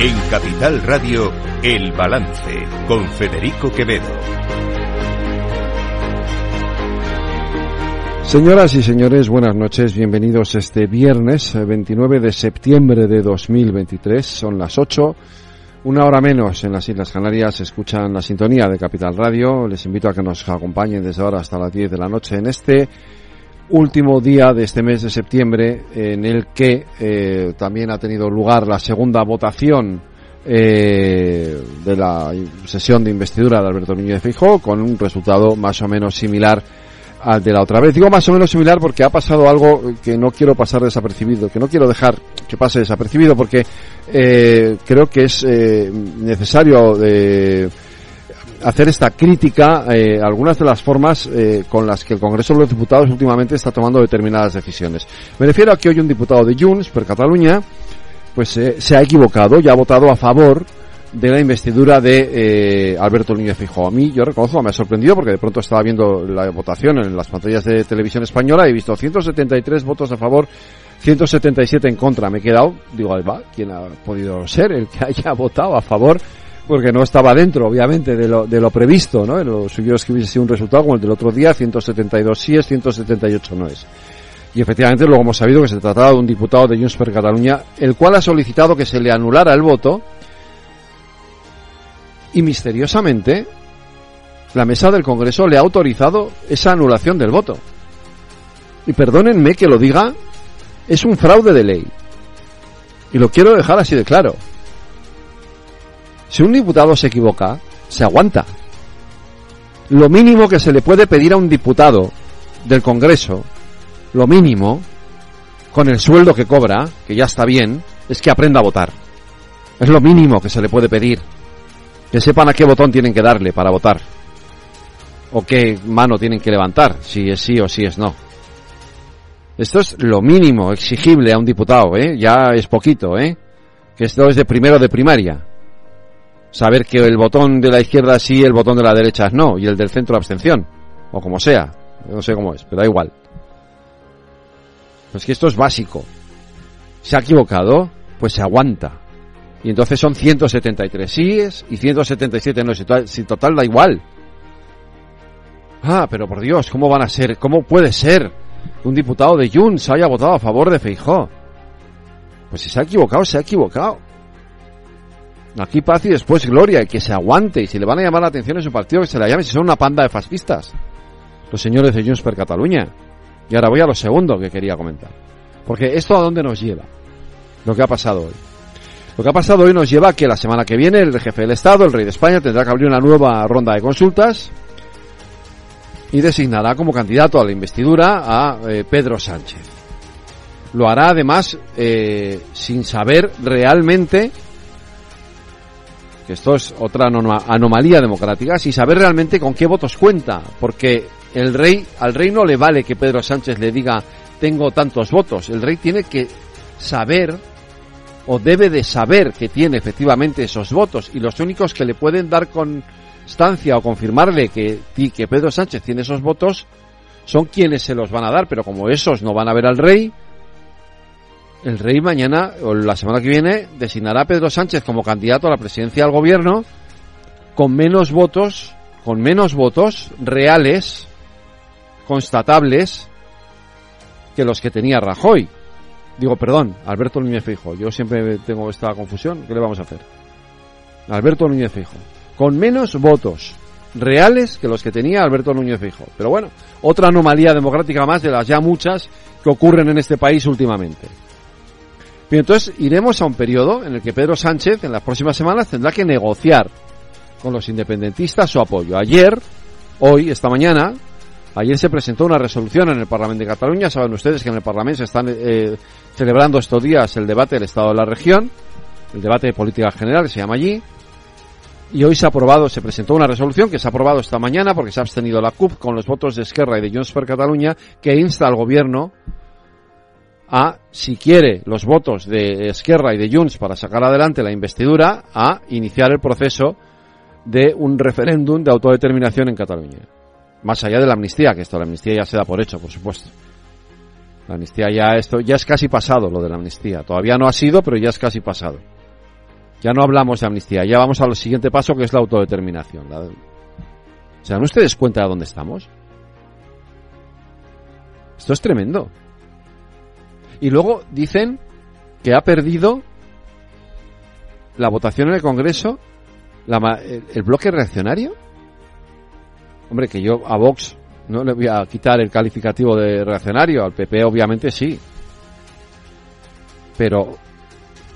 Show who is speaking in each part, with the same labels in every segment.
Speaker 1: En Capital Radio, El Balance, con Federico Quevedo.
Speaker 2: Señoras y señores, buenas noches. Bienvenidos este viernes 29 de septiembre de 2023. Son las 8, una hora menos en las Islas Canarias. Escuchan la sintonía de Capital Radio. Les invito a que nos acompañen desde ahora hasta las 10 de la noche en este último día de este mes de septiembre en el que eh, también ha tenido lugar la segunda votación eh, de la sesión de investidura de Alberto Núñez de Feijóo con un resultado más o menos similar al de la otra vez. Digo más o menos similar porque ha pasado algo que no quiero pasar desapercibido, que no quiero dejar que pase desapercibido porque eh, creo que es eh, necesario hacer esta crítica eh, algunas de las formas eh, con las que el Congreso de los Diputados últimamente está tomando determinadas decisiones. Me refiero a que hoy un diputado de Junts per Cataluña pues eh, se ha equivocado y ha votado a favor de la investidura de eh, Alberto Núñez Feijóo. A mí, yo reconozco, me ha sorprendido porque de pronto estaba viendo la votación en las pantallas de televisión española y he visto 173 votos a favor, 177 en contra. Me he quedado, digo, ¿quién ha podido ser el que haya votado a favor? Porque no estaba dentro, obviamente, de lo, de lo previsto, ¿no? Lo suyo es que un resultado como el del otro día, 172 sí es, 178 no es. Y efectivamente luego hemos sabido que se trataba de un diputado de Junts per Cataluña, el cual ha solicitado que se le anulara el voto y misteriosamente la mesa del Congreso le ha autorizado esa anulación del voto. Y perdónenme que lo diga, es un fraude de ley. Y lo quiero dejar así de claro. Si un diputado se equivoca, se aguanta. Lo mínimo que se le puede pedir a un diputado del Congreso, lo mínimo, con el sueldo que cobra, que ya está bien, es que aprenda a votar. Es lo mínimo que se le puede pedir. Que sepan a qué botón tienen que darle para votar. O qué mano tienen que levantar, si es sí o si es no. Esto es lo mínimo exigible a un diputado, ¿eh? Ya es poquito, ¿eh? Que esto es de primero de primaria. Saber que el botón de la izquierda sí, el botón de la derecha es no, y el del centro abstención. O como sea. No sé cómo es, pero da igual. Pues que esto es básico. Se ha equivocado, pues se aguanta. Y entonces son 173 síes y 177 no. Si total da igual. Ah, pero por Dios, ¿cómo van a ser? ¿Cómo puede ser que un diputado de Junts haya votado a favor de Feijó? Pues si se ha equivocado, se ha equivocado. Aquí paz y después gloria, y que se aguante. Y si le van a llamar la atención en su partido, que se la llame si son una panda de fascistas. Los señores de Junts per Cataluña. Y ahora voy a lo segundo que quería comentar. Porque esto a dónde nos lleva. Lo que ha pasado hoy. Lo que ha pasado hoy nos lleva a que la semana que viene el jefe del Estado, el rey de España, tendrá que abrir una nueva ronda de consultas y designará como candidato a la investidura a eh, Pedro Sánchez. Lo hará además eh, sin saber realmente, que esto es otra anomalía democrática, sin saber realmente con qué votos cuenta, porque el rey, al rey no le vale que Pedro Sánchez le diga tengo tantos votos, el rey tiene que saber o debe de saber que tiene efectivamente esos votos y los únicos que le pueden dar constancia o confirmarle que, que Pedro Sánchez tiene esos votos son quienes se los van a dar, pero como esos no van a ver al rey, el rey mañana o la semana que viene designará a Pedro Sánchez como candidato a la presidencia del gobierno con menos votos, con menos votos reales, constatables, que los que tenía Rajoy. Digo, perdón, Alberto Núñez Feijo. Yo siempre tengo esta confusión. ¿Qué le vamos a hacer? Alberto Núñez Feijo. Con menos votos reales que los que tenía Alberto Núñez Feijo. Pero bueno, otra anomalía democrática más de las ya muchas que ocurren en este país últimamente. Bien, entonces iremos a un periodo en el que Pedro Sánchez en las próximas semanas tendrá que negociar con los independentistas su apoyo. Ayer, hoy, esta mañana, ayer se presentó una resolución en el Parlamento de Cataluña. Saben ustedes que en el Parlamento se están eh, celebrando estos días el debate del Estado de la región, el debate de política general que se llama allí. Y hoy se ha aprobado, se presentó una resolución que se ha aprobado esta mañana porque se ha abstenido la CUP con los votos de Esquerra y de Junts per Cataluña que insta al gobierno a, si quiere los votos de Esquerra y de Junts para sacar adelante la investidura, a iniciar el proceso de un referéndum de autodeterminación en Cataluña. Más allá de la amnistía, que esto la amnistía ya se da por hecho, por supuesto. La amnistía ya esto ya es casi pasado lo de la amnistía. Todavía no ha sido, pero ya es casi pasado. Ya no hablamos de amnistía, ya vamos al siguiente paso que es la autodeterminación. La... ¿Se dan ustedes cuenta de dónde estamos? Esto es tremendo. Y luego dicen que ha perdido la votación en el Congreso la, el, el bloque reaccionario. Hombre, que yo a Vox no le voy a quitar el calificativo de reaccionario, al PP obviamente sí. Pero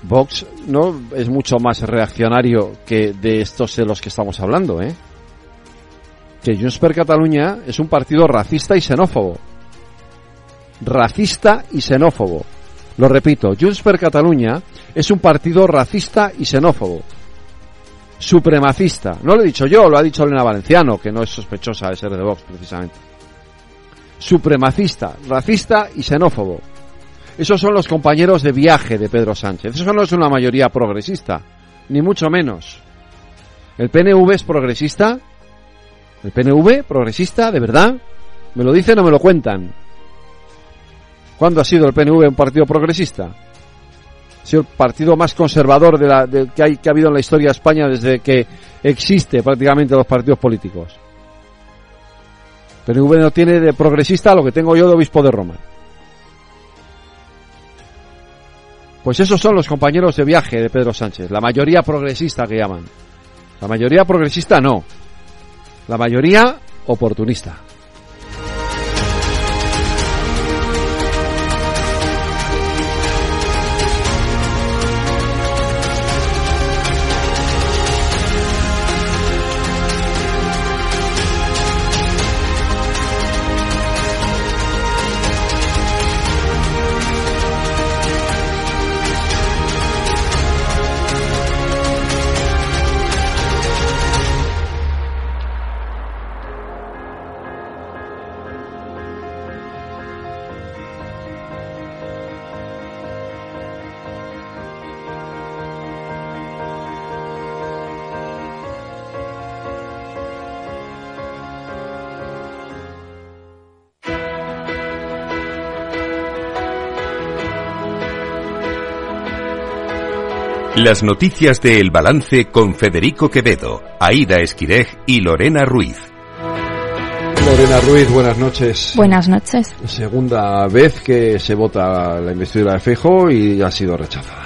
Speaker 2: Vox no es mucho más reaccionario que de estos de los que estamos hablando, ¿eh? Que Junts per Catalunya es un partido racista y xenófobo. Racista y xenófobo. Lo repito, Junts per Catalunya es un partido racista y xenófobo. Supremacista. No lo he dicho yo, lo ha dicho Elena Valenciano, que no es sospechosa de ser de Vox, precisamente. Supremacista, racista y xenófobo. Esos son los compañeros de viaje de Pedro Sánchez. Eso no es una mayoría progresista, ni mucho menos. ¿El PNV es progresista? ¿El PNV progresista, de verdad? ¿Me lo dicen o me lo cuentan? ¿Cuándo ha sido el PNV un partido progresista? Ha sido el partido más conservador de la, que, hay, que ha habido en la historia de España desde que existe prácticamente los partidos políticos. PNV no tiene de progresista lo que tengo yo de obispo de Roma. Pues esos son los compañeros de viaje de Pedro Sánchez, la mayoría progresista que llaman. La mayoría progresista no, la mayoría oportunista.
Speaker 1: Las noticias de El Balance con Federico Quevedo, Aida Esquirej y Lorena Ruiz.
Speaker 2: Lorena Ruiz, buenas noches.
Speaker 3: Buenas noches.
Speaker 2: Segunda vez que se vota la investidura de Fejo y ha sido rechazada.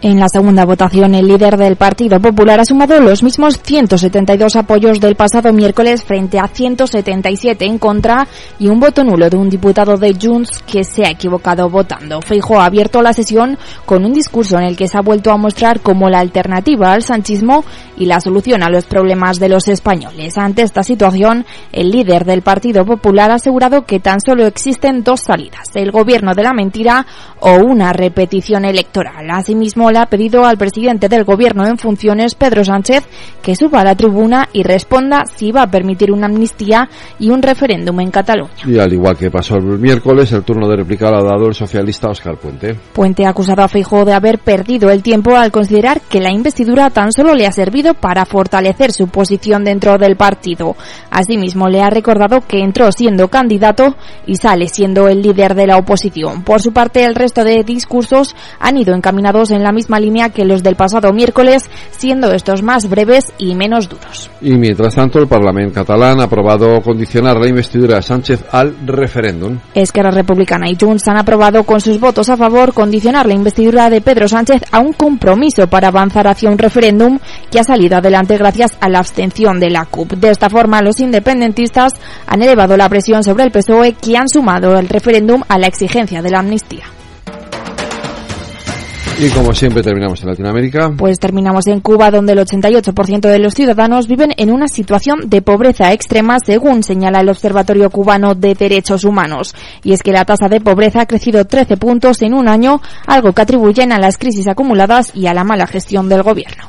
Speaker 3: En la segunda votación, el líder del Partido Popular ha sumado los mismos 172 apoyos del pasado miércoles frente a 177 en contra y un voto nulo de un diputado de Junts que se ha equivocado votando. Feijo ha abierto la sesión con un discurso en el que se ha vuelto a mostrar como la alternativa al sanchismo y la solución a los problemas de los españoles. Ante esta situación, el líder del Partido Popular ha asegurado que tan solo existen dos salidas, el gobierno de la mentira o una repetición electoral. Asimismo, le ha pedido al presidente del gobierno en funciones, Pedro Sánchez, que suba a la tribuna y responda si va a permitir una amnistía y un referéndum en Cataluña.
Speaker 2: Y al igual que pasó el miércoles, el turno de réplica lo ha dado el socialista Óscar Puente.
Speaker 3: Puente ha acusado a Feijóo de haber perdido el tiempo al considerar que la investidura tan solo le ha servido para fortalecer su posición dentro del partido. Asimismo, le ha recordado que entró siendo candidato y sale siendo el líder de la oposición. Por su parte, el resto de discursos han ido encaminados en la misma línea que los del pasado miércoles, siendo estos más breves y menos duros.
Speaker 2: Y mientras tanto, el Parlamento catalán ha aprobado condicionar la investidura de Sánchez al referéndum.
Speaker 3: Esquerra Republicana y Junts han aprobado con sus votos a favor condicionar la investidura de Pedro Sánchez a un compromiso para avanzar hacia un referéndum que ha salido adelante gracias a la abstención de la CUP. De esta forma, los independentistas han elevado la presión sobre el PSOE que han sumado el referéndum a la exigencia de la amnistía.
Speaker 2: Y como siempre terminamos en Latinoamérica.
Speaker 3: Pues terminamos en Cuba, donde el 88% de los ciudadanos viven en una situación de pobreza extrema, según señala el Observatorio Cubano de Derechos Humanos. Y es que la tasa de pobreza ha crecido 13 puntos en un año, algo que atribuyen a las crisis acumuladas y a la mala gestión del gobierno.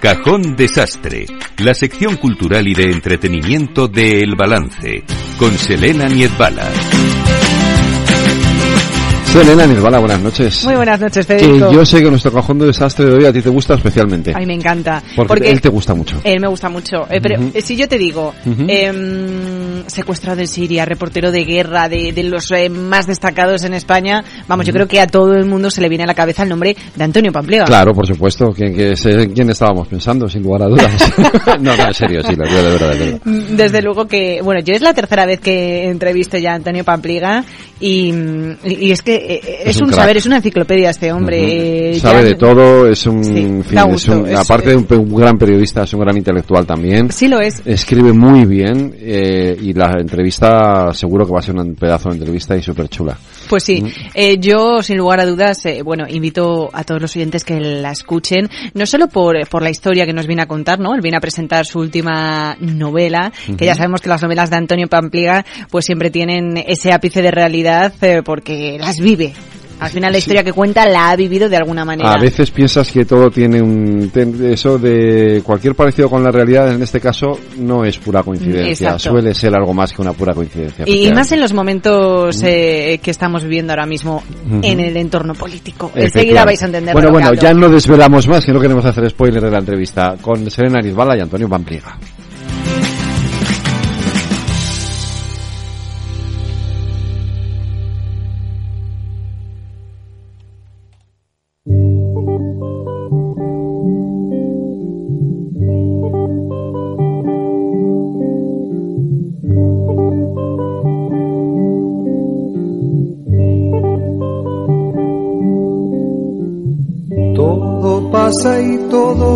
Speaker 1: Cajón Desastre, la sección cultural y de entretenimiento de El Balance, con Selena Niedbala.
Speaker 2: Selena Nirvana, buenas noches.
Speaker 4: Muy buenas noches,
Speaker 2: Que
Speaker 4: Federico.
Speaker 2: yo sé que nuestro cajón de desastre de hoy a ti te gusta especialmente.
Speaker 4: A mí me encanta.
Speaker 2: Porque, él te gusta mucho.
Speaker 4: Él me gusta mucho. Eh, pero eh, si yo te digo, em, secuestrado en Siria, reportero de guerra, de, de los eh, más destacados en España, vamos, yo creo que a todo el mundo se le viene a la cabeza el nombre de Antonio Pamplea.
Speaker 2: Claro, por supuesto. ¿Quién, que sé quién estábamos pensando, sin lugar a dudas? no, no, en serio, sí, lo digo de verdad, de verdad.
Speaker 4: Mm, Desde luego que, bueno, yo es la tercera vez que entrevisto ya a Antonio Pampliga y, y es que eh, es,
Speaker 2: Es un
Speaker 4: un, saber, es una enciclopedia este hombre.
Speaker 2: Ujú.
Speaker 4: eh,
Speaker 2: Sabe
Speaker 4: ya-
Speaker 2: de todo, es un,
Speaker 4: Sí,
Speaker 2: en fin,
Speaker 4: da
Speaker 2: es
Speaker 4: gusto,
Speaker 2: un-
Speaker 4: es-
Speaker 2: aparte de un, un gran periodista, es un gran intelectual también.
Speaker 4: Sí lo es.
Speaker 2: Escribe muy bien eh, y la entrevista seguro que va a ser un pedazo de entrevista y súper chula.
Speaker 4: Pues sí,
Speaker 2: Mm.
Speaker 4: eh, yo sin lugar a dudas, eh, bueno, invito a todos los oyentes que la escuchen, no solo por, eh, por la historia que nos viene a contar, ¿no? Él viene a presentar su última novela, que ya sabemos que las novelas de Antonio Pampliga pues siempre tienen ese ápice de realidad eh, porque las vive. Al final la historia que cuenta la ha vivido de alguna manera.
Speaker 2: A veces piensas que todo tiene un... eso de cualquier parecido con la realidad, en este caso, no es pura coincidencia.
Speaker 4: Exacto.
Speaker 2: Suele ser algo más que una pura coincidencia.
Speaker 4: y más en los momentos eh, que estamos viviendo ahora mismo en el entorno político. Enseguida vais a entender
Speaker 2: Bueno, bueno, ya no desvelamos más, que no queremos hacer spoiler de la entrevista con Serena Nizbala y Antonio Pampliega.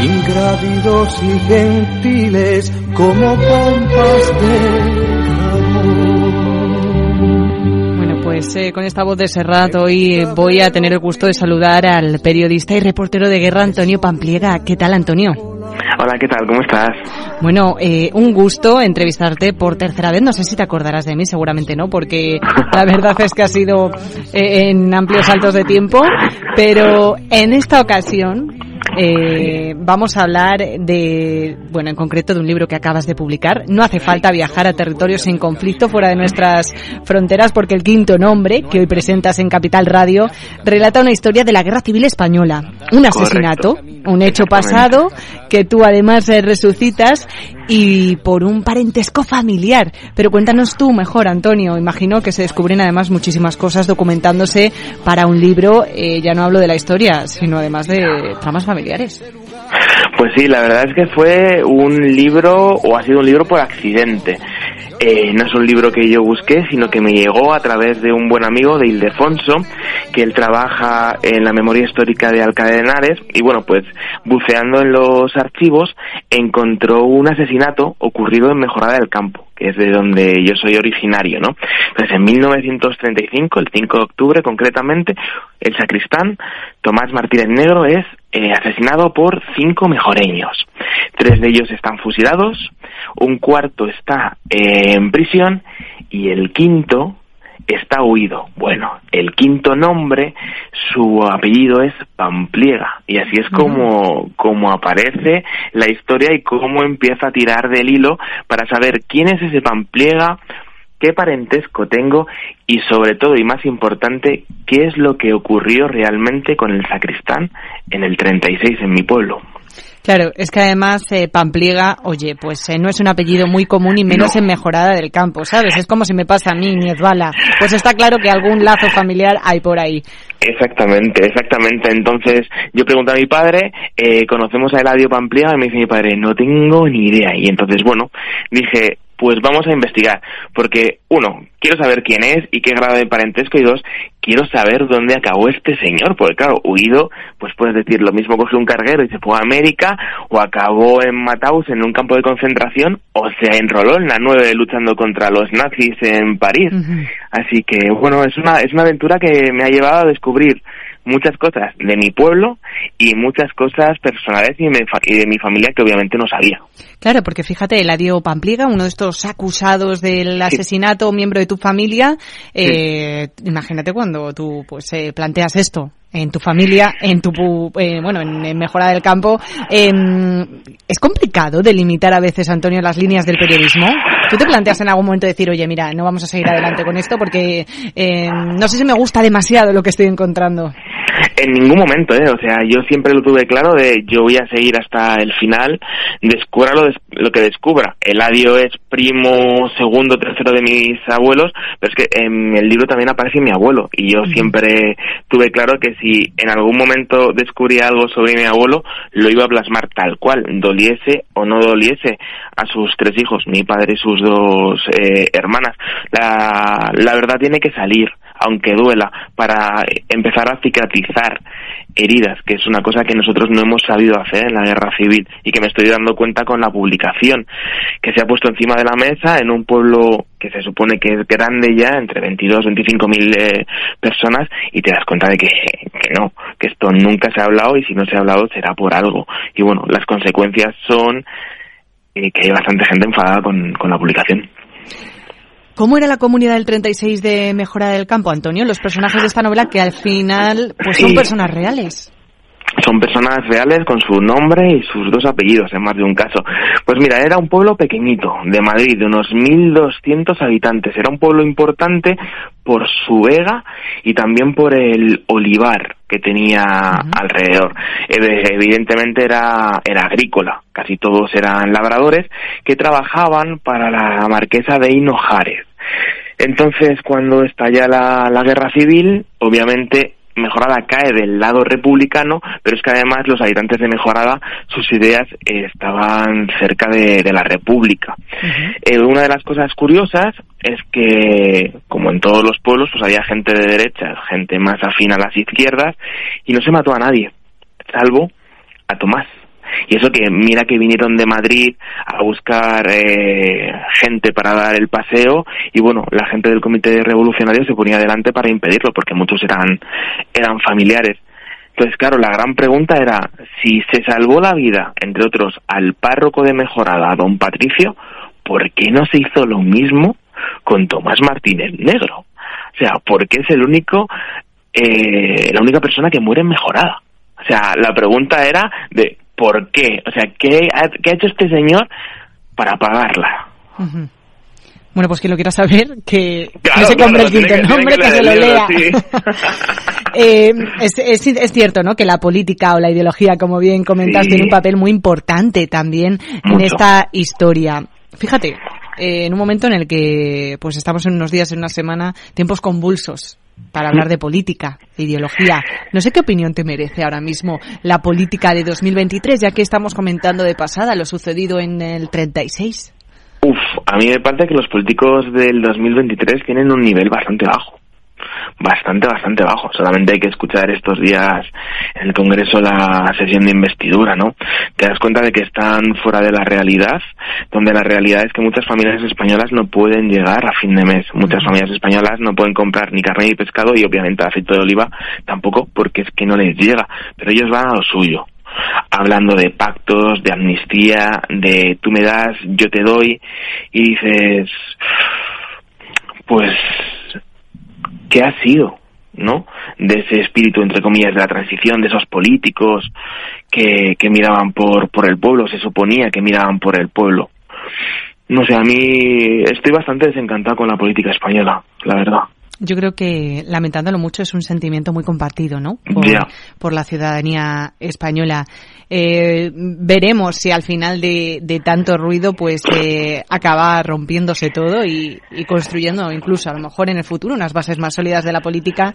Speaker 5: ingrávidos y gentiles, como pompas de amor.
Speaker 4: Bueno, pues eh, con esta voz de Serrat hoy voy a tener el gusto de saludar al periodista y reportero de guerra Antonio Pampliega. ¿Qué tal, Antonio?
Speaker 6: Hola, ¿qué tal? ¿Cómo estás?
Speaker 4: Bueno, eh, un gusto entrevistarte por tercera vez. No sé si te acordarás de mí, seguramente no, porque la verdad es que ha sido eh, en amplios saltos de tiempo. Pero en esta ocasión eh, vamos a hablar de, bueno, en concreto de un libro que acabas de publicar. No hace falta viajar a territorios en conflicto fuera de nuestras fronteras porque el quinto nombre que hoy presentas en Capital Radio relata una historia de la Guerra Civil Española. Un asesinato, un hecho pasado que tú además eh, resucitas y por un parentesco familiar. Pero cuéntanos tú mejor, Antonio. Imagino que se descubren además muchísimas cosas documentándose para un libro. eh, ya no hablo de la historia, sino además de tramas familiares.
Speaker 6: Pues sí, la verdad es que fue un libro, o ha sido un libro por accidente. Eh, no es un libro que yo busqué, sino que me llegó a través de un buen amigo de Ildefonso, que él trabaja en la memoria histórica de Alcalá de Henares, y bueno, pues buceando en los archivos, encontró un asesinato ocurrido en Mejorada del Campo, que es de donde yo soy originario, ¿no? Entonces, en 1935, el 5 de octubre concretamente, el sacristán Tomás Martínez Negro es eh, asesinado por cinco mejoreños. Tres de ellos están fusilados, un cuarto está eh, en prisión y el quinto está huido. Bueno, el quinto nombre, su apellido es Pampliega y así es como, como aparece la historia y cómo empieza a tirar del hilo para saber quién es ese Pampliega, qué parentesco tengo y sobre todo y más importante, qué es lo que ocurrió realmente con el sacristán en el 36 en mi pueblo.
Speaker 4: Claro, es que además eh, Pampliega, oye, pues eh, no es un apellido muy común y menos en Mejorada del Campo, ¿sabes? Es como si me pasa a mí, Niezbala. Pues está claro que algún lazo familiar hay por ahí.
Speaker 6: Exactamente, exactamente. Entonces yo pregunto a mi padre, eh, ¿conocemos a Eladio Pampliega? Y me dice mi padre, no tengo ni idea. Y entonces, bueno, dije, pues vamos a investigar, porque uno, quiero saber quién es y qué grado de parentesco y dos, quiero saber dónde acabó este señor, porque claro, huido, pues puedes decir lo mismo cogió un carguero y se fue a América o acabó en Mataus en un campo de concentración o se enroló en la 9 luchando contra los nazis en París. Así que bueno, es una es una aventura que me ha llevado a descubrir muchas cosas de mi pueblo y muchas cosas personales y de mi familia que obviamente no sabía.
Speaker 4: Claro, porque fíjate, Eladio Pampliega, uno de estos acusados del asesinato, miembro de tu familia, eh, imagínate cuando tú pues eh, planteas esto en tu familia, en tu eh, bueno, en, mejora del campo, em, es complicado delimitar a veces, Antonio, las líneas del periodismo. ¿Tú te planteas en algún momento decir, oye, mira, no vamos a seguir adelante con esto porque em, no sé si me gusta demasiado lo que estoy encontrando?
Speaker 6: En ningún momento, ¿eh? O sea, yo siempre lo tuve claro de yo voy a seguir hasta el final, descubra lo, lo que descubra. Eladio es primo, segundo, tercero de mis abuelos, pero es que en el libro también aparece mi abuelo y yo siempre tuve claro que si en algún momento descubría algo sobre mi abuelo, lo iba a plasmar tal cual, doliese o no doliese a sus tres hijos, mi padre y sus dos eh, hermanas. La, la verdad tiene que salir aunque duela, para empezar a cicatrizar heridas, que es una cosa que nosotros no hemos sabido hacer en la guerra civil y que me estoy dando cuenta con la publicación, que se ha puesto encima de la mesa en un pueblo que se supone que es grande ya, entre 22 25 mil eh, personas, y te das cuenta de que, que no, que esto nunca se ha hablado y si no se ha hablado será por algo. Y bueno, las consecuencias son que hay bastante gente enfadada con, con la publicación.
Speaker 4: ¿Cómo era la comunidad del 36 de Mejora del Campo, Antonio? Los personajes de esta novela que al final pues son personas reales.
Speaker 6: Son personas reales con su nombre y sus dos apellidos en más de un caso. Pues mira, era un pueblo pequeñito de Madrid, de unos 1.200 habitantes. Era un pueblo importante por su vega y también por el olivar que tenía alrededor. Evidentemente era, era agrícola, casi todos eran labradores que trabajaban para la marquesa de Hinojares. Entonces, cuando estalla la, la guerra civil, obviamente Mejorada cae del lado republicano, pero es que además los habitantes de Mejorada, sus ideas estaban cerca de, la República. Eh, una de las cosas curiosas es que, como en todos los pueblos, pues había gente de derecha, gente más afín a las izquierdas, y no se mató a nadie, salvo a Tomás. Y eso que mira que vinieron de Madrid a buscar eh, gente para dar el paseo y bueno, la gente del comité revolucionario se ponía adelante para impedirlo porque muchos eran, eran familiares. Entonces, claro, la gran pregunta era si se salvó la vida, entre otros, al párroco de Mejorada, don Patricio, ¿por qué no se hizo lo mismo con Tomás Martínez Negro? O sea, ¿por qué es el único, eh, la única persona que muere en Mejorada? O sea, la pregunta era de por qué, o sea, ¿qué ha, qué ha hecho este señor para pagarla?
Speaker 4: Bueno, pues quien lo quiera saber, que no se compre el quinto nombre, que, se lo lea. eh, es, es, es, cierto, ¿no? Que la política o la ideología, como bien comentas, tiene un papel muy importante también en esta historia. Fíjate, eh, en un momento en el que pues estamos en unos días, en una semana, tiempos convulsos para hablar de política, de ideología. No sé qué opinión te merece ahora mismo la política de 2023, ya que estamos comentando de pasada lo sucedido en el 36.
Speaker 6: Uf, a mí me parece que los políticos del 2023 tienen un nivel bastante bajo bastante, bastante bajo. Solamente hay que escuchar estos días en el Congreso la sesión de investidura, ¿no? Te das cuenta de que están fuera de la realidad, donde la realidad es que muchas familias españolas no pueden llegar a fin de mes. Muchas familias españolas no pueden comprar ni carne ni pescado y obviamente aceite de oliva tampoco porque es que no les llega. Pero ellos van a lo suyo hablando de pactos, de amnistía, de tú me das, yo te doy, y dices, pues qué ha sido ¿no? De ese espíritu, entre comillas, de la transición, de esos políticos que, que miraban por, por el pueblo, se suponía que miraban por el pueblo. No sé, a mí estoy bastante desencantado con la política española, la verdad.
Speaker 4: Yo creo que, lamentándolo mucho, es un sentimiento muy compartido, ¿no? Por, por la ciudadanía española. Eh, veremos si al final de, de tanto ruido, pues eh, acaba rompiéndose todo y, y construyendo, incluso a lo mejor en el futuro, unas bases más sólidas de la política.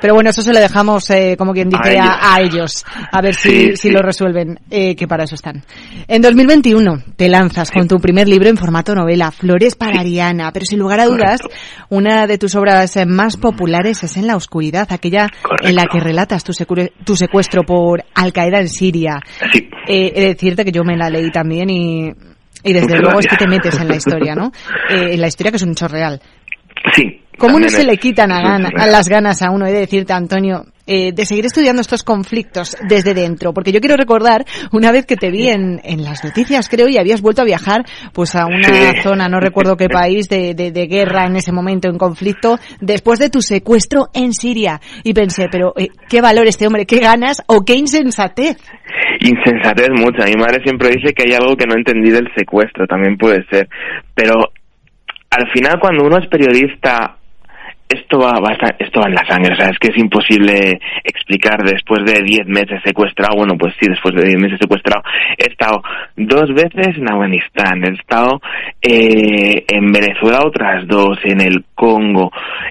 Speaker 4: Pero bueno, eso se lo dejamos, eh, como quien dice, a ellos. a, ver si, si lo resuelven, eh, que para eso están. En 2021 te lanzas con tu primer libro en formato novela, Flores para Ariana, pero sin lugar a dudas, una de tus obras más populares es En la oscuridad, aquella en la que relatas tu, tu secuestro por Al Qaeda en Siria. Eh, he de decirte que yo me la leí también y, y desde luego es que te metes en la historia, ¿no? Eh, en la historia que es un hecho real.
Speaker 6: Sí,
Speaker 4: ¿Cómo no se le quitan a, las ganas a uno, he de decirte, Antonio, eh, de seguir estudiando estos conflictos desde dentro? Porque yo quiero recordar una vez que te vi en, en las noticias, creo, y habías vuelto a viajar pues a una zona, no recuerdo qué país, de, de, guerra en ese momento, en conflicto, después de tu secuestro en Siria. Y pensé, pero eh, qué valor este hombre, qué ganas o qué insensatez.
Speaker 6: Insensatez mucha. Mi madre siempre dice que hay algo que no entendí del secuestro, también puede ser. Pero al final cuando uno es periodista esto va, va esto va en la sangre, o sea, es que es imposible explicar después de 10 meses secuestrado, bueno, pues sí, después de 10 meses secuestrado, he estado dos veces en Afganistán, he estado eh, en Venezuela otras dos, en el Congo,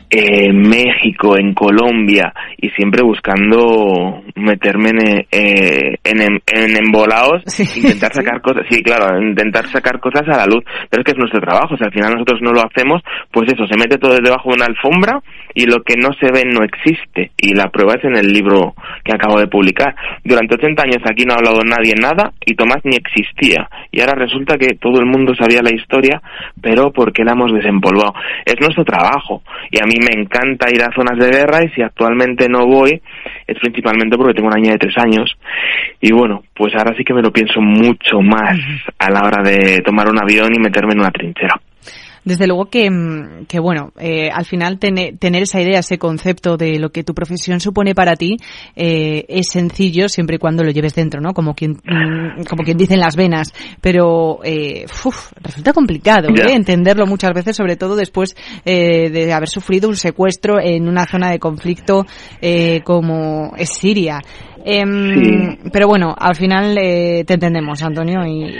Speaker 6: en México, en Colombia, y siempre buscando meterme en, eh, en, en, embolados, intentar sacar cosas, sí, claro, intentar sacar cosas a la luz, pero es que es nuestro trabajo, o sea, al final nosotros no lo hacemos, pues eso, se mete todo debajo de una alfombra, y lo que no se ve no existe. Y la prueba es en el libro que acabo de publicar. Durante 80 años aquí no ha hablado nadie nada y Tomás ni existía. Y ahora resulta que todo el mundo sabía la historia, pero porque la hemos desempolvado. Es nuestro trabajo. Y a mí me encanta ir a zonas de guerra y si actualmente no voy es principalmente porque tengo una niña de tres años. Y bueno, pues ahora sí que me lo pienso mucho más a la hora de tomar un avión y meterme en una trinchera.
Speaker 4: Desde luego que, mm, que bueno, eh, al final tener, tener esa idea, ese concepto de lo que tu profesión supone para ti eh, es sencillo siempre y cuando lo lleves dentro, ¿no? Como quien, mm, como quien dice en las venas. Pero eh, resulta complicado ¿eh? entenderlo muchas veces, sobre todo después eh, de haber sufrido un secuestro en una zona de conflicto eh, como es Siria. Em, pero bueno, al final eh, te entendemos, Antonio, y,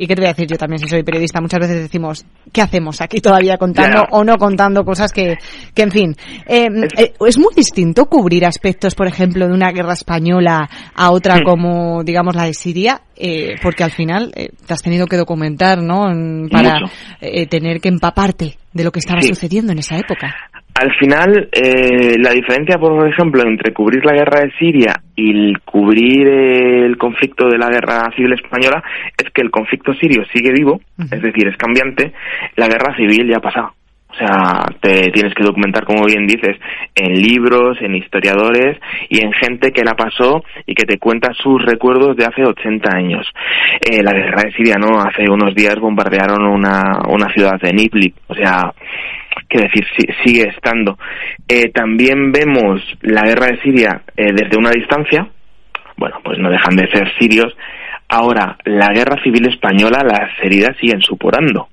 Speaker 4: y qué te voy a decir yo también si soy periodista, muchas veces decimos, ¿qué hacemos aquí todavía contando o no contando cosas que, que en fin? Em, eh, es muy distinto cubrir aspectos, por ejemplo, de una guerra española a otra como, digamos, la de Siria, eh, porque al final eh, te has tenido que documentar, ¿no? Para eh, tener que empaparte de lo que estaba sucediendo en esa época.
Speaker 6: Al final, eh, la diferencia, por ejemplo, entre cubrir la guerra de Siria y cubrir el conflicto de la guerra civil española es que el conflicto sirio sigue vivo, es decir, es cambiante, la guerra civil ya ha pasado. O sea, te tienes que documentar, como bien dices, en libros, en historiadores y en gente que la pasó y que te cuenta sus recuerdos de hace 80 años. Eh, la guerra de Siria, ¿no? Hace unos días bombardearon una, una ciudad de Idlib. O sea, que decir, sigue estando. Eh, también vemos la guerra de Siria eh, desde una distancia, bueno, pues no dejan de ser sirios. Ahora, la guerra civil española, las heridas siguen supurando.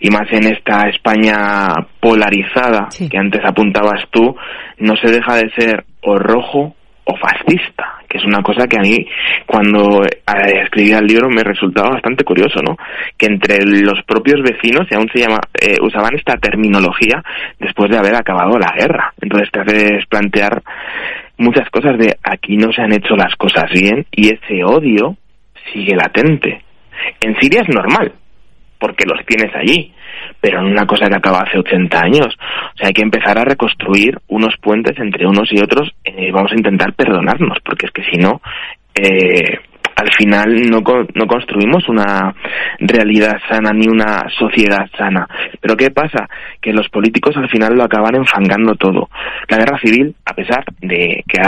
Speaker 6: Y más en esta España polarizada que antes apuntabas tú, no se deja de ser o rojo o fascista, es una cosa que a mí cuando eh, escribía el libro me resultaba bastante curioso, ¿no? Que entre los propios vecinos, y aún se llama, eh, usaban esta terminología después de haber acabado la guerra. Entonces te haces plantear muchas cosas de aquí no se han hecho las cosas bien y ese odio sigue latente. En Siria es normal, porque los tienes allí pero en una cosa que acaba hace 80 años. O sea, hay que empezar a reconstruir unos puentes entre unos y otros y vamos a intentar perdonarnos, porque es que si no, eh, al final no, no construimos una realidad sana ni una sociedad sana. Pero ¿qué pasa? Que los políticos al final lo acaban enfangando todo. La guerra civil, a pesar de que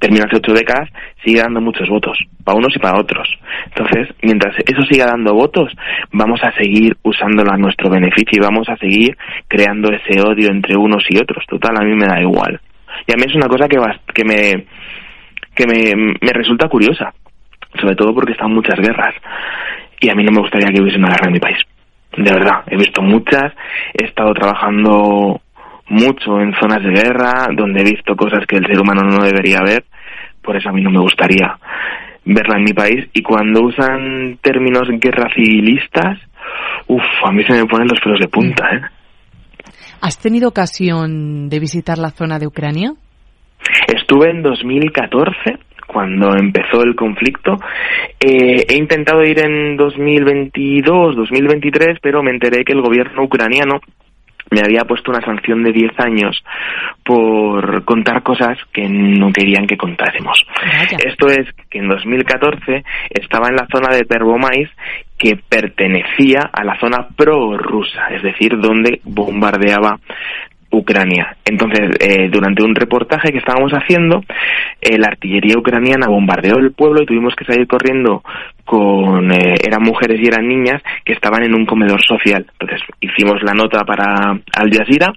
Speaker 6: hace ocho décadas, sigue dando muchos votos, para unos y para otros. Entonces, mientras eso siga dando votos, vamos a seguir usándolo a nuestro beneficio y vamos a seguir creando ese odio entre unos y otros. Total, a mí me da igual. Y a mí es una cosa que, que me que me, me resulta curiosa, sobre todo porque están muchas guerras y a mí no me gustaría que hubiese una guerra en mi país. De verdad, he visto muchas, he estado trabajando mucho en zonas de guerra, donde he visto cosas que el ser humano no debería ver, por eso a mí no me gustaría verla en mi país. Y cuando usan términos guerra civilistas, uff, a mí se me ponen los pelos de punta, ¿eh?
Speaker 4: ¿Has tenido ocasión de visitar la zona de Ucrania?
Speaker 6: Estuve en 2014 cuando empezó el conflicto. Eh, he intentado ir en 2022, 2023, pero me enteré que el gobierno ucraniano me había puesto una sanción de 10 años por contar cosas que no querían que contásemos. Esto es que en 2014 estaba en la zona de Pervomais que pertenecía a la zona prorrusa, es decir, donde bombardeaba Ucrania. Entonces, eh, durante un reportaje que estábamos haciendo, eh, la artillería ucraniana bombardeó el pueblo y tuvimos que salir corriendo con, eh, eran mujeres y eran niñas que estaban en un comedor social. Entonces, hicimos la nota para Al Jazeera,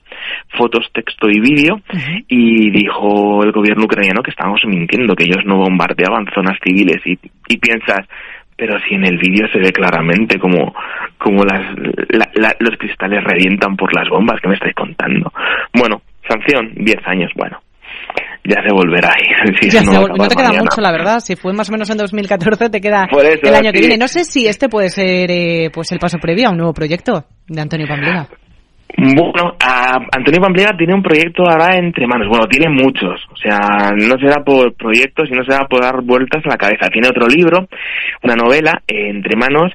Speaker 6: fotos, texto y vídeo, y dijo el gobierno ucraniano que estábamos mintiendo, que ellos no bombardeaban zonas civiles. Y, y piensas, pero si en el vídeo se ve claramente como, como las, los cristales revientan por las bombas que me estáis contando. Bueno, sanción, 10 años, bueno. Ya se volverá ahí.
Speaker 4: no, te queda mucho, la verdad. Si fue más o menos en 2014, te queda el año que viene. No sé si este puede ser eh, pues el paso previo a un nuevo proyecto de Antonio Pamplona.
Speaker 6: Bueno, Antonio Pamplona tiene un proyecto ahora entre manos. Bueno, tiene muchos. O sea, no será por proyectos, sino será por dar vueltas a la cabeza. Tiene otro libro, una novela, eh, entre manos,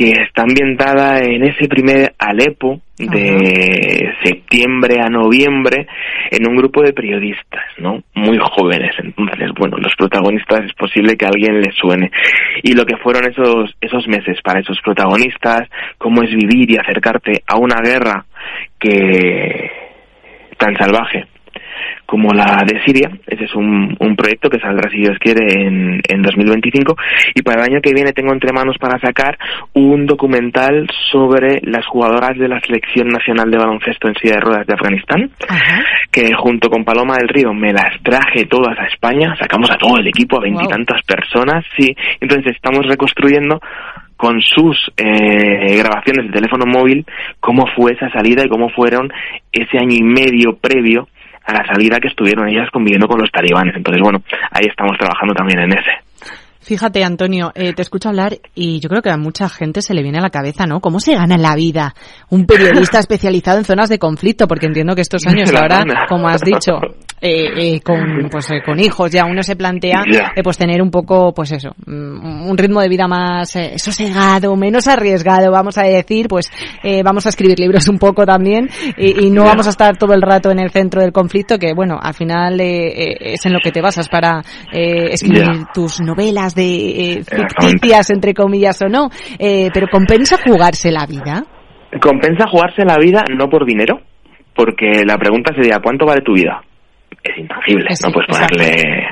Speaker 6: que está ambientada en ese primer Alepo de septiembre a noviembre en un grupo de periodistas, ¿no? Muy jóvenes. Entonces, bueno, los protagonistas es posible que a alguien les suene. Y lo que fueron esos, esos meses para esos protagonistas, cómo es vivir y acercarte a una guerra que tan salvaje como la de Siria. Ese es un, un proyecto que saldrá, si Dios quiere, en, en 2025. Y para el año que viene tengo entre manos para sacar un documental sobre las jugadoras de la Selección Nacional de Baloncesto en silla de ruedas de Afganistán, que junto con Paloma del Río me las traje todas a España. Sacamos a todo el equipo, a veintitantas personas, sí. Entonces estamos reconstruyendo con sus eh, grabaciones de teléfono móvil cómo fue esa salida y cómo fueron ese año y medio previo a la salida que estuvieron ellas conviviendo con los talibanes. Entonces, bueno, ahí estamos trabajando también en ese.
Speaker 4: Fíjate, Antonio, eh, te escucho hablar y yo creo que a mucha gente se le viene a la cabeza, ¿no? ¿Cómo se gana la vida un periodista especializado en zonas de conflicto? Porque entiendo que estos años ahora, como has dicho, eh, eh, con, pues, eh, con hijos ya uno se plantea eh, pues tener un poco, pues eso, mm, un ritmo de vida más eh, sosegado, menos arriesgado, vamos a decir, pues vamos a escribir libros un poco también y, y no vamos a estar todo el rato en el centro del conflicto, que bueno, al final es en lo que te basas para escribir tus novelas de eh, ficticias, entre comillas o no, eh, pero ¿compensa jugarse la vida?
Speaker 6: Compensa jugarse la vida no por dinero, porque la pregunta sería ¿cuánto vale tu vida? Es intangible, no puedes ponerle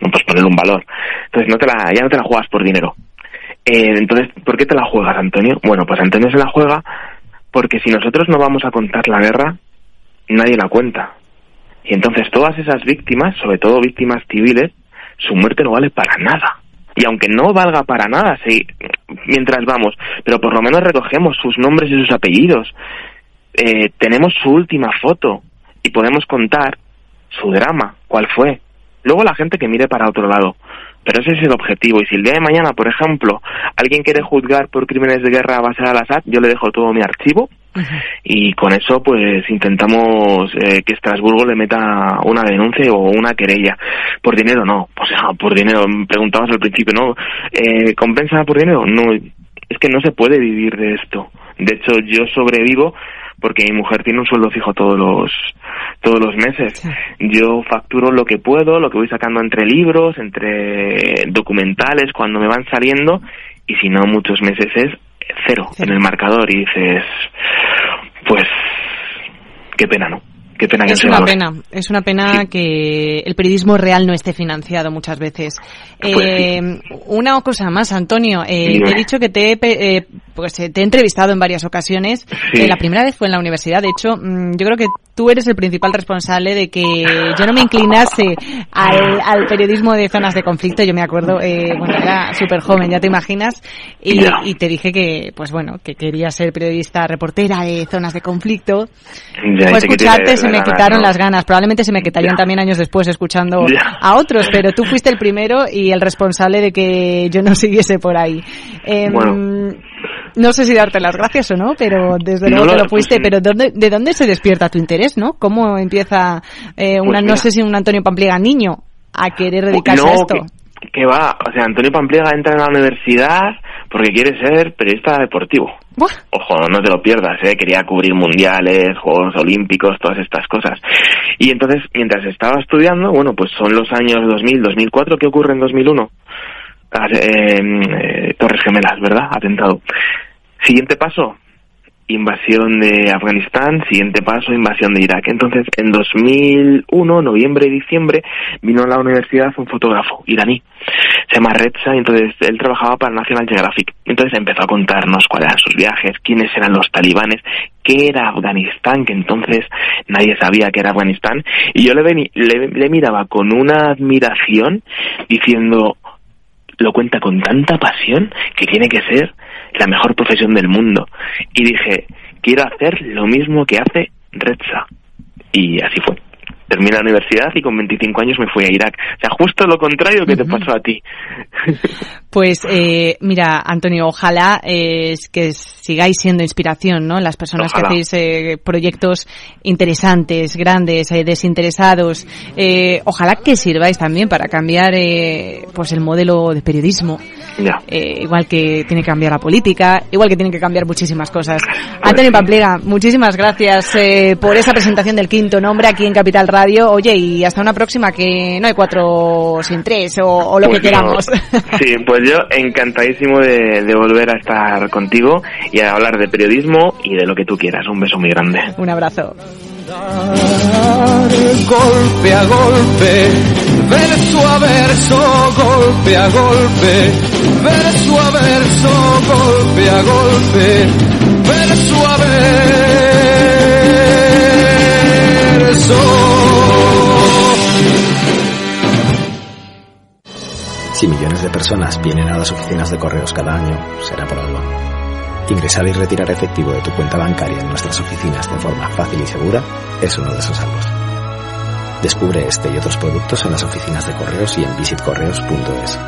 Speaker 6: no puedes ponerle un valor. Entonces no te la, ya no te la juegas por dinero. Eh, entonces, ¿por qué te la juegas, Antonio? Bueno, pues Antonio se la juega porque si nosotros no vamos a contar la guerra, nadie la cuenta. Y entonces todas esas víctimas, sobre todo víctimas civiles, su muerte no vale para nada y aunque no valga para nada sí, mientras vamos, pero por lo menos recogemos sus nombres y sus apellidos, eh, tenemos su última foto y podemos contar su drama, cuál fue. Luego la gente que mire para otro lado. Pero ese es el objetivo. Y si el día de mañana, por ejemplo, alguien quiere juzgar por crímenes de guerra a base al Assad, yo le dejo todo mi archivo y con eso pues intentamos eh, que Estrasburgo le meta una denuncia o una querella. Por dinero no, o sea, por dinero, preguntabas al principio, ¿no? Eh, ¿Compensa por dinero? No, es que no se puede vivir de esto. De hecho, yo sobrevivo porque mi mujer tiene un sueldo fijo todos los todos los meses. Yo facturo lo que puedo, lo que voy sacando entre libros, entre documentales cuando me van saliendo y si no muchos meses es cero, en el marcador y dices, pues qué pena, ¿no? Qué pena que
Speaker 4: es una pena, es una pena que el periodismo real no esté financiado muchas veces.
Speaker 6: Pues
Speaker 4: Eh, Una cosa más, Antonio, eh, te he dicho que te he, eh, pues, eh, te he entrevistado en varias ocasiones. Eh, la primera vez fue en la universidad, de hecho, mm, yo creo que tú eres el principal responsable de que yo no me inclinase al, al periodismo de zonas de conflicto. Yo me acuerdo, eh, bueno, era súper joven, ya te imaginas, y, te dije que, pues bueno, que quería ser periodista reportera de zonas de conflicto.
Speaker 6: Ya, que
Speaker 4: escucharte se me
Speaker 6: ganas,
Speaker 4: quitaron
Speaker 6: ¿no?
Speaker 4: las ganas. Probablemente se me quitarían
Speaker 6: Ya.
Speaker 4: también años después escuchando
Speaker 6: Ya.
Speaker 4: a otros, pero tú fuiste el primero y el responsable de que yo no siguiese por ahí. Em,
Speaker 6: Bueno.
Speaker 4: No sé si darte las gracias o no, pero desde
Speaker 6: No
Speaker 4: luego
Speaker 6: lo-
Speaker 4: te lo fuiste.
Speaker 6: pues,
Speaker 4: pero ¿dónde, ¿de dónde se despierta tu interés, no? ¿Cómo empieza eh, una,
Speaker 6: Pues
Speaker 4: no sé si un Antonio Pampliega niño a querer dedicarse
Speaker 6: no,
Speaker 4: a esto?
Speaker 6: Que, que va, o sea, Antonio Pampliega entra en la universidad porque quiere ser periodista deportivo.
Speaker 4: Buah,
Speaker 6: Ojo, no te lo pierdas, ¿eh? quería cubrir mundiales, Juegos Olímpicos, todas estas cosas. Y entonces, mientras estaba estudiando, bueno, pues son los años 2000, 2004, ¿qué ocurre en 2001? Ah, eh, eh, Torres Gemelas, ¿verdad? Atentado. Siguiente paso, invasión de Afganistán, siguiente paso, invasión de Irak. Entonces, en 2001, noviembre y diciembre, vino a la universidad un fotógrafo iraní, se llama Reza, y entonces él trabajaba para National Geographic. Entonces empezó a contarnos cuáles eran sus viajes, quiénes eran los talibanes, qué era Afganistán, que entonces nadie sabía que era Afganistán, y yo le, veni- le, le miraba con una admiración diciendo, lo cuenta con tanta pasión que tiene que ser la mejor profesión del mundo. Y dije, quiero hacer lo mismo que hace Reza. Y así fue. Terminé la universidad y con 25 años me fui a Irak. O sea, justo lo contrario que te pasó a ti.
Speaker 4: Pues eh, mira, Antonio, ojalá eh, que sigáis siendo inspiración, ¿no? Las personas
Speaker 6: Ojalá.
Speaker 4: que hacéis eh, proyectos interesantes, grandes, eh, desinteresados. Eh, ojalá que sirváis también para cambiar, pues el modelo de periodismo.
Speaker 6: ya.
Speaker 4: Igual que tiene que cambiar la política, igual que tienen que cambiar muchísimas cosas. Antonio Pampliega, muchísimas gracias eh, por esa presentación del quinto nombre aquí en Capital Radio. Oye, y hasta una próxima que no hay cuatro sin tres o, o lo
Speaker 6: Pues
Speaker 4: que
Speaker 6: no.
Speaker 4: queramos.
Speaker 6: Sí, pues yo encantadísimo de, de volver a estar contigo y a hablar de periodismo y de lo que tú quieras. Un beso muy grande.
Speaker 4: Un abrazo.
Speaker 5: golpe a golpe, verso a verso, golpe a golpe, verso a verso, golpe a golpe, verso a verso.
Speaker 7: Si millones de personas vienen a las oficinas de correos cada año, será por algo. Ingresar y retirar efectivo de tu cuenta bancaria en nuestras oficinas de forma fácil y segura es uno de esos algo. Descubre este y otros productos en las oficinas de correos y en visitcorreos.es.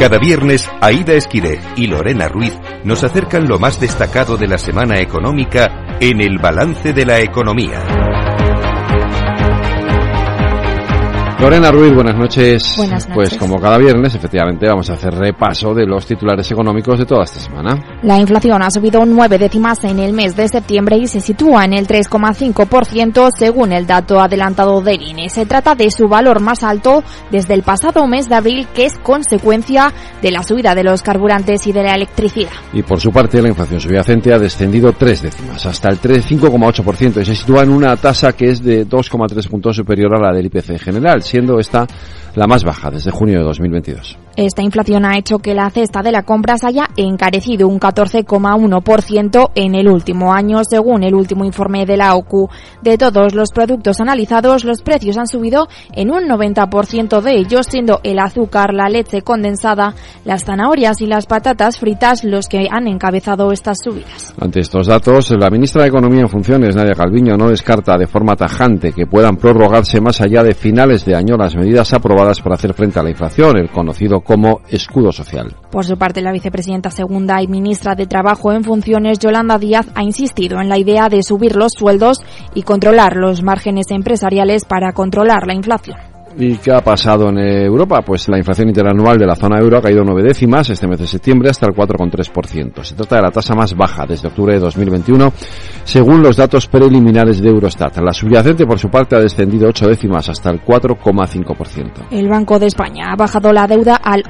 Speaker 1: Cada viernes, Aida Esquireg y Lorena Ruiz nos acercan lo más destacado de la semana económica en el balance de la economía.
Speaker 2: Lorena Ruiz, buenas noches.
Speaker 3: Buenas noches.
Speaker 2: Pues como cada viernes, efectivamente, vamos a hacer repaso de los titulares económicos de toda esta semana.
Speaker 3: La inflación ha subido un 9 décimas en el mes de septiembre y se sitúa en el 3,5% según el dato adelantado del INE. Se trata de su valor más alto desde el pasado mes de abril, que es consecuencia de la subida de los carburantes y de la electricidad.
Speaker 2: Y por su parte, la inflación subyacente ha descendido tres décimas, hasta el 3 5,8% y se sitúa en una tasa que es de 2,3 puntos superior a la del IPC en general, siendo esta la más baja desde junio de 2022.
Speaker 3: Esta inflación ha hecho que la cesta de la compra se haya encarecido un 14,1% en el último año, según el último informe de la OCU. De todos los productos analizados, los precios han subido en un 90% de ellos, siendo el azúcar, la leche condensada, las zanahorias y las patatas fritas los que han encabezado estas subidas.
Speaker 2: Ante estos datos, la ministra de Economía en funciones, Nadia Calviño, no descarta de forma tajante que puedan prorrogarse más allá de finales de año las medidas aprobadas para hacer frente a la inflación, el conocido como escudo social.
Speaker 3: Por su parte, la vicepresidenta segunda y ministra de Trabajo en funciones, Yolanda Díaz, ha insistido en la idea de subir los sueldos y controlar los márgenes empresariales para controlar la inflación.
Speaker 2: ¿Y qué ha pasado en Europa? Pues la inflación interanual de la zona euro ha caído nueve décimas este mes de septiembre hasta el 4,3%. Se trata de la tasa más baja desde octubre de 2021, según los datos preliminares de Eurostat. La subyacente, por su parte, ha descendido ocho décimas hasta el 4,5%.
Speaker 3: El Banco de España ha bajado la deuda al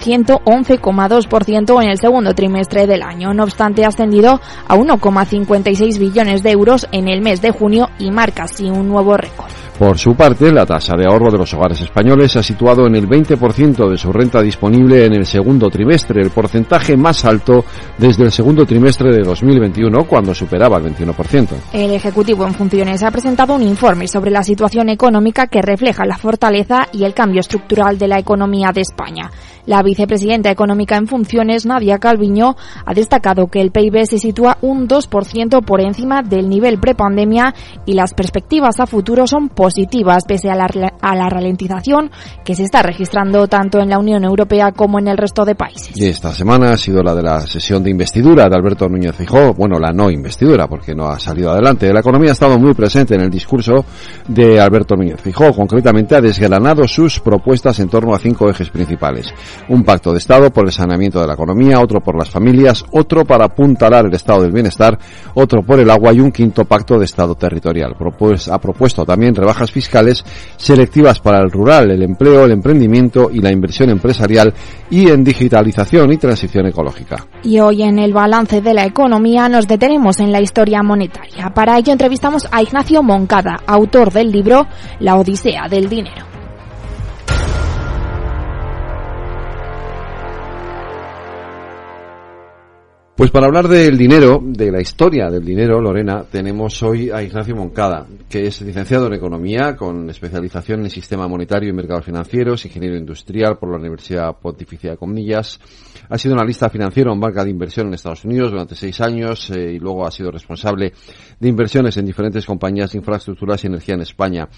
Speaker 3: 111,2% en el segundo trimestre del año. No obstante, ha ascendido a 1,56 billones de euros en el mes de junio y marca así un nuevo récord.
Speaker 2: Por su parte, la tasa de ahorro de los hogares españoles se ha situado en el 20% de su renta disponible en el segundo trimestre, el porcentaje más alto desde el segundo trimestre de 2021, cuando superaba el 21%.
Speaker 3: El Ejecutivo en funciones ha presentado un informe sobre la situación económica que refleja la fortaleza y el cambio estructural de la economía de España. La vicepresidenta económica en funciones, Nadia Calviño, ha destacado que el PIB se sitúa un 2% por encima del nivel prepandemia y las perspectivas a futuro son positivas pese a la, a la ralentización que se está registrando tanto en la Unión Europea como en el resto de países.
Speaker 2: Y esta semana ha sido la de la sesión de investidura de Alberto Núñez Fijó, bueno, la no investidura porque no ha salido adelante. La economía ha estado muy presente en el discurso de Alberto Núñez Fijó, concretamente ha desgranado sus propuestas en torno a cinco ejes principales. Un pacto de Estado por el saneamiento de la economía, otro por las familias, otro para apuntalar el estado del bienestar, otro por el agua y un quinto pacto de Estado territorial. ha propuesto también rebajas fiscales selectivas para el rural, el empleo, el emprendimiento y la inversión empresarial y en digitalización y transición ecológica.
Speaker 3: Y hoy en el balance de la economía nos detenemos en la historia monetaria. Para ello entrevistamos a Ignacio Moncada, autor del libro La Odisea del Dinero.
Speaker 2: Pues para hablar del dinero, de la historia del dinero, Lorena, tenemos hoy a Ignacio Moncada, que es licenciado en Economía con especialización en Sistema Monetario y Mercados Financieros, ingeniero industrial por la Universidad Pontificia de Comillas. Ha sido analista financiero en banca de inversión en Estados Unidos durante seis años eh, y luego ha sido responsable de inversiones en diferentes compañías de infraestructuras y energía en España.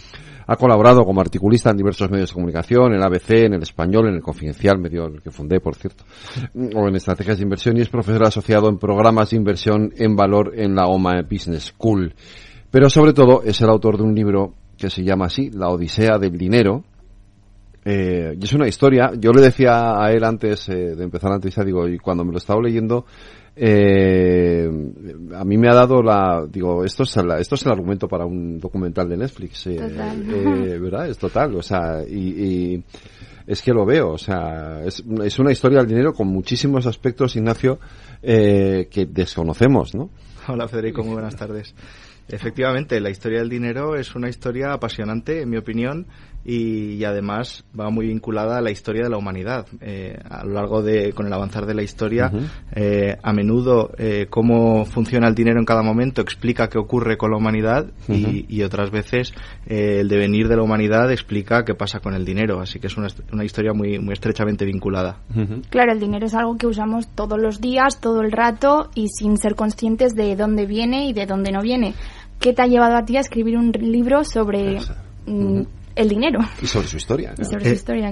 Speaker 2: Ha colaborado como articulista en diversos medios de comunicación, en ABC, en El Español, en El Confidencial, medio que fundé, por cierto, o en estrategias de inversión y es profesor asociado en programas de inversión en valor en la OMA Business School. Pero sobre todo es el autor de un libro que se llama así, La Odisea del Dinero, eh, y es una historia, yo le decía a él antes eh, de empezar la entrevista, digo, y cuando me lo estaba leyendo, eh, a mí me ha dado la, digo, esto es, esto es el argumento para un documental de Netflix, eh, eh, ¿verdad? Es total, o sea, y, y, es que lo veo, o sea, es, es una historia del dinero con muchísimos aspectos, Ignacio, eh, que desconocemos, ¿no?
Speaker 8: Hola Federico, muy buenas tardes. Efectivamente, la historia del dinero es una historia apasionante, en mi opinión, y, además va muy vinculada a la historia de la humanidad. Eh, a lo largo de, con el avanzar de la historia, eh, a menudo eh, cómo funciona el dinero en cada momento explica qué ocurre con la humanidad y, otras veces el devenir de la humanidad explica qué pasa con el dinero. Así que es una, una historia muy, muy estrechamente vinculada.
Speaker 9: Claro, el dinero es algo que usamos todos los días, todo el rato y sin ser conscientes de dónde viene y de dónde no viene. ¿Qué te ha llevado a ti a escribir un libro sobre el dinero.
Speaker 2: Y sobre su historia.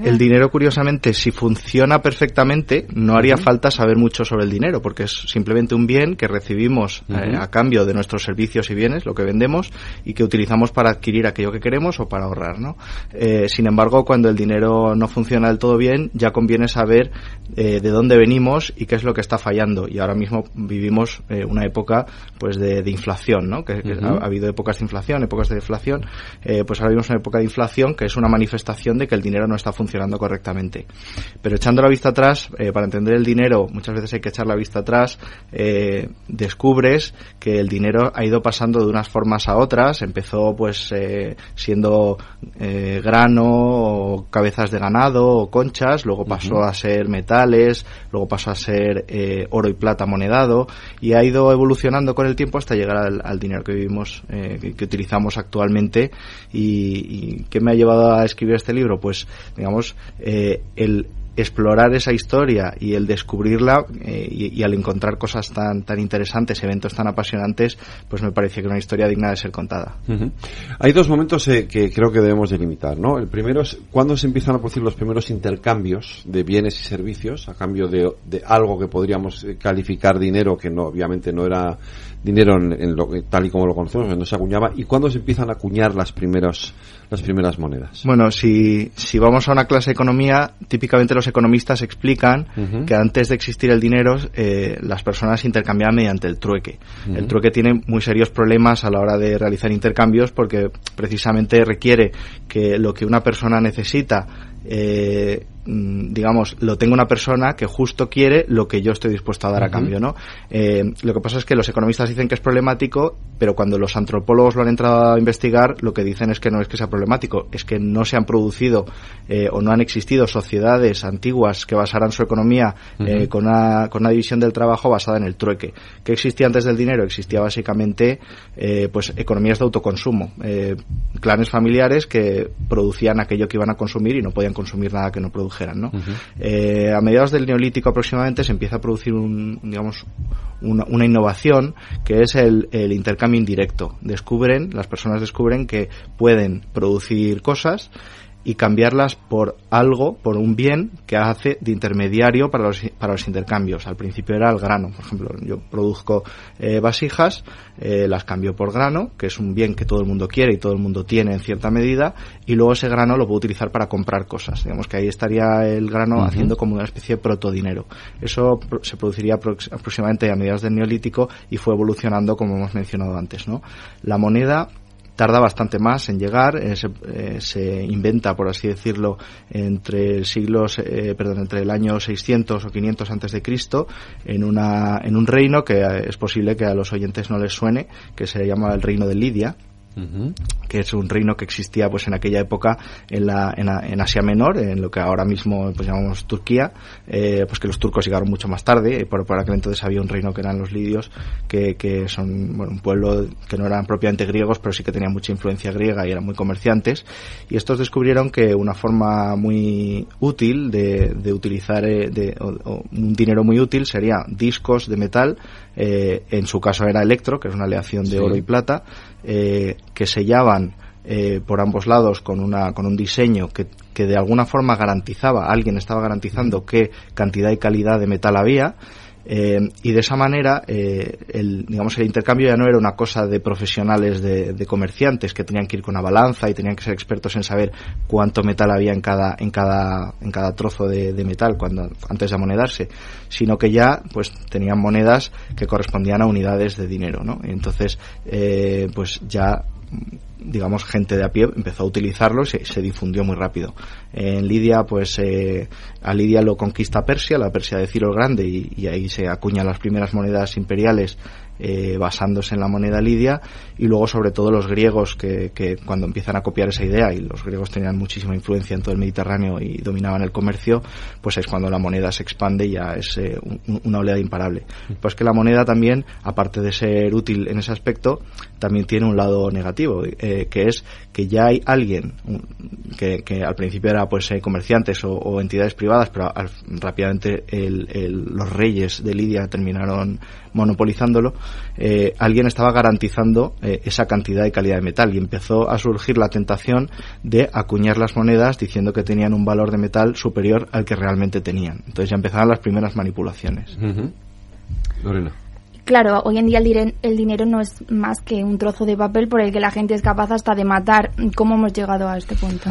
Speaker 8: el, dinero, curiosamente, si funciona perfectamente, no haría falta saber mucho sobre el dinero, porque es simplemente un bien que recibimos eh, a cambio de nuestros servicios y bienes, lo que vendemos, y que utilizamos para adquirir aquello que queremos o para ahorrar. ¿no? Eh, sin embargo, cuando el dinero no funciona del todo bien, ya conviene saber eh, de dónde venimos y qué es lo que está fallando. Y ahora mismo vivimos una época pues de, inflación, ¿no? que, ha, habido épocas de inflación, épocas de deflación. pues ahora vivimos una época de inflación que es una manifestación de que el dinero no está funcionando correctamente. Pero echando la vista atrás, eh, para entender el dinero, muchas veces hay que echar la vista atrás, eh, descubres que el dinero ha ido pasando de unas formas a otras. Empezó pues eh, siendo grano o cabezas de ganado o conchas, luego pasó a ser metales, luego pasó a ser oro y plata monedado y ha ido evolucionando con el tiempo hasta llegar al, dinero que vivimos, que, utilizamos actualmente y, y que me ha llevado a escribir este libro? Pues, digamos, eh, el explorar esa historia y el descubrirla eh, y, al encontrar cosas tan tan interesantes, eventos tan apasionantes, pues me parece que una historia digna de ser contada.
Speaker 2: Hay dos momentos eh, que creo que debemos delimitar, ¿no? El primero es cuando se empiezan a producir los primeros intercambios de bienes y servicios a cambio de, de algo que podríamos calificar dinero que no obviamente no era dinero en, lo, tal y como lo conocemos, no se acuñaba, y cuándo se empiezan a acuñar las primeras, las primeras monedas.
Speaker 8: Bueno, si, si vamos a una clase de economía, típicamente los economistas explican que antes de existir el dinero, eh, las personas intercambiaban mediante el trueque. El trueque tiene muy serios problemas a la hora de realizar intercambios porque precisamente requiere que lo que una persona necesita eh, digamos, lo tenga una persona que justo quiere lo que yo estoy dispuesto a dar a cambio, ¿no? Eh, lo que pasa es que los economistas dicen que es problemático, pero cuando los antropólogos lo han entrado a investigar, lo que dicen es que no es que sea problemático, es que no se han producido eh, o no han existido sociedades antiguas que basaran su economía eh, con, una, con una división del trabajo basada en el trueque. ¿Qué existía antes del dinero? Existía básicamente pues economías de autoconsumo, clanes familiares que producían aquello que iban a consumir y no podían consumir nada que no produjeran, ¿no? a mediados del neolítico aproximadamente se empieza a producir un, digamos, una, innovación que es el, el, intercambio indirecto. Descubren, las personas descubren que pueden producir cosas y cambiarlas por algo, por un bien que hace de intermediario para los, para los intercambios. Al principio era el grano, por ejemplo, yo produzco eh, vasijas, eh, las cambio por grano, que es un bien que todo el mundo quiere y todo el mundo tiene en cierta medida, y luego ese grano lo puedo utilizar para comprar cosas. Digamos que ahí estaría el grano haciendo como una especie de protodinero. Eso se produciría aproximadamente a mediados del Neolítico y fue evolucionando como hemos mencionado antes, ¿no? La moneda tarda bastante más en llegar, eh, eh, se, inventa, por así decirlo, entre siglos, eh, perdón, entre el año 600 o 500 antes de Cristo, en una, en un reino que es posible que a los oyentes no les suene, que se llama el reino de Lidia, que es un reino que existía pues en aquella época en, la, en, Asia Menor, en lo que ahora mismo pues llamamos Turquía, eh, pues que los turcos llegaron mucho más tarde, y por, por, aquel entonces había un reino que eran los lidios, que, que son bueno, un pueblo que no eran propiamente griegos, pero sí que tenían mucha influencia griega y eran muy comerciantes, y estos descubrieron que una forma muy útil de, de utilizar eh, de, un dinero muy útil sería discos de metal, eh, en su caso era electro, que es una aleación de oro y plata, eh, que sellaban eh, por ambos lados con, una, con un diseño que, que, de alguna forma garantizaba, alguien estaba garantizando qué cantidad y calidad de metal había, eh, y de esa manera, eh, el, digamos, el intercambio ya no era una cosa de profesionales, de, de, comerciantes que tenían que ir con una balanza y tenían que ser expertos en saber cuánto metal había en cada, en cada, en cada trozo de, metal cuando, antes de amonedarse, sino que ya, pues, tenían monedas que correspondían a unidades de dinero, ¿no? Entonces, eh, pues ya digamos, gente de a pie empezó a utilizarlo y se, difundió muy rápido. En Lidia, pues eh, a Lidia lo conquista Persia, la Persia de Ciro el Grande, y, y ahí se acuñan las primeras monedas imperiales eh, basándose en la moneda lidia y luego sobre todo los griegos que, que, cuando empiezan a copiar esa idea y los griegos tenían muchísima influencia en todo el Mediterráneo y dominaban el comercio pues es cuando la moneda se expande y ya es eh, una oleada imparable. Pues que la moneda también aparte de ser útil en ese aspecto también tiene un lado negativo eh, que es que ya hay alguien que, que al principio era pues eh, comerciantes o, o, entidades privadas pero al, rápidamente el, el, los reyes de Lidia terminaron monopolizándolo, eh, alguien estaba garantizando eh, esa cantidad y calidad de metal y empezó a surgir la tentación de acuñar las monedas diciendo que tenían un valor de metal superior al que realmente tenían. Entonces ya empezaron las primeras manipulaciones.
Speaker 3: Lorena. Claro, hoy en día el, el, dinero no es más que un trozo de papel por el que la gente es capaz hasta de matar. ¿Cómo hemos llegado a este punto?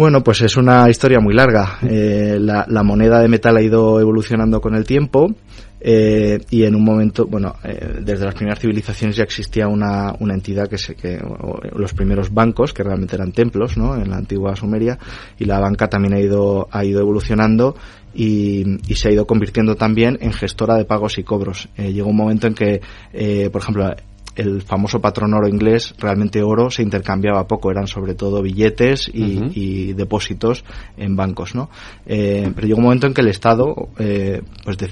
Speaker 8: Bueno, pues es una historia muy larga. Eh, la, la, moneda de metal ha ido evolucionando con el tiempo. Eh, y en un momento, bueno, eh, desde las primeras civilizaciones ya existía una, una entidad que se, que, los primeros bancos, que realmente eran templos, ¿no? En la antigua Sumeria, y la banca también ha ido, ha ido evolucionando y, y se ha ido convirtiendo también en gestora de pagos y cobros. Eh, llegó un momento en que, eh, por ejemplo, el famoso patrón oro inglés, realmente oro se intercambiaba poco, eran sobre todo billetes y, uh -huh. y depósitos en bancos, ¿no? Eh, pero llegó un momento en que el Estado, eh, pues de,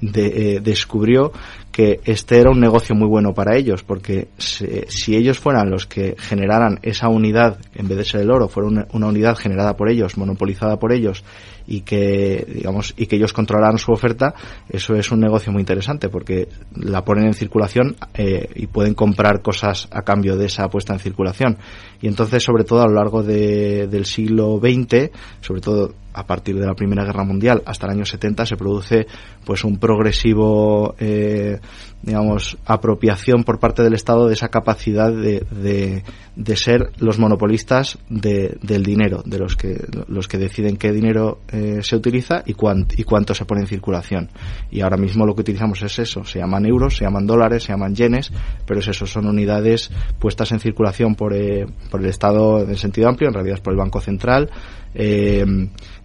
Speaker 8: de, eh, descubrió que este era un negocio muy bueno para ellos, porque si, si, ellos fueran los que generaran esa unidad, en vez de ser el oro, fuera una, una unidad generada por ellos, monopolizada por ellos, y que digamos y que ellos controlaran su oferta eso es un negocio muy interesante porque la ponen en circulación eh, y pueden comprar cosas a cambio de esa puesta en circulación. Y entonces sobre todo a lo largo de, del siglo XX sobre todo a partir de la Primera Guerra Mundial hasta el año 70 se produce pues un progresivo eh, digamos apropiación por parte del Estado de esa capacidad de, de, ser los monopolistas de, del dinero de los que los que deciden qué dinero eh, se utiliza y, y cuánto se pone en circulación. Y ahora mismo lo que utilizamos es eso, se llaman euros, se llaman dólares, se llaman yenes, pero es eso, son unidades puestas en circulación por, eh, por el Estado en sentido amplio, en realidad es por el Banco Central, eh,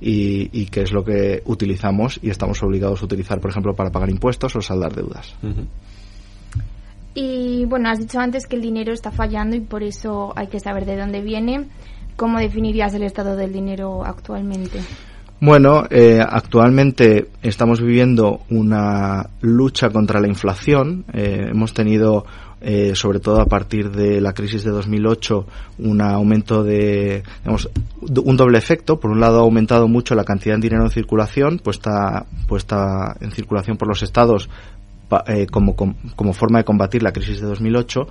Speaker 8: y, y, que es lo que utilizamos y estamos obligados a utilizar, por ejemplo, para pagar impuestos o saldar deudas.
Speaker 9: Y bueno, has dicho antes que el dinero está fallando y por eso hay que saber de dónde viene. ¿Cómo definirías el estado del dinero actualmente?
Speaker 8: Bueno, eh, actualmente estamos viviendo una lucha contra la inflación. Eh, hemos tenido, eh, sobre todo a partir de la crisis de 2008, un aumento de, un doble efecto. Por un lado, ha aumentado mucho la cantidad de dinero en circulación, puesta, puesta en circulación por los estados eh, como, como, forma de combatir la crisis de 2008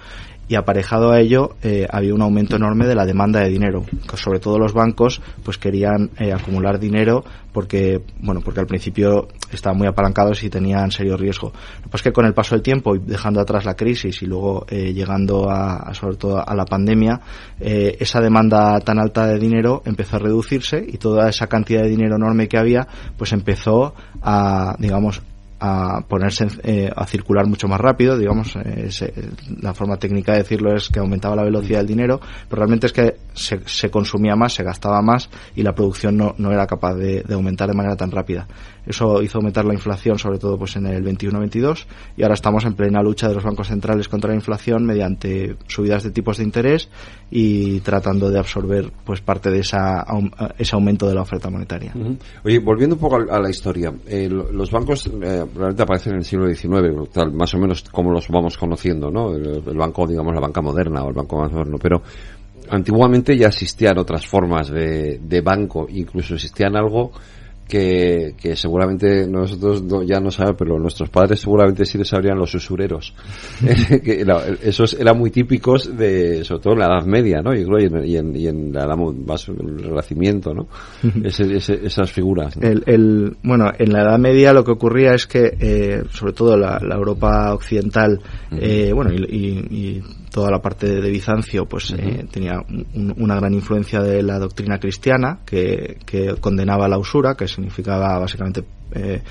Speaker 8: y aparejado a ello eh, había un aumento enorme de la demanda de dinero. Sobre todo los bancos pues querían eh, acumular dinero porque bueno porque al principio estaban muy apalancados y tenían serio riesgo. Pues que con el paso del tiempo y dejando atrás la crisis y luego llegando a, sobre todo a la pandemia esa demanda tan alta de dinero empezó a reducirse y toda esa cantidad de dinero enorme que había pues empezó a digamos a ponerse eh, a circular mucho más rápido, digamos, eh, la forma técnica de decirlo es que aumentaba la velocidad del dinero, pero realmente es que se, se consumía más, se gastaba más y la producción no, no era capaz de, aumentar de manera tan rápida. Eso hizo aumentar la inflación, sobre todo pues en el 21-22, y ahora estamos en plena lucha de los bancos centrales contra la inflación mediante subidas de tipos de interés y tratando de absorber pues parte de esa, ese aumento de la oferta monetaria.
Speaker 2: Oye, volviendo un poco a, la historia, eh, los bancos eh, realmente aparecen en el siglo XIX, más o menos como los vamos conociendo, ¿no? El, el banco, digamos, la banca moderna o el banco más moderno, pero antiguamente ya existían otras formas de, de banco, incluso existían algo que, que seguramente nosotros ya no sabemos, pero nuestros padres seguramente sí les sabrían los usureros. que esos eran muy típicos de, sobre todo en la Edad Media, ¿no? Y, y, en, y en la más el Renacimiento, ¿no? esas figuras.
Speaker 8: El, el, bueno, en la Edad Media lo que ocurría es que, eh, sobre todo la, la Europa occidental, eh, bueno, y toda la parte de Bizancio pues eh, tenía una gran influencia de la doctrina cristiana que, que, condenaba la usura, que significaba básicamente eh,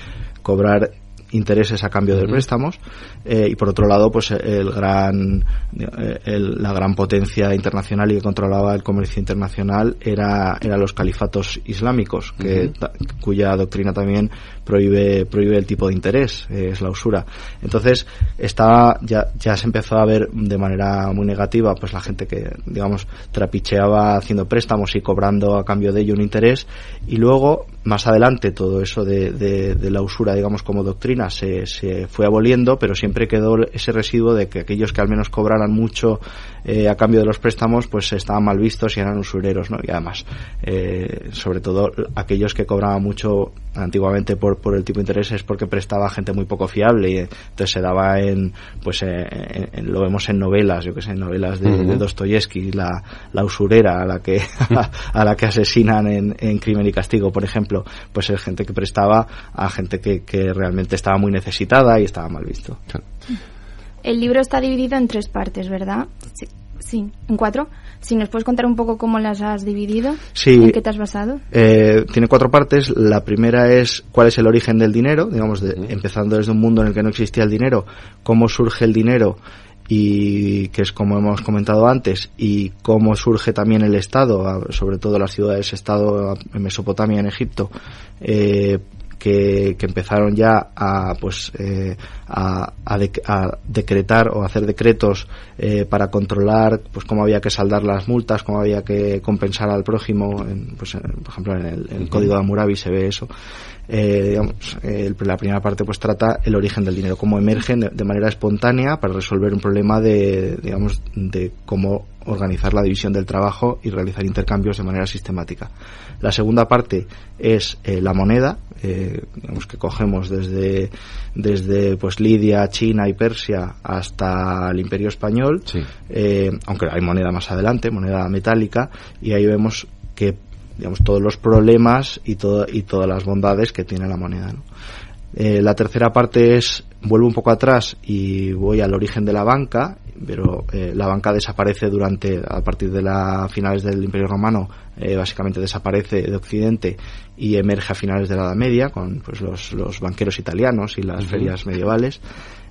Speaker 8: cobrar intereses a cambio de préstamos eh, y por otro lado pues el gran la gran potencia internacional y que controlaba el comercio internacional era eran los califatos islámicos que, cuya doctrina también prohíbe prohíbe el tipo de interés eh, es la usura. Entonces está ya ya se empezó a ver de manera muy negativa pues la gente que digamos trapicheaba haciendo préstamos y cobrando a cambio de ello un interés y luego más adelante todo eso de, de, la usura digamos como doctrina se, se fue aboliendo pero siempre quedó ese residuo de que aquellos que al menos cobraran mucho eh, a cambio de los préstamos pues estaban mal vistos y eran usureros ¿no? y además eh, sobre todo aquellos que cobraban mucho antiguamente por, por el tipo de interés es porque prestaba gente muy poco fiable y entonces se daba en pues eh, lo vemos en novelas yo que sé en novelas de, Dostoyevsky la, la usurera a la que a, la que asesinan en, en, Crimen y Castigo por ejemplo pues es gente que prestaba a gente que, que realmente estaba muy necesitada y estaba mal visto
Speaker 9: el libro está dividido en tres partes, ¿verdad? Sí, sí en cuatro. Si nos puedes contar un poco cómo las has dividido,
Speaker 8: sí,
Speaker 9: en qué te has basado.
Speaker 8: Eh, tiene cuatro partes. La primera es cuál es el origen del dinero, digamos, de, empezando desde un mundo en el que no existía el dinero, cómo surge el dinero y que es como hemos comentado antes y cómo surge también el Estado, sobre todo las ciudades-Estado en Mesopotamia, en Egipto, eh, que, empezaron ya a pues eh, a, decretar o hacer decretos eh, para controlar pues cómo había que saldar las multas cómo había que compensar al prójimo pues por ejemplo en el, código de Hammurabi se ve eso eh, digamos, la primera parte pues trata el origen del dinero, cómo emergen de, manera espontánea para resolver un problema de, digamos, de cómo organizar la división del trabajo y realizar intercambios de manera sistemática. La segunda parte es eh, la moneda, eh, digamos que cogemos desde, desde pues Lidia, China y Persia hasta el Imperio Español, eh, aunque hay moneda más adelante, moneda metálica, y ahí vemos que digamos todos los problemas y todo, y todas las bondades que tiene la moneda. la tercera parte es vuelvo un poco atrás y voy al origen de la banca pero eh, la banca desaparece durante, a partir de las finales del Imperio Romano, eh, básicamente desaparece de Occidente y emerge a finales de la Edad Media con pues, los, los banqueros italianos y las ferias medievales.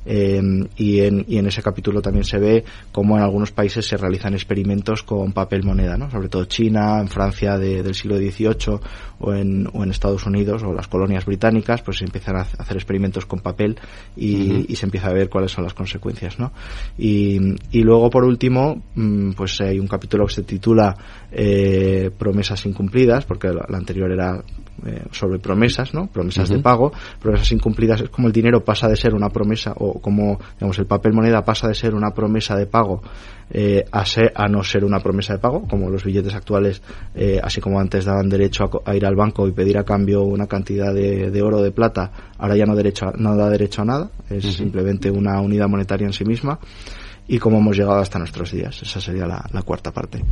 Speaker 8: Eh, y, en, y en ese capítulo también se ve cómo en algunos países se realizan experimentos con papel moneda, ¿no? sobre todo China, en Francia del siglo XVIII o en, o en Estados Unidos o las colonias británicas, pues se empiezan a hacer experimentos con papel y, y se empieza a ver cuáles son las consecuencias. ¿no? Y, y luego, por último, mm, pues hay un capítulo que se titula eh, Promesas incumplidas, porque la anterior era eh, sobre promesas, ¿no? Promesas de pago, promesas incumplidas, es como el dinero pasa de ser una promesa o como, digamos, el papel moneda pasa de ser una promesa de pago eh, a, ser, a no ser una promesa de pago, como los billetes actuales, eh, así como antes daban derecho a, ir al banco y pedir a cambio una cantidad de, de oro o de plata, ahora ya no, derecho a- no da derecho a nada, es simplemente una unidad monetaria en sí misma y cómo hemos llegado hasta nuestros días. Esa sería la, la cuarta parte.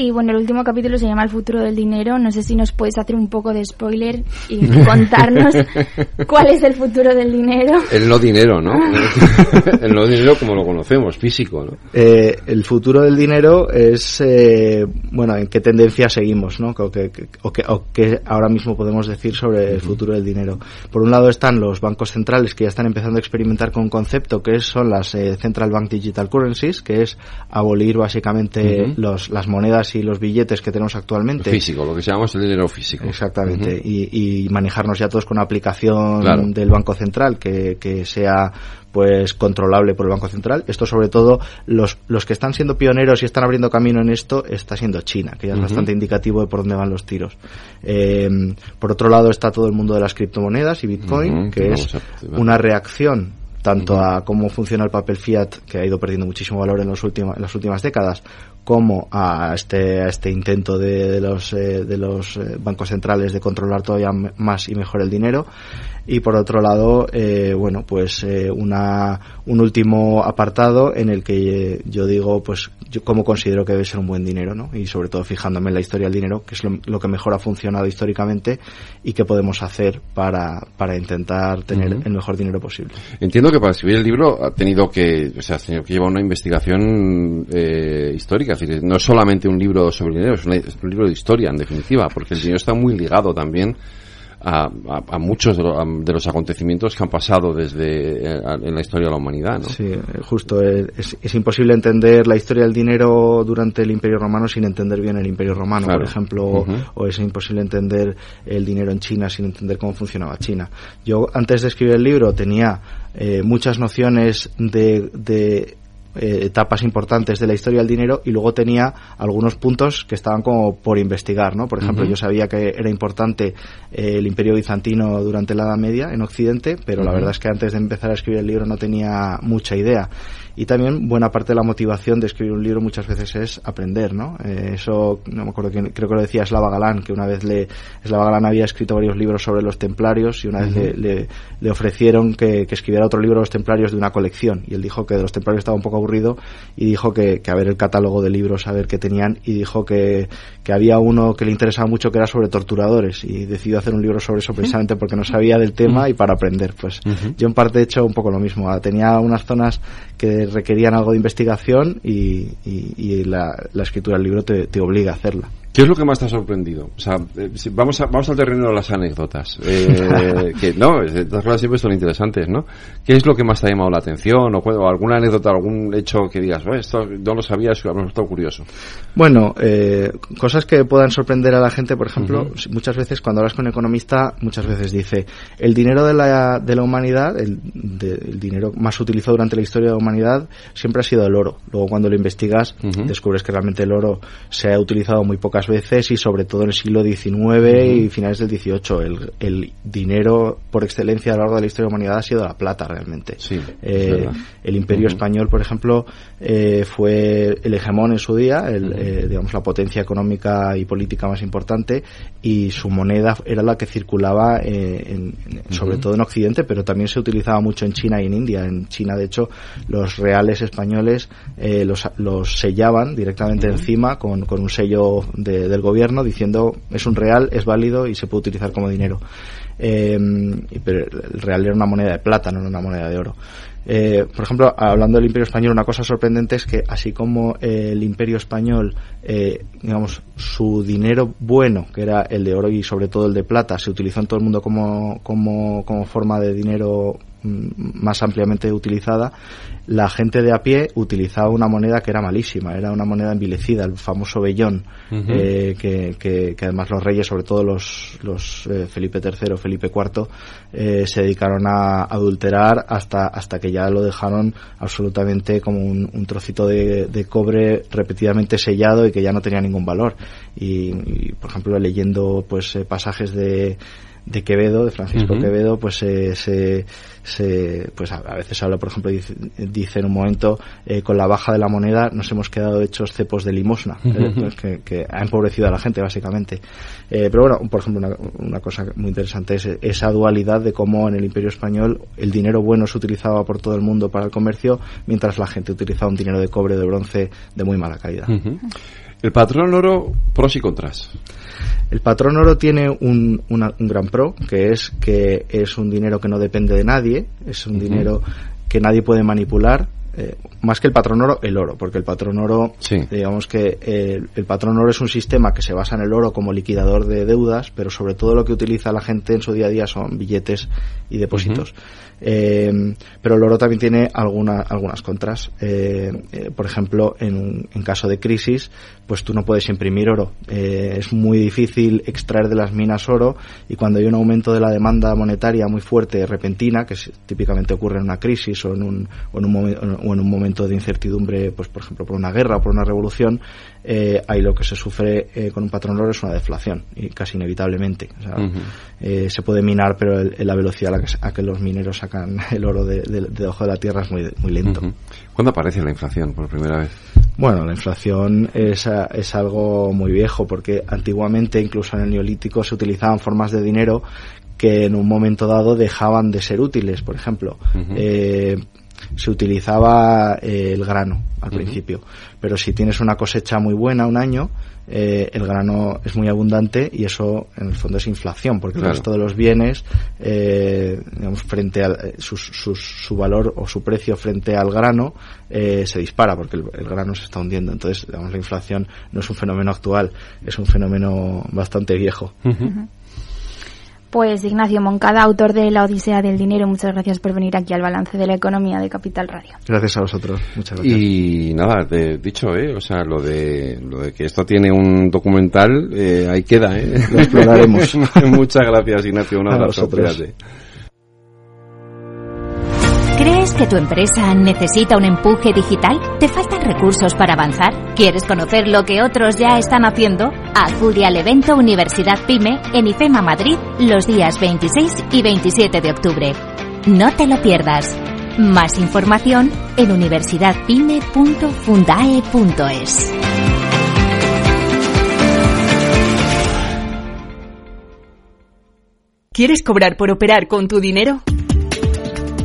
Speaker 9: Y bueno, el último capítulo se llama El futuro del dinero. No sé si nos puedes hacer un poco de spoiler y contarnos cuál es el futuro del dinero.
Speaker 2: El no dinero, ¿no? el no dinero como lo conocemos, físico, ¿no?
Speaker 8: Eh, el futuro del dinero es, eh, bueno, en qué tendencia seguimos, ¿no? O que, que- o, que, o qué ahora mismo podemos decir sobre el futuro del dinero. Por un lado están los bancos centrales que ya están empezando a experimentar con un concepto que es- son las eh, Central Bank Digital Currencies, que es abolir básicamente los, las monedas y los billetes que tenemos actualmente.
Speaker 2: Físico, lo que llamamos el dinero físico.
Speaker 8: Exactamente, y, y manejarnos ya todos con una aplicación
Speaker 2: Claro.
Speaker 8: del Banco Central que, que sea pues controlable por el Banco Central. Esto sobre todo los, los que están siendo pioneros y están abriendo camino en esto está siendo China, que ya es bastante indicativo de por dónde van los tiros. Eh, por otro lado está todo el mundo de las criptomonedas y Bitcoin, que
Speaker 2: que
Speaker 8: es una reacción tanto a cómo funciona el papel fiat, que ha ido perdiendo muchísimo valor en, los últimos, en las últimas décadas, como a este, a este intento de, de los, eh, de los eh, bancos centrales de controlar todavía más y mejor el dinero. Y por otro lado, eh, bueno, pues eh, una, un último apartado en el que eh, yo digo, pues, yo cómo considero que debe ser un buen dinero, ¿no? Y sobre todo fijándome en la historia del dinero, que es lo, lo que mejor ha funcionado históricamente y qué podemos hacer para, para intentar tener el mejor dinero posible.
Speaker 2: Entiendo que para escribir el libro ha tenido que, o sea, has tenido que llevar una investigación eh, histórica. Es decir, no es solamente un libro sobre dinero, es, un libro de historia, en definitiva, porque el dinero está muy ligado también a, a- a muchos de, lo- a- de los acontecimientos que han pasado desde eh, en la historia de la humanidad, ¿no?
Speaker 8: Sí, eh, justo. eh, Es, es imposible entender la historia del dinero durante el Imperio Romano sin entender bien el Imperio Romano,
Speaker 2: Claro.
Speaker 8: por ejemplo, o es imposible entender el dinero en China sin entender cómo funcionaba China. Yo, antes de escribir el libro, tenía eh, muchas nociones de, de eh, etapas importantes de la historia del dinero y luego tenía algunos puntos que estaban como por investigar, ¿no? Por ejemplo, yo sabía que era importante eh, el Imperio Bizantino durante la Edad Media en Occidente, pero la verdad es que antes de empezar a escribir el libro no tenía mucha idea. Y también buena parte de la motivación de escribir un libro muchas veces es aprender, ¿no? Eh, eso, no me acuerdo quién, creo que lo decía Slava Galán, que una vez le, Slava Galán había escrito varios libros sobre los templarios y una vez le, le- le ofrecieron que, que escribiera otro libro de los templarios de una colección. Y él dijo que de los templarios estaba un poco aburrido y dijo que, que a ver el catálogo de libros, a ver qué tenían y dijo que, que había uno que le interesaba mucho que era sobre torturadores y decidió hacer un libro sobre eso precisamente porque no sabía del tema y para aprender. Pues yo en parte he hecho un poco lo mismo. Ah, Tenía unas zonas que requerían algo de investigación y, y- la, la escritura del libro te obliga a hacerla.
Speaker 2: ¿Qué es lo que más te ha sorprendido? O sea, eh, si- vamos, a, vamos al terreno de las anécdotas. Eh, que no, es- estas cosas siempre son interesantes, ¿no? ¿Qué es lo que más te ha llamado la atención? ¿O, o alguna anécdota, algún hecho que digas, "Oh, esto no lo sabía, es me ha estado curioso?
Speaker 8: Bueno, eh, cosas que puedan sorprender a la gente, por ejemplo, muchas veces cuando hablas con un economista, muchas veces dice, el dinero de la, de la humanidad, el, de- el dinero más utilizado durante la historia de la humanidad, siempre ha sido el oro. Luego cuando lo investigas, descubres que realmente el oro se ha utilizado muy pocas veces y sobre todo en el siglo XIX y finales del XVIII. El, el dinero por excelencia a lo largo de la historia de la humanidad ha sido la plata realmente.
Speaker 2: Sí,
Speaker 8: Eh, el imperio español, por ejemplo, eh, fue el hegemón en su día, el, eh, digamos la potencia económica y política más importante, y su moneda era la que circulaba en- sobre todo en Occidente, pero también se utilizaba mucho en China y en India. En China, de hecho, los reales españoles eh, los, los sellaban directamente encima con, con un sello de del gobierno diciendo es un real, es válido y se puede utilizar como dinero. Eh, pero el real era una moneda de plata, no una moneda de oro. Eh, por ejemplo, hablando del Imperio Español, una cosa sorprendente es que así como eh, el Imperio Español, eh, digamos, su dinero bueno, que era el de oro y sobre todo el de plata, se utilizó en todo el mundo como, como, como forma de dinero mm, más ampliamente utilizada, la gente de a pie utilizaba una moneda que era malísima, era una moneda envilecida, el famoso vellón, eh, que, que, que, además los reyes, sobre todo los, los eh, Felipe III, Felipe IV, eh, se dedicaron a adulterar hasta, hasta que ya lo dejaron absolutamente como un, un trocito de, de, cobre repetidamente sellado y que ya no tenía ningún valor. Y, y por ejemplo, leyendo pues eh, pasajes de de Quevedo, de Francisco uh -huh. Quevedo, pues eh, se, se, pues a, a, veces habla, por ejemplo, dice, dice en un momento, eh, con la baja de la moneda nos hemos quedado hechos cepos de limosna, uh -huh. eh, pues que, que, ha empobrecido a la gente, básicamente. pero bueno, por ejemplo, una, una, cosa muy interesante es esa dualidad de cómo en el Imperio Español el dinero bueno se utilizaba por todo el mundo para el comercio, mientras la gente utilizaba un dinero de cobre, de bronce, de muy mala calidad.
Speaker 2: Uh -huh. El patrón oro, pros y contras.
Speaker 8: El patrón oro tiene un, una, un, gran pro, que es que es un dinero que no depende de nadie, es un uh -huh. dinero que nadie puede manipular, eh, más que el patrón oro, el oro, porque el patrón oro,
Speaker 2: sí.
Speaker 8: digamos que el, el, patrón oro es un sistema que se basa en el oro como liquidador de deudas, pero sobre todo lo que utiliza la gente en su día a día son billetes y depósitos. Uh -huh. eh, pero el oro también tiene alguna, algunas contras. Eh, eh, por ejemplo, en, un, en caso de crisis, pues tú no puedes imprimir oro. Eh, es muy difícil extraer de las minas oro y cuando hay un aumento de la demanda monetaria muy fuerte, repentina, que típicamente ocurre en una crisis o en un, o en un, o en un momento de incertidumbre, pues por ejemplo por una guerra o por una revolución, eh, ahí lo que se sufre eh, con un patrón oro es una deflación, y casi inevitablemente. O sea, uh -huh. eh, se puede minar, pero el, la velocidad a la que, a que, los mineros sacan el oro de, de, de, la tierra es muy, muy lento. Uh
Speaker 2: -huh. ¿Cuándo aparece la inflación por primera vez?
Speaker 8: Bueno, la inflación es, es algo muy viejo, porque antiguamente, incluso en el neolítico, se utilizaban formas de dinero que en un momento dado dejaban de ser útiles, por ejemplo. Uh -huh. eh, se utilizaba eh, el grano al uh -huh. principio, pero si tienes una cosecha muy buena un año, eh, el grano es muy abundante y eso en el fondo es inflación, porque claro. el resto de los bienes, eh, digamos, frente a su, su, su, valor o su precio frente al grano eh, se dispara porque el, el, grano se está hundiendo. Entonces, digamos, la inflación no es un fenómeno actual, es un fenómeno bastante viejo.
Speaker 2: Uh -huh.
Speaker 9: Pues Ignacio Moncada, autor de La Odisea del Dinero, muchas gracias por venir aquí al balance de la economía de Capital Radio.
Speaker 8: Gracias a vosotros, muchas gracias.
Speaker 2: Y nada, de, dicho, ¿eh? O sea, lo de, lo de que esto tiene un documental, eh, ahí queda, ¿eh?
Speaker 8: Lo exploraremos.
Speaker 2: muchas gracias, Ignacio, un abrazo.
Speaker 10: ¿Crees que tu empresa necesita un empuje digital? ¿Te faltan recursos para avanzar? ¿Quieres conocer lo que otros ya están haciendo? Acude al evento Universidad Pyme en IFEMA Madrid los días 26 y 27 de octubre. No te lo pierdas. Más información en universidadpyme.fundae.es.
Speaker 4: ¿Quieres cobrar por operar con tu dinero?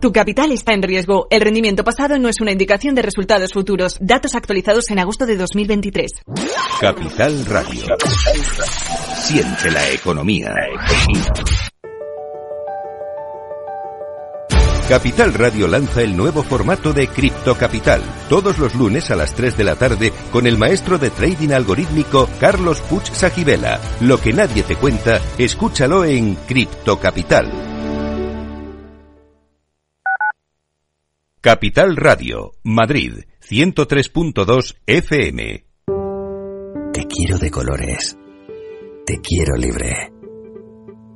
Speaker 4: Tu capital está en riesgo. El rendimiento pasado no es una indicación de resultados futuros. Datos actualizados en agosto de 2023.
Speaker 1: Capital Radio. Siente la economía. Capital Radio lanza el nuevo formato de Cripto Capital, todos los lunes a las 3 de la tarde con el maestro de trading algorítmico Carlos Puch Sajibela. Lo que nadie te cuenta, escúchalo en Cripto Capital. Capital Radio, Madrid, 103.2 FM.
Speaker 11: Te quiero de colores. Te quiero libre.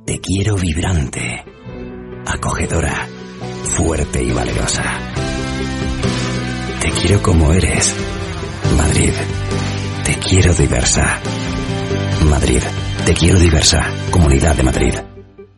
Speaker 11: Te quiero vibrante acogedora, fuerte y valerosa. Te quiero como eres. Madrid. Te quiero diversa. Madrid. Te quiero diversa. Comunidad de Madrid.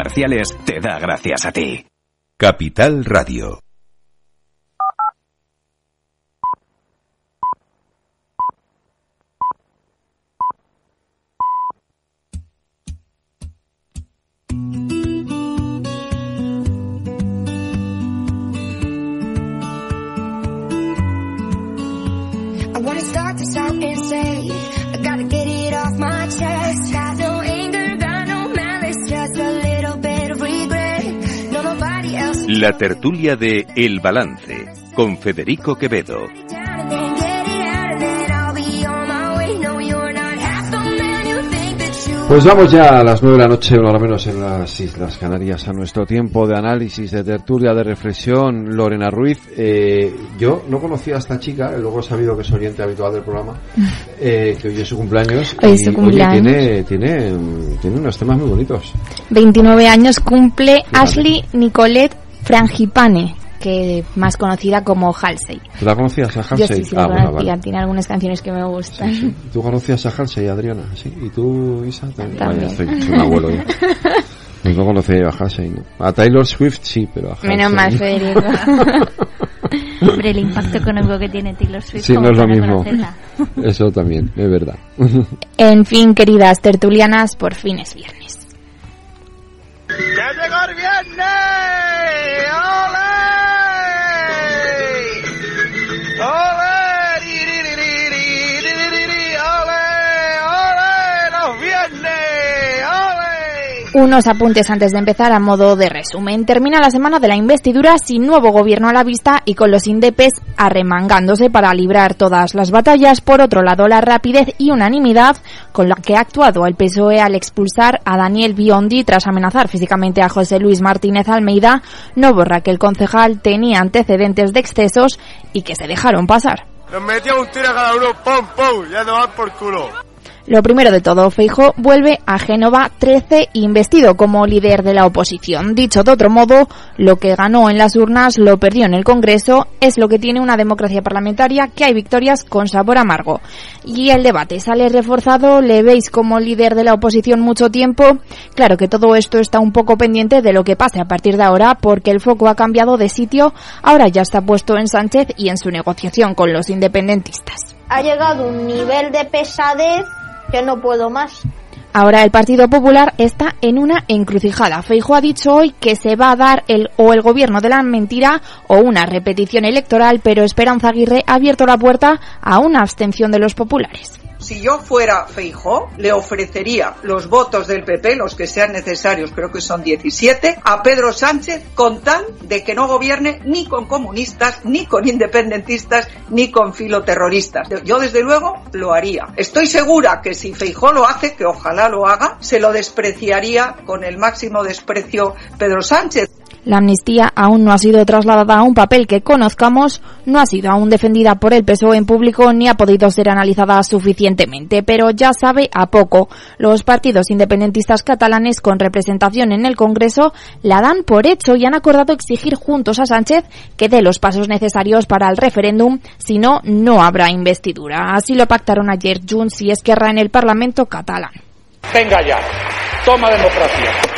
Speaker 12: comerciales te da gracias a ti.
Speaker 1: Capital Radio.
Speaker 13: I wanna start this out and say, I gotta get it off my chest.
Speaker 1: La tertulia de El Balance con Federico Quevedo.
Speaker 2: Pues vamos ya a las nueve de la noche, una hora menos en las Islas Canarias, a nuestro tiempo de análisis, de tertulia, de reflexión. Lorena Ruiz, eh, yo no conocía a esta chica, luego he sabido que es oyente habitual del programa, eh, que hoy es su cumpleaños.
Speaker 3: Hoy es
Speaker 2: y,
Speaker 3: su
Speaker 2: oye,
Speaker 3: cumpleaños.
Speaker 2: tiene, tiene, tiene unos temas muy bonitos.
Speaker 3: 29 años cumple Ashley Nicolette Frangipane, que más conocida como Halsey.
Speaker 2: ¿Tú la conocías a Halsey?
Speaker 3: Yo sí, sí,
Speaker 2: ah,
Speaker 3: la
Speaker 2: bueno,
Speaker 3: conocía,
Speaker 2: vale.
Speaker 3: tiene algunas canciones que me gustan.
Speaker 2: ¿Tú conocías a Halsey, Adriana? Sí. ¿Y tú, Isa? También.
Speaker 3: También.
Speaker 2: Vaya, estoy soy un abuelo ya. No conocía yo a Halsey, ¿no? A Taylor Swift sí, pero a Halsey...
Speaker 3: Menos mal, Federico.
Speaker 14: Hombre, el impacto económico que tiene Taylor Swift.
Speaker 2: Sí, no es lo mismo. Eso también, es verdad.
Speaker 3: En fin, queridas tertulianas, por fin es viernes.
Speaker 5: ¡Ya llegó el viernes!
Speaker 3: Unos apuntes antes de empezar a modo de resumen. Termina la semana de la investidura sin nuevo gobierno a la vista y con los indepes arremangándose para librar todas las batallas. Por otro lado, la rapidez y unanimidad con la que ha actuado el PSOE al expulsar a Daniel Biondi tras amenazar físicamente a José Luis Martínez Almeida no borra que el concejal tenía antecedentes de excesos y que se dejaron pasar. Lo primero de todo, Feijo vuelve a Génova 13 investido como líder de la oposición. Dicho de otro modo, lo que ganó en las urnas lo perdió en el Congreso, es lo que tiene una democracia parlamentaria que hay victorias con sabor amargo. Y el debate sale reforzado, le veis como líder de la oposición mucho tiempo. Claro que todo esto está un poco pendiente de lo que pase a partir de ahora porque el foco ha cambiado de sitio, ahora ya está puesto en Sánchez y en su negociación con los independentistas.
Speaker 15: Ha llegado un nivel de pesadez
Speaker 3: Ahora el Partido Popular está en una encrucijada. Feijo ha dicho hoy que se va a dar el o el gobierno de la mentira o una repetición electoral, pero Esperanza Aguirre ha abierto la puerta a una abstención de los populares.
Speaker 16: Si yo fuera Feijó, le ofrecería los votos del PP, los que sean necesarios, creo que son 17, a Pedro Sánchez con tal de que no gobierne ni con comunistas, ni con independentistas, ni con filoterroristas. Yo desde luego lo haría. Estoy segura que si Feijó lo hace, que ojalá lo haga, se lo despreciaría con el máximo desprecio Pedro Sánchez.
Speaker 3: La amnistía aún no ha sido trasladada a un papel que conozcamos, no ha sido aún defendida por el PSOE en público ni ha podido ser analizada suficientemente, pero ya sabe a poco. Los partidos independentistas catalanes con representación en el Congreso la dan por hecho y han acordado exigir juntos a Sánchez que dé los pasos necesarios para el referéndum, si no, no habrá investidura. Así lo pactaron ayer Junts y Esquerra en el Parlamento catalán.
Speaker 17: Venga ya, toma democracia.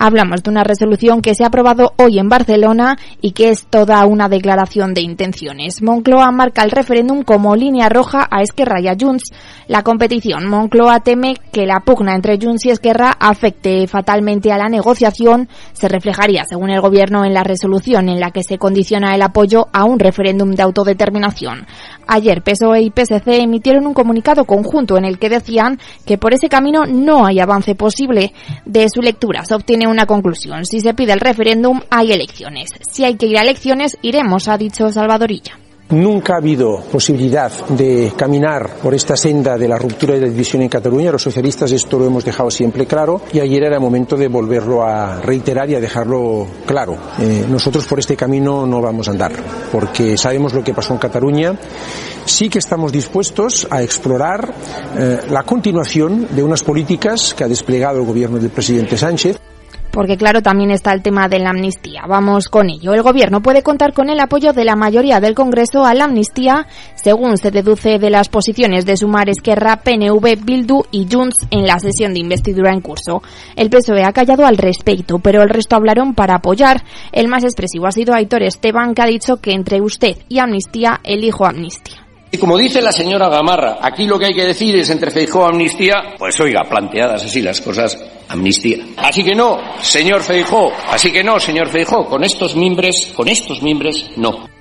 Speaker 3: Hablamos de una resolución que se ha aprobado hoy en Barcelona y que es toda una declaración de intenciones. Moncloa marca el referéndum como línea roja a Esquerra y a Junts. La competición. Moncloa teme que la pugna entre Junts y Esquerra afecte fatalmente a la negociación. Se reflejaría, según el gobierno, en la resolución en la que se condiciona el apoyo a un referéndum de autodeterminación. Ayer PSOE y PSC emitieron un comunicado conjunto en el que decían que por ese camino no hay avance posible. De su lectura se obtiene una conclusión. Si se pide el referéndum, hay elecciones. Si hay que ir a elecciones, iremos, ha dicho Salvadorilla.
Speaker 18: Nunca ha habido posibilidad de caminar por esta senda de la ruptura y la división en Cataluña. Los socialistas esto lo hemos dejado siempre claro y ayer era el momento de volverlo a reiterar y a dejarlo claro. Eh, nosotros por este camino no vamos a andar porque sabemos lo que pasó en Cataluña. Sí que estamos dispuestos a explorar eh, la continuación de unas políticas que ha desplegado el gobierno del presidente Sánchez
Speaker 3: porque claro, también está el tema de la amnistía. Vamos con ello. El gobierno puede contar con el apoyo de la mayoría del Congreso a la amnistía, según se deduce de las posiciones de Sumar Esquerra, PNV, Bildu y Junts en la sesión de investidura en curso. El PSOE ha callado al respecto, pero el resto hablaron para apoyar. El más expresivo ha sido Aitor Esteban, que ha dicho que entre usted y amnistía elijo amnistía.
Speaker 19: Y como dice la señora Gamarra, aquí lo que hay que decir es entre Feijó y amnistía, pues oiga, planteadas así las cosas, amnistía. Así que no, señor Feijó, así que no, señor Feijó, con estos mimbres, con estos mimbres, no.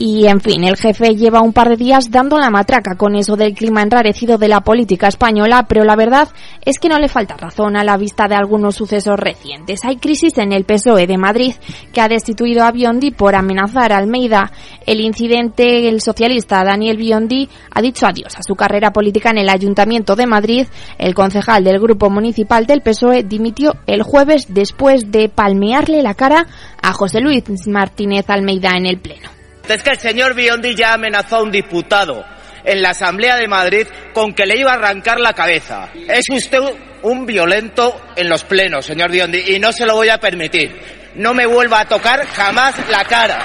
Speaker 3: Y en fin, el jefe lleva un par de días dando la matraca con eso del clima enrarecido de la política española, pero la verdad es que no le falta razón a la vista de algunos sucesos recientes. Hay crisis en el PSOE de Madrid, que ha destituido a Biondi por amenazar a Almeida. El incidente, el socialista Daniel Biondi ha dicho adiós a su carrera política en el Ayuntamiento de Madrid. El concejal del grupo municipal del PSOE dimitió el jueves después de palmearle la cara a José Luis Martínez Almeida en el Pleno.
Speaker 20: Es que el señor Biondi ya amenazó a un diputado en la Asamblea de Madrid con que le iba a arrancar la cabeza. Es usted un violento en los plenos, señor Biondi, y no se lo voy a permitir. No me vuelva a tocar jamás la cara.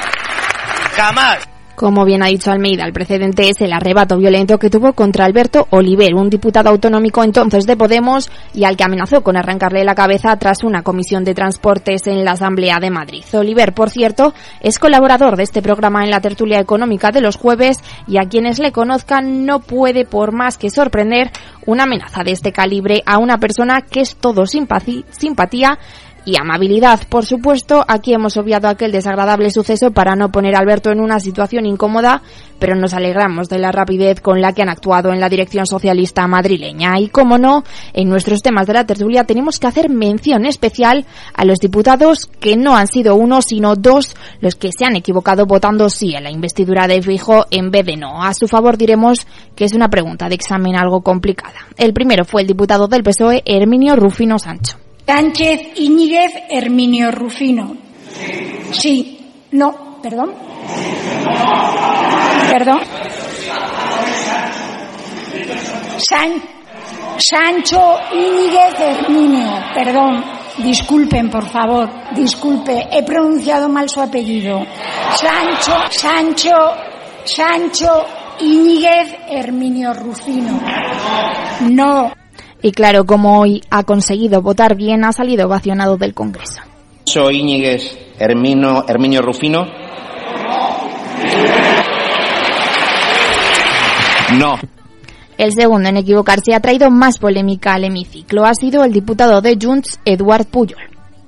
Speaker 20: Jamás.
Speaker 3: Como bien ha dicho Almeida, el precedente es el arrebato violento que tuvo contra Alberto Oliver, un diputado autonómico entonces de Podemos y al que amenazó con arrancarle la cabeza tras una comisión de transportes en la Asamblea de Madrid. Oliver, por cierto, es colaborador de este programa en la tertulia económica de los jueves y a quienes le conozcan no puede por más que sorprender una amenaza de este calibre a una persona que es todo simpatía y amabilidad. Por supuesto, aquí hemos obviado aquel desagradable suceso para no poner a Alberto en una situación incómoda, pero nos alegramos de la rapidez con la que han actuado en la dirección socialista madrileña. Y como no, en nuestros temas de la tertulia tenemos que hacer mención especial a los diputados que no han sido uno, sino dos los que se han equivocado votando sí a la investidura de Fijo en vez de no. A su favor diremos que es una pregunta de examen algo complicada. El primero fue el diputado del PSOE, Herminio Rufino Sancho.
Speaker 21: Sánchez Iñiguez Herminio Rufino. Sí. No. Perdón. Perdón. San, Sancho Iñiguez Herminio. Perdón. Disculpen, por favor. Disculpe. He pronunciado mal su apellido. Sancho, Sancho, Sancho Iñiguez Herminio Rufino. No.
Speaker 3: Y claro, como hoy ha conseguido votar bien, ha salido ovacionado del Congreso.
Speaker 20: Soy Íñiguez Hermino, Herminio Rufino. No.
Speaker 3: El segundo en equivocarse ha traído más polémica al hemiciclo. Ha sido el diputado de Junts, Eduard Puyol.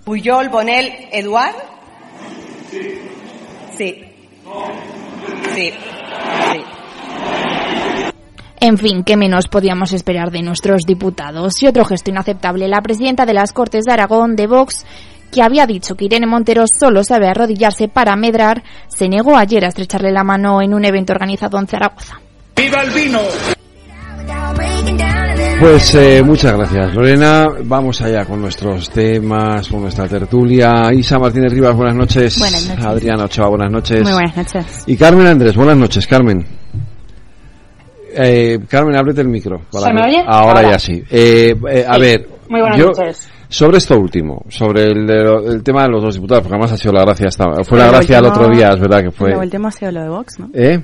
Speaker 22: Puyol, Bonel, Eduard. Sí. Sí. Sí.
Speaker 3: En fin, ¿qué menos podíamos esperar de nuestros diputados? Y otro gesto inaceptable, la presidenta de las Cortes de Aragón, de Vox, que había dicho que Irene Montero solo sabe arrodillarse para medrar, se negó ayer a estrecharle la mano en un evento organizado en Zaragoza.
Speaker 17: ¡Viva el vino!
Speaker 2: Pues eh, muchas gracias, Lorena. Vamos allá con nuestros temas, con nuestra tertulia. Isa Martínez Rivas, buenas noches.
Speaker 4: Buenas noches.
Speaker 2: Adriana Ochoa, buenas noches.
Speaker 4: Muy buenas noches.
Speaker 2: Y Carmen Andrés, buenas noches, Carmen. Eh, Carmen, ábrete el micro.
Speaker 23: ¿Se me oye?
Speaker 2: Ahora,
Speaker 23: Ahora.
Speaker 2: ya sí. Eh, eh, a
Speaker 23: Sí.
Speaker 2: ver,
Speaker 23: Muy buenas
Speaker 2: yo,
Speaker 23: noches.
Speaker 2: sobre esto último, sobre el, el tema de los dos diputados, porque además ha sido la gracia, esta, fue la gracia el
Speaker 4: último-
Speaker 2: otro día, es verdad que fue.
Speaker 4: Lo último ha sido lo de Vox, ¿no?
Speaker 2: ¿Eh?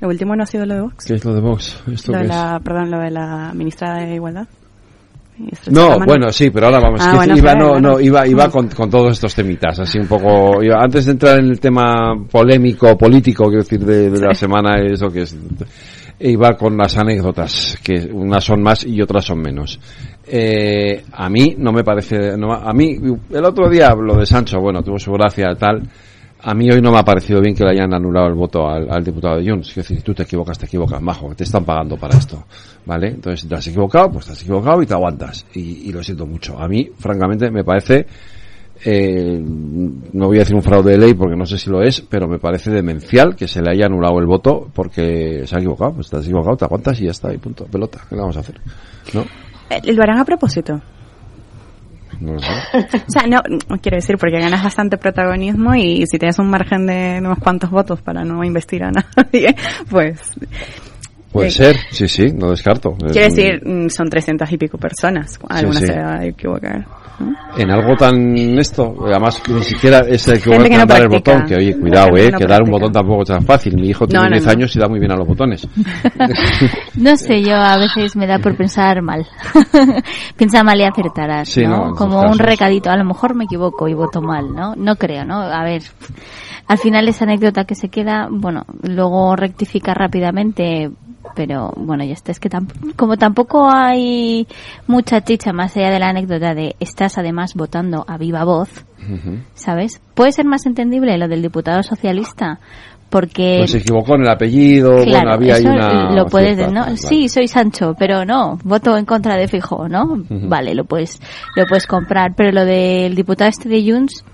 Speaker 4: Lo último no ha sido lo de Vox.
Speaker 2: ¿Qué es lo de Vox? ¿Esto
Speaker 4: Lo
Speaker 2: qué
Speaker 4: de
Speaker 2: es?
Speaker 4: la, perdón, lo de la ministra de Igualdad.
Speaker 2: No, bueno, sí, pero ahora vamos.
Speaker 4: Ah, bueno,
Speaker 2: iba, no, no, iba, iba con, con todos estos temitas, así un poco. iba- antes de entrar en el tema polémico, político, quiero decir, de, de la semana, eso que es. Iba con las anécdotas, que unas son más y otras son menos. Eh, a mí no me parece. no- a mí, el otro día, lo de Sancho, bueno, tuvo su gracia tal. A mí hoy no me ha parecido bien que le hayan anulado el voto al, diputado de Junts. Es decir, si tú te equivocas, te equivocas, majo, te están pagando para esto. ¿Vale? Entonces, te has equivocado, pues te has equivocado y te aguantas. Y, y lo siento mucho. A mí, francamente, me parece, eh, no voy a decir un fraude de ley porque no sé si lo es, pero me parece demencial que se le haya anulado el voto porque se ha equivocado. Pues te has equivocado, te aguantas y ya está, y punto. Pelota, ¿qué le vamos a hacer? ¿No?
Speaker 24: Eh, ¿Lo harán a propósito?
Speaker 2: No lo sé.
Speaker 24: O sea, no, quiero decir, porque ganas bastante protagonismo y si tienes un margen de unos cuantos votos para no investir a nadie, pues...
Speaker 2: Puede
Speaker 24: eh,
Speaker 2: ser, sí, sí, no descarto.
Speaker 24: Quiero decir, mm, son trescientas y pico personas. Algunas
Speaker 2: sí.
Speaker 24: se va a equivocar.
Speaker 2: En algo tan esto, además ni siquiera es el que
Speaker 24: que no
Speaker 2: dar el botón, que oye, cuidado, eh,
Speaker 24: no
Speaker 2: que dar un botón tampoco es tan fácil. Mi hijo tiene
Speaker 14: No, no,
Speaker 2: 10
Speaker 14: no.
Speaker 2: años y da muy bien a los botones.
Speaker 14: No sé, yo a veces me da por pensar mal. Piensa mal y acertarás,
Speaker 2: Sí,
Speaker 14: Como un recadito, a lo mejor me equivoco y voto mal, ¿no? No creo, ¿no? A ver, al final esa anécdota que se queda, bueno, luego rectifica rápidamente, pero bueno, ya está. Es que como tampoco hay mucha chicha más allá de la anécdota de estás además votando a viva voz, ¿sabes? Puede ser más entendible lo del diputado socialista, porque...
Speaker 2: Pues se equivocó en el apellido, bueno,
Speaker 14: Claro,
Speaker 2: había ahí
Speaker 14: eso
Speaker 2: una...
Speaker 14: lo puedes,
Speaker 2: cierta-
Speaker 14: ¿no?
Speaker 2: vale.
Speaker 14: Sí, soy Sancho, pero no, voto en contra de Fijo, ¿no? Vale, lo puedes, lo puedes comprar, pero lo del diputado este de Junts,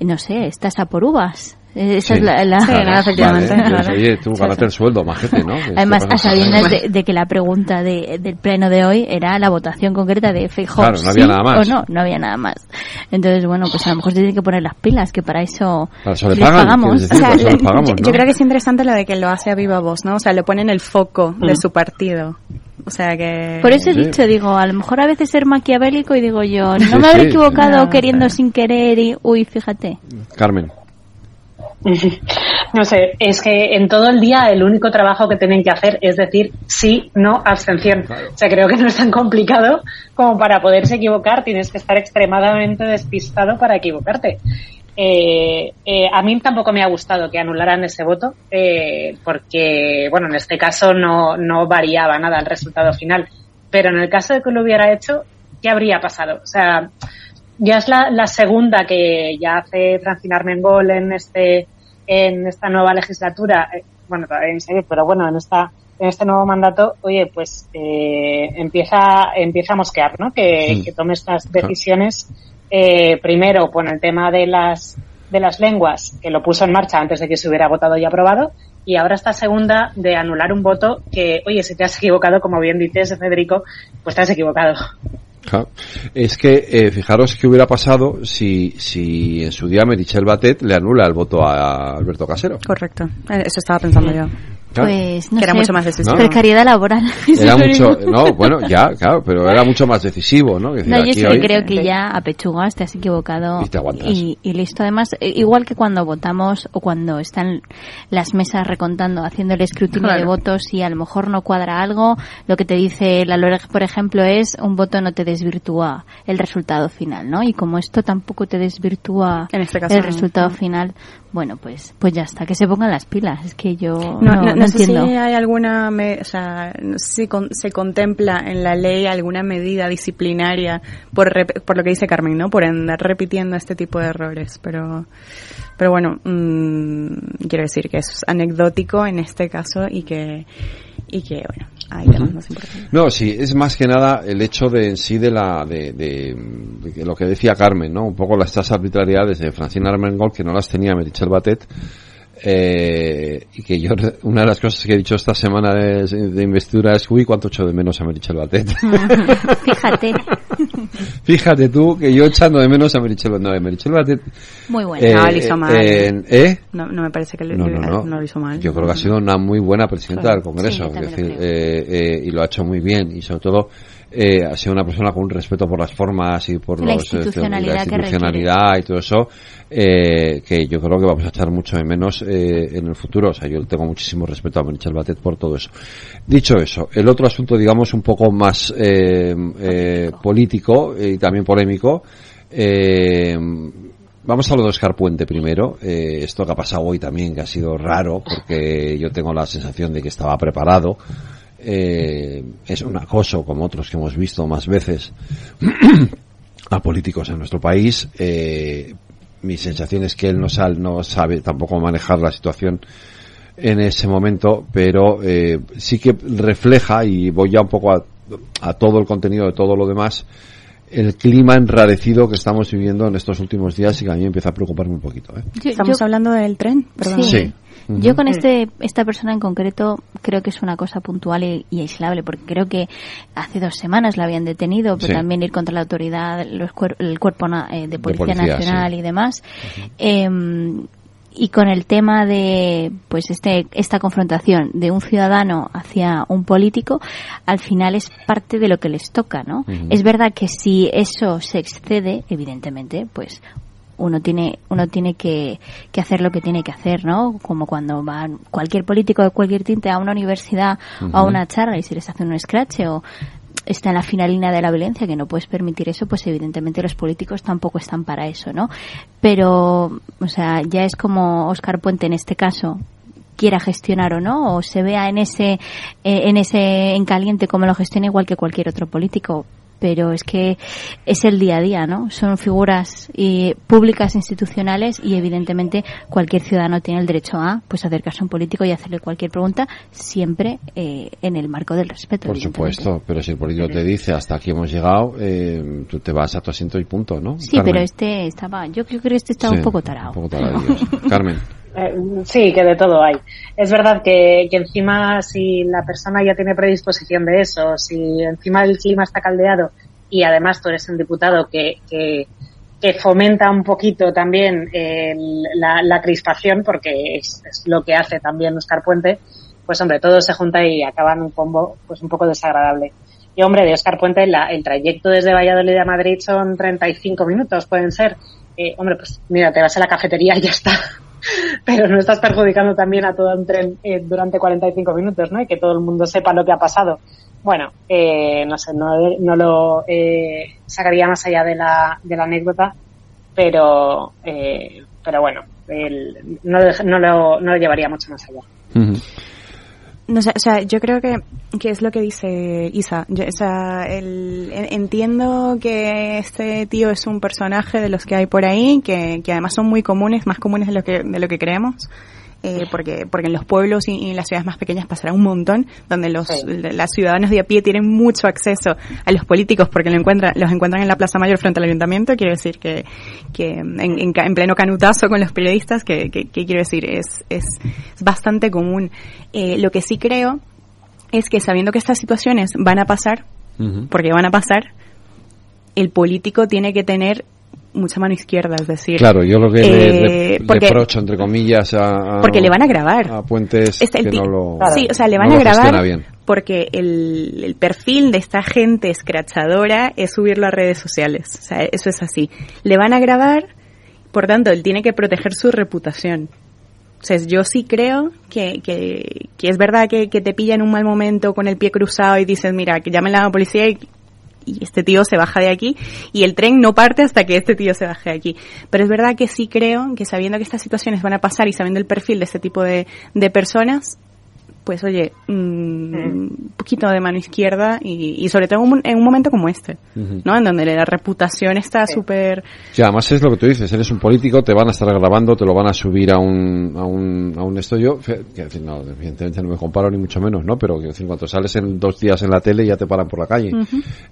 Speaker 14: no sé, estás a por uvas. Esa
Speaker 2: Sí.
Speaker 14: es la, la-
Speaker 2: Claro,
Speaker 14: efectivamente.
Speaker 2: vale, pues, oye, tú ganaste el sueldo, majete, ¿no? Que
Speaker 14: Además, a sabiendas de, de que la pregunta de- del pleno de hoy era la votación concreta de Feijóo,
Speaker 2: Claro, no había
Speaker 14: sí
Speaker 2: nada más.
Speaker 14: o no, no había nada más. Entonces, bueno, pues a lo mejor se tienen que poner las pilas, que para eso,
Speaker 2: Para eso le
Speaker 14: les
Speaker 2: pagan,
Speaker 14: pagamos.
Speaker 2: eso les
Speaker 24: yo,
Speaker 2: ¿no?
Speaker 24: yo creo que es interesante lo de que lo hace a viva voz, ¿no? O sea, le ponen el foco de
Speaker 14: Mm.
Speaker 24: su partido. O sea que...
Speaker 14: Por eso he dicho, digo, a lo mejor a veces ser maquiavélico y digo yo, no
Speaker 2: Sí,
Speaker 14: me habré
Speaker 2: sí,
Speaker 14: equivocado
Speaker 24: sí.
Speaker 14: queriendo sin querer y, uy, fíjate.
Speaker 2: Carmen.
Speaker 25: No sé, es que en todo el día el único trabajo que tienen que hacer es decir sí, no, abstención. O sea, creo que no es tan complicado como para poderse equivocar, tienes que estar extremadamente despistado para equivocarte. Eh, eh, a mí tampoco me ha gustado que anularan ese voto, eh, porque, bueno, en este caso no, no variaba nada el resultado final. Pero en el caso de que lo hubiera hecho, ¿qué habría pasado? O sea, ya es la, la segunda que ya hace Francina Armengol en este en esta nueva legislatura, eh, bueno, todavía en serio, pero bueno, en esta en este nuevo mandato, oye, pues eh, empieza empieza a mosquear, ¿no? Que,
Speaker 10: Sí.
Speaker 25: que tome estas decisiones eh, primero con el tema de las de las lenguas que lo puso en marcha antes de que se hubiera votado y aprobado y ahora esta segunda de anular un voto que, oye, si te has equivocado, como bien dices, Federico, pues te has equivocado.
Speaker 2: Es que, eh, fijaros qué hubiera pasado si, si en su día Merichel Batet le anula el voto a Alberto Casero.
Speaker 24: Correcto. Eh, Eso estaba pensando yo.
Speaker 14: Pues, no
Speaker 24: Que era
Speaker 14: sé,
Speaker 24: mucho más decisivo.
Speaker 14: Precariedad laboral.
Speaker 2: Era mucho, no, bueno, ya, claro, pero era mucho más decisivo, ¿no? Decir,
Speaker 14: No, yo
Speaker 2: aquí
Speaker 14: sí que
Speaker 2: hoy-
Speaker 14: creo que ya a pechugas te has equivocado
Speaker 2: Y te aguantas.
Speaker 14: y, y listo. Además, eh, igual que cuando votamos o cuando están las mesas recontando, haciendo el escrutinio de votos y a lo mejor no cuadra algo, lo que te dice la LOREG, por ejemplo, es un voto no te desvirtúa el resultado final, ¿no? Y como esto tampoco te desvirtúa
Speaker 24: En este caso,
Speaker 14: el
Speaker 24: no.
Speaker 14: resultado final, bueno, pues pues ya está, que se pongan las pilas. Es que yo no,
Speaker 24: No, no,
Speaker 14: no
Speaker 24: no sé
Speaker 14: entiendo.
Speaker 24: si hay alguna, me- o sea, no sé si con- se contempla en la ley alguna medida disciplinaria por, rep- por lo que dice Carmen, ¿no? Por andar repitiendo este tipo de errores, pero, pero bueno, mm, quiero decir que es anecdótico en este caso y que, y que bueno, hay temas más importantes.
Speaker 2: No, sí, es más que nada el hecho de en sí de la de, de- de lo que decía Carmen, ¿no? Un poco las estas arbitrariedades de Francina Armengol que no las tenía Merichel Batet eh, y que yo una de las cosas que he dicho esta semana de, de investidura es uy cuánto echo de menos a Merichel Batet.
Speaker 14: Fíjate.
Speaker 2: Fíjate tú que yo echando de menos a Merichel Batet, no, de Merichel Batet
Speaker 14: Muy bueno.
Speaker 2: eh,
Speaker 24: no, lo hizo mal.
Speaker 2: eh, ¿eh?
Speaker 24: No, no me parece que le-
Speaker 2: No, no, no.
Speaker 24: lo hizo mal.
Speaker 2: Yo creo que ha sido una muy buena presidenta
Speaker 24: Claro.
Speaker 2: del Congreso.
Speaker 24: Sí,
Speaker 2: decir, eh, eh, y lo ha hecho muy bien. Y sobre todo, eh, ha sido una persona con un respeto por las formas y por
Speaker 14: La
Speaker 2: los, eh,
Speaker 14: institucionalidad
Speaker 2: la
Speaker 14: que
Speaker 2: institucionalidad y todo eso, eh, que yo creo que vamos a echar mucho de menos eh, en el futuro. O sea, yo tengo muchísimo respeto a Michel Batet por todo eso. Dicho eso, el otro asunto, digamos, un poco más eh, eh, político y también polémico, eh, Vamos a lo de Oscar Puente primero. Eh, esto que ha pasado hoy también, que ha sido raro, porque yo tengo la sensación de que estaba preparado. Eh, es un acoso, como otros que hemos visto más veces, a políticos en nuestro país. Eh, mi sensación es que él no, sal, no sabe tampoco manejar la situación en ese momento, pero eh, sí que refleja, y voy ya un poco a, a todo el contenido de todo lo demás, el clima enrarecido que estamos viviendo en estos últimos días y que a mí me empieza a preocuparme un poquito. ¿eh?
Speaker 24: Estamos
Speaker 3: yo-
Speaker 24: hablando del tren, perdón.
Speaker 2: Sí.
Speaker 14: Yo con este esta persona en concreto creo que es una cosa puntual y, y aislable porque creo que hace dos semanas la habían detenido, pero
Speaker 26: Sí.
Speaker 14: también ir contra la autoridad, los cuer- el cuerpo na- eh, de policía,
Speaker 26: policía,
Speaker 14: nacional
Speaker 26: sí.
Speaker 14: y demás. Em, y con el tema de pues este esta confrontación de un ciudadano hacia un político al final es parte de lo que les toca no es verdad que si eso se excede evidentemente pues uno tiene uno tiene que, que hacer lo que tiene que hacer no como cuando va cualquier político de cualquier tinte a una universidad o a una charla y se les hace un scratch o está en la finalina de la violencia, que no puedes permitir eso, pues evidentemente los políticos tampoco están para eso, ¿no? Pero, o sea, ya es como Oscar Puente en este caso quiera gestionar o no, o se vea en ese, eh, en ese en caliente como lo gestiona igual que cualquier otro político. Pero es que es el día a día, ¿no? Son figuras eh, públicas, institucionales y evidentemente cualquier ciudadano tiene el derecho a pues acercarse a un político y hacerle cualquier pregunta siempre eh, en el marco del respeto.
Speaker 2: Por supuesto, pero si el político te dice hasta aquí hemos llegado, eh, tú te vas a tu asiento y punto, ¿no?
Speaker 14: Sí,
Speaker 2: Carmen?
Speaker 14: pero este estaba, yo creo que este estaba
Speaker 2: Sí,
Speaker 14: un poco tarado.
Speaker 2: Un poco taradillos. Carmen.
Speaker 25: Eh, sí, que de todo hay. Es verdad que, que encima si la persona ya tiene predisposición de eso, si encima el clima está caldeado y además tú eres un diputado que, que, que fomenta un poquito también la, la crispación, porque es, lo que hace también Oscar Puente, pues hombre, todo se junta y acaba en un combo pues un poco desagradable. Y hombre, de Oscar Puente la- el trayecto desde Valladolid a Madrid son 35 minutos, pueden ser. Eh, hombre, pues mira, te vas a la cafetería y ya está. Pero no estás perjudicando también a todo un tren eh, durante 45 minutos, ¿no? Y que todo el mundo sepa lo que ha pasado. Bueno, eh, no sé, no, lo eh, sacaría más allá de la, de la anécdota, pero, eh, pero bueno, el- no, lo, no lo llevaría mucho más allá.
Speaker 24: No o sea, yo creo que, que es lo que dice Isa. O sea, el- en- entiendo que este tío es un personaje de los que hay por ahí, que, que además son muy comunes, más comunes de lo que, de lo que creemos. Eh, porque, porque en los pueblos y, y en las ciudades más pequeñas pasará un montón, donde los, las ciudadanos de a pie tienen mucho acceso a los políticos porque lo encuentran, los encuentran en la Plaza Mayor frente al ayuntamiento. Quiero decir que, que en, en ca- en pleno canutazo con los periodistas, que, que, que quiero decir, es, es, es bastante común. Eh, lo que sí creo es que sabiendo que estas situaciones van a pasar, porque van a pasar, el político tiene que tener mucha mano izquierda, es decir,
Speaker 2: Claro, yo lo que le,
Speaker 24: eh,
Speaker 2: le-
Speaker 24: porque,
Speaker 2: reprocho, entre comillas, a, a-
Speaker 24: porque le van a grabar.
Speaker 2: a Puentes
Speaker 24: Este,
Speaker 2: que no lo,
Speaker 24: sí, o sea, le van
Speaker 2: no
Speaker 24: a grabar
Speaker 2: bien.
Speaker 24: porque el, el perfil de esta gente escrachadora es subirlo a redes sociales. O sea, eso es así. Le van a grabar, por tanto, él tiene que proteger su reputación. O sea, yo sí creo que, que, que es verdad que, que te pilla en un mal momento con el pie cruzado y dices, mira, que llamen a la policía y, y este tío se baja de aquí y el tren no parte hasta que este tío se baje de aquí. Pero es verdad que sí creo que sabiendo que estas situaciones van a pasar y sabiendo el perfil de este tipo de, de personas, pues oye, mm, un poquito de mano izquierda y, y sobre todo en un, en un momento como este. ¿no? En donde la reputación está súper...
Speaker 2: Sí, además es lo que tú dices, eres un político, te van a estar grabando, te lo van a subir a un, a un, a un esto yo, fe- que, decir, no, evidentemente no me comparo ni mucho menos, ¿no? Pero que decir, cuando sales en dos días en la tele ya te paran por la calle.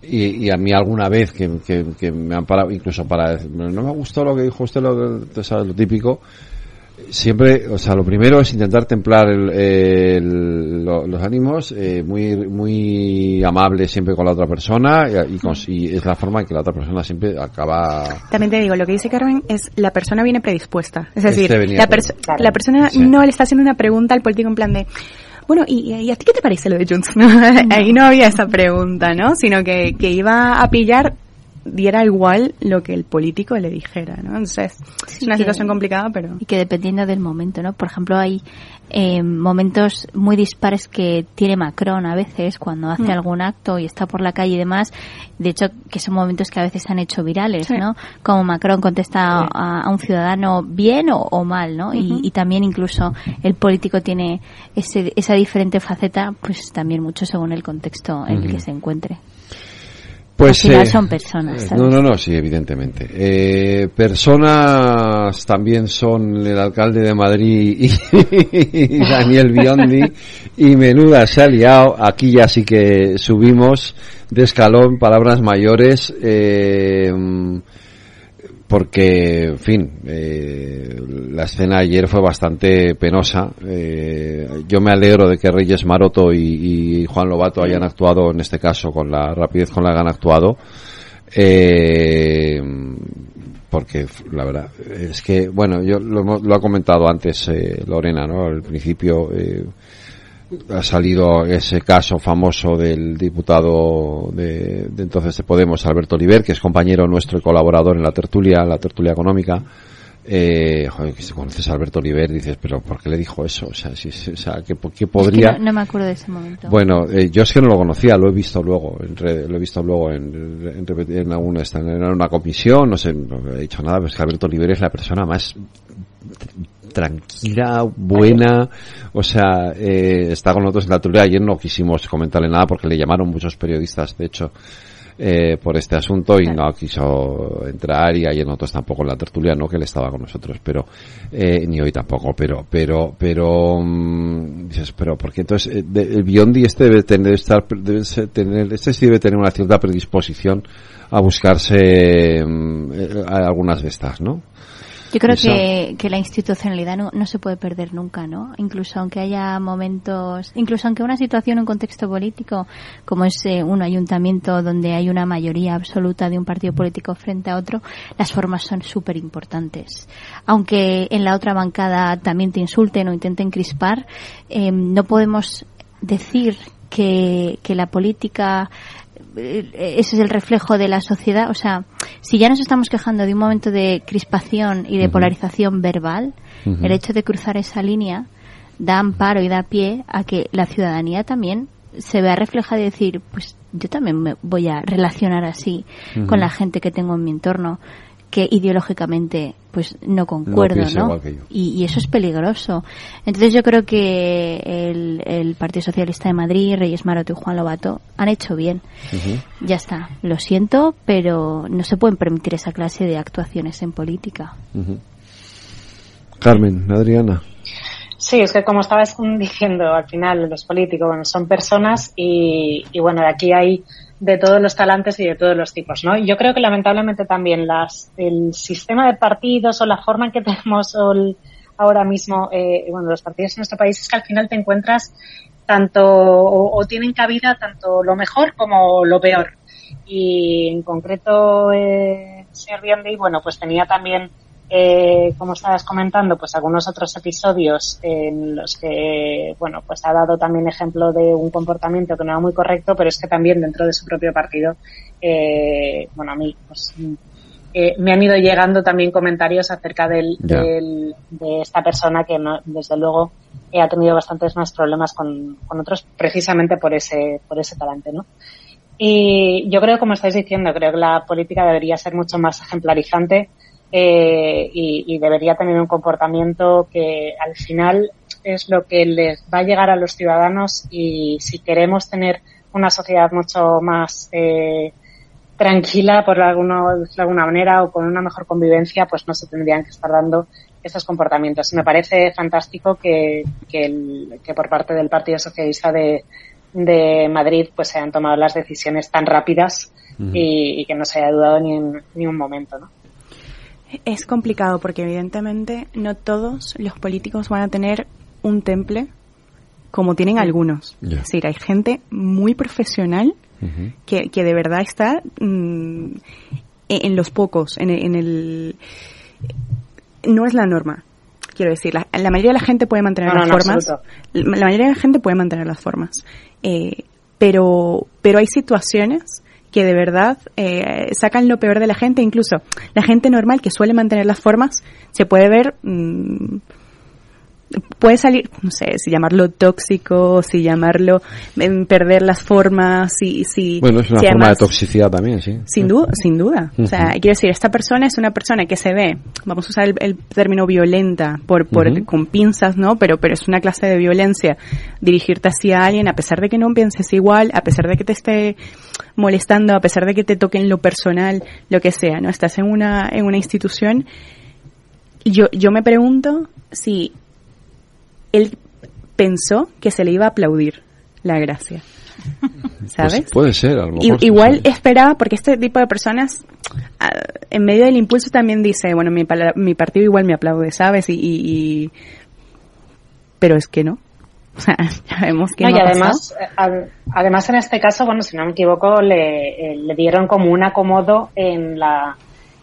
Speaker 2: Y, y a mí alguna vez que, que, que me han parado, incluso para decir, no me gustó lo que dijo usted, lo, de- ¿sabes? lo típico, siempre, o sea, lo primero es intentar templar el- el- lo- los ánimos, eh, muy, muy amable siempre con la otra persona y, y cons- y es la forma en que la otra persona siempre acaba
Speaker 24: También te digo, lo que dice Carmen es la persona viene predispuesta. Es decir,
Speaker 2: Este venía
Speaker 24: la, perso-
Speaker 2: Claro.
Speaker 24: la persona
Speaker 2: Sí.
Speaker 24: no le está haciendo una pregunta al político en plan de, bueno, ¿y, y a ti qué te parece lo de Junts? No, ahí no había esa pregunta, ¿no? Sino que, que iba a pillar, diera igual lo que el político le dijera, ¿no? Entonces, es una
Speaker 14: que-
Speaker 24: situación complicada, pero...
Speaker 14: Y que dependiendo del momento, ¿no? Por ejemplo, hay eh, momentos muy dispares que tiene Macron a veces cuando hace
Speaker 24: Mm.
Speaker 14: algún acto y está por la calle y demás. De hecho, que son momentos que a veces se han hecho virales, ¿no? Como Macron contesta a, a un ciudadano bien o, o mal, ¿no? Y- y, también incluso el político tiene ese, esa diferente faceta, pues también mucho según el contexto en el que se encuentre.
Speaker 2: Pues
Speaker 14: Al final
Speaker 2: eh,
Speaker 14: son personas,
Speaker 2: eh,
Speaker 14: ¿sabes?
Speaker 2: No, no, no, sí, evidentemente. Eh, persona programas también son el alcalde de Madrid y, y Daniel Biondi y menuda se ha liado. Aquí ya sí que subimos de escalón, palabras mayores. Eh, porque, en fin, eh, la escena ayer fue bastante penosa. Eh, yo me alegro de que Reyes Maroto y, y, Juan Lobato hayan actuado, en este caso, con la rapidez con la que han actuado. Eh, porque la verdad es que, bueno, yo lo, lo ha comentado antes eh, Lorena, ¿no? Al principio eh, ha salido ese caso famoso del diputado de, de, entonces de Podemos, Alberto Oliver, que es compañero nuestro y colaborador en la tertulia, la tertulia económica. Eh, joder, que si conoces a Alberto Oliver dices, pero ¿por qué le dijo eso? O sea, si, o sea ¿qué, qué podría...?
Speaker 14: Es que no, no, me acuerdo de ese momento.
Speaker 2: Bueno, eh, yo es que no lo conocía, lo he visto luego, en red, lo he visto luego en, en, en, alguna, en una comisión, no sé, no he dicho nada, pero es que Alberto Oliver es la persona más tranquila, buena, o sea, eh, está con nosotros en la tertulia. Ayer no quisimos comentarle nada porque le llamaron muchos periodistas, de hecho, eh, por este asunto y no quiso entrar y ayer nosotros tampoco en la tertulia, no que él estaba con nosotros, pero eh, ni hoy tampoco, pero pero pero um, dices, pero porque entonces eh, de, el Biondi este debe tener estar debe tener este sí debe tener una cierta predisposición a buscarse um, algunas de estas, ¿no?
Speaker 14: Yo creo que, que, la institucionalidad no, no, se puede perder nunca, ¿no? Incluso aunque haya momentos, incluso aunque una situación, un contexto político, como es eh, un ayuntamiento donde hay una mayoría absoluta de un partido político frente a otro, las formas son súper importantes. Aunque en la otra bancada también te insulten o intenten crispar, eh, no podemos decir que, que la política ese es el reflejo de la sociedad. O sea, si ya nos estamos quejando de un momento de crispación y de uh -huh. polarización verbal, uh -huh. el hecho de cruzar esa línea da amparo y da pie a que la ciudadanía también se vea reflejada y decir, pues yo también me voy a relacionar así uh -huh. con la gente que tengo en mi entorno que ideológicamente pues no concuerdo,
Speaker 2: no,
Speaker 14: ¿no? Y, y, eso es peligroso. Entonces yo creo que el, el, Partido Socialista de Madrid, Reyes Maroto y Juan Lobato han hecho bien. Uh -huh. Ya está, lo siento, pero no se pueden permitir esa clase de actuaciones en política.
Speaker 2: Uh -huh. Carmen, Adriana.
Speaker 25: Sí, es que como estabas diciendo, al final los políticos bueno, son personas y, y bueno, de aquí hay de todos los talantes y de todos los tipos, ¿no? Yo creo que lamentablemente también las, el sistema de partidos o la forma en que tenemos ahora mismo, eh, bueno, los partidos en nuestro país es que al final te encuentras tanto o, tienen cabida tanto lo mejor como lo peor. Y en concreto, eh, Biondi, bueno, pues tenía también eh, como estabas comentando, pues algunos otros episodios en los que, bueno, pues ha dado también ejemplo de un comportamiento que no era muy correcto, pero es que también dentro de su propio partido, eh, bueno, a mí, pues, eh, me han ido llegando también comentarios acerca del, yeah. del, de esta persona que no, desde luego eh, ha tenido bastantes más problemas con, con otros precisamente por ese, por ese talante, ¿no? Y yo creo, como estáis diciendo, creo que la política debería ser mucho más ejemplarizante eh, y, y, debería tener un comportamiento que al final es lo que les va a llegar a los ciudadanos y si queremos tener una sociedad mucho más eh, tranquila por alguno, de alguna manera o con una mejor convivencia pues no se tendrían que estar dando esos comportamientos. Me parece fantástico que, que, el, que por parte del Partido Socialista de, de Madrid pues se hayan tomado las decisiones tan rápidas uh -huh. y, y, que no se haya dudado ni, en, ni un momento, ¿no?
Speaker 24: Es complicado porque evidentemente no todos los políticos van a tener un temple como tienen algunos. Yeah. Es decir, hay gente muy profesional uh -huh. que, que, de verdad está mmm, en, los pocos, en, en, el... No es la norma. Quiero decir, la, la mayoría de la gente puede mantener
Speaker 25: no,
Speaker 24: las
Speaker 25: no,
Speaker 24: formas. La mayoría de la gente puede mantener las formas. Eh, pero, pero hay situaciones que de verdad eh, sacan lo peor de la gente, incluso la gente normal que suele mantener las formas, se puede ver, mmm, puede salir, no sé, si llamarlo tóxico, si llamarlo eh, perder las formas, si, si
Speaker 2: Bueno, es una
Speaker 24: si
Speaker 2: forma además, de toxicidad también, sí.
Speaker 24: Sin duda, sin duda. Uh -huh. O sea, quiero decir, esta persona es una persona que se ve, vamos a usar el, el término violenta por, por uh -huh. con pinzas, ¿no? Pero, pero es una clase de violencia dirigirte hacia alguien a pesar de que no pienses igual, a pesar de que te esté molestando, a pesar de que te toquen lo personal, lo que sea, ¿no? Estás en una, en una institución yo, yo me pregunto si él pensó que se le iba a aplaudir la gracia. ¿Sabes?
Speaker 2: Pues puede ser, a lo mejor.
Speaker 24: igual
Speaker 2: sí.
Speaker 24: esperaba, porque este tipo de personas, ah, en medio del impulso también dice, bueno, mi, mi partido igual me aplaude, ¿sabes? Y, y- y- Pero es que no. O sea, ya vemos que
Speaker 25: No,
Speaker 24: no,
Speaker 25: y además, eh, ad- además en este caso, bueno, si no me equivoco, le, eh, le dieron como un acomodo en la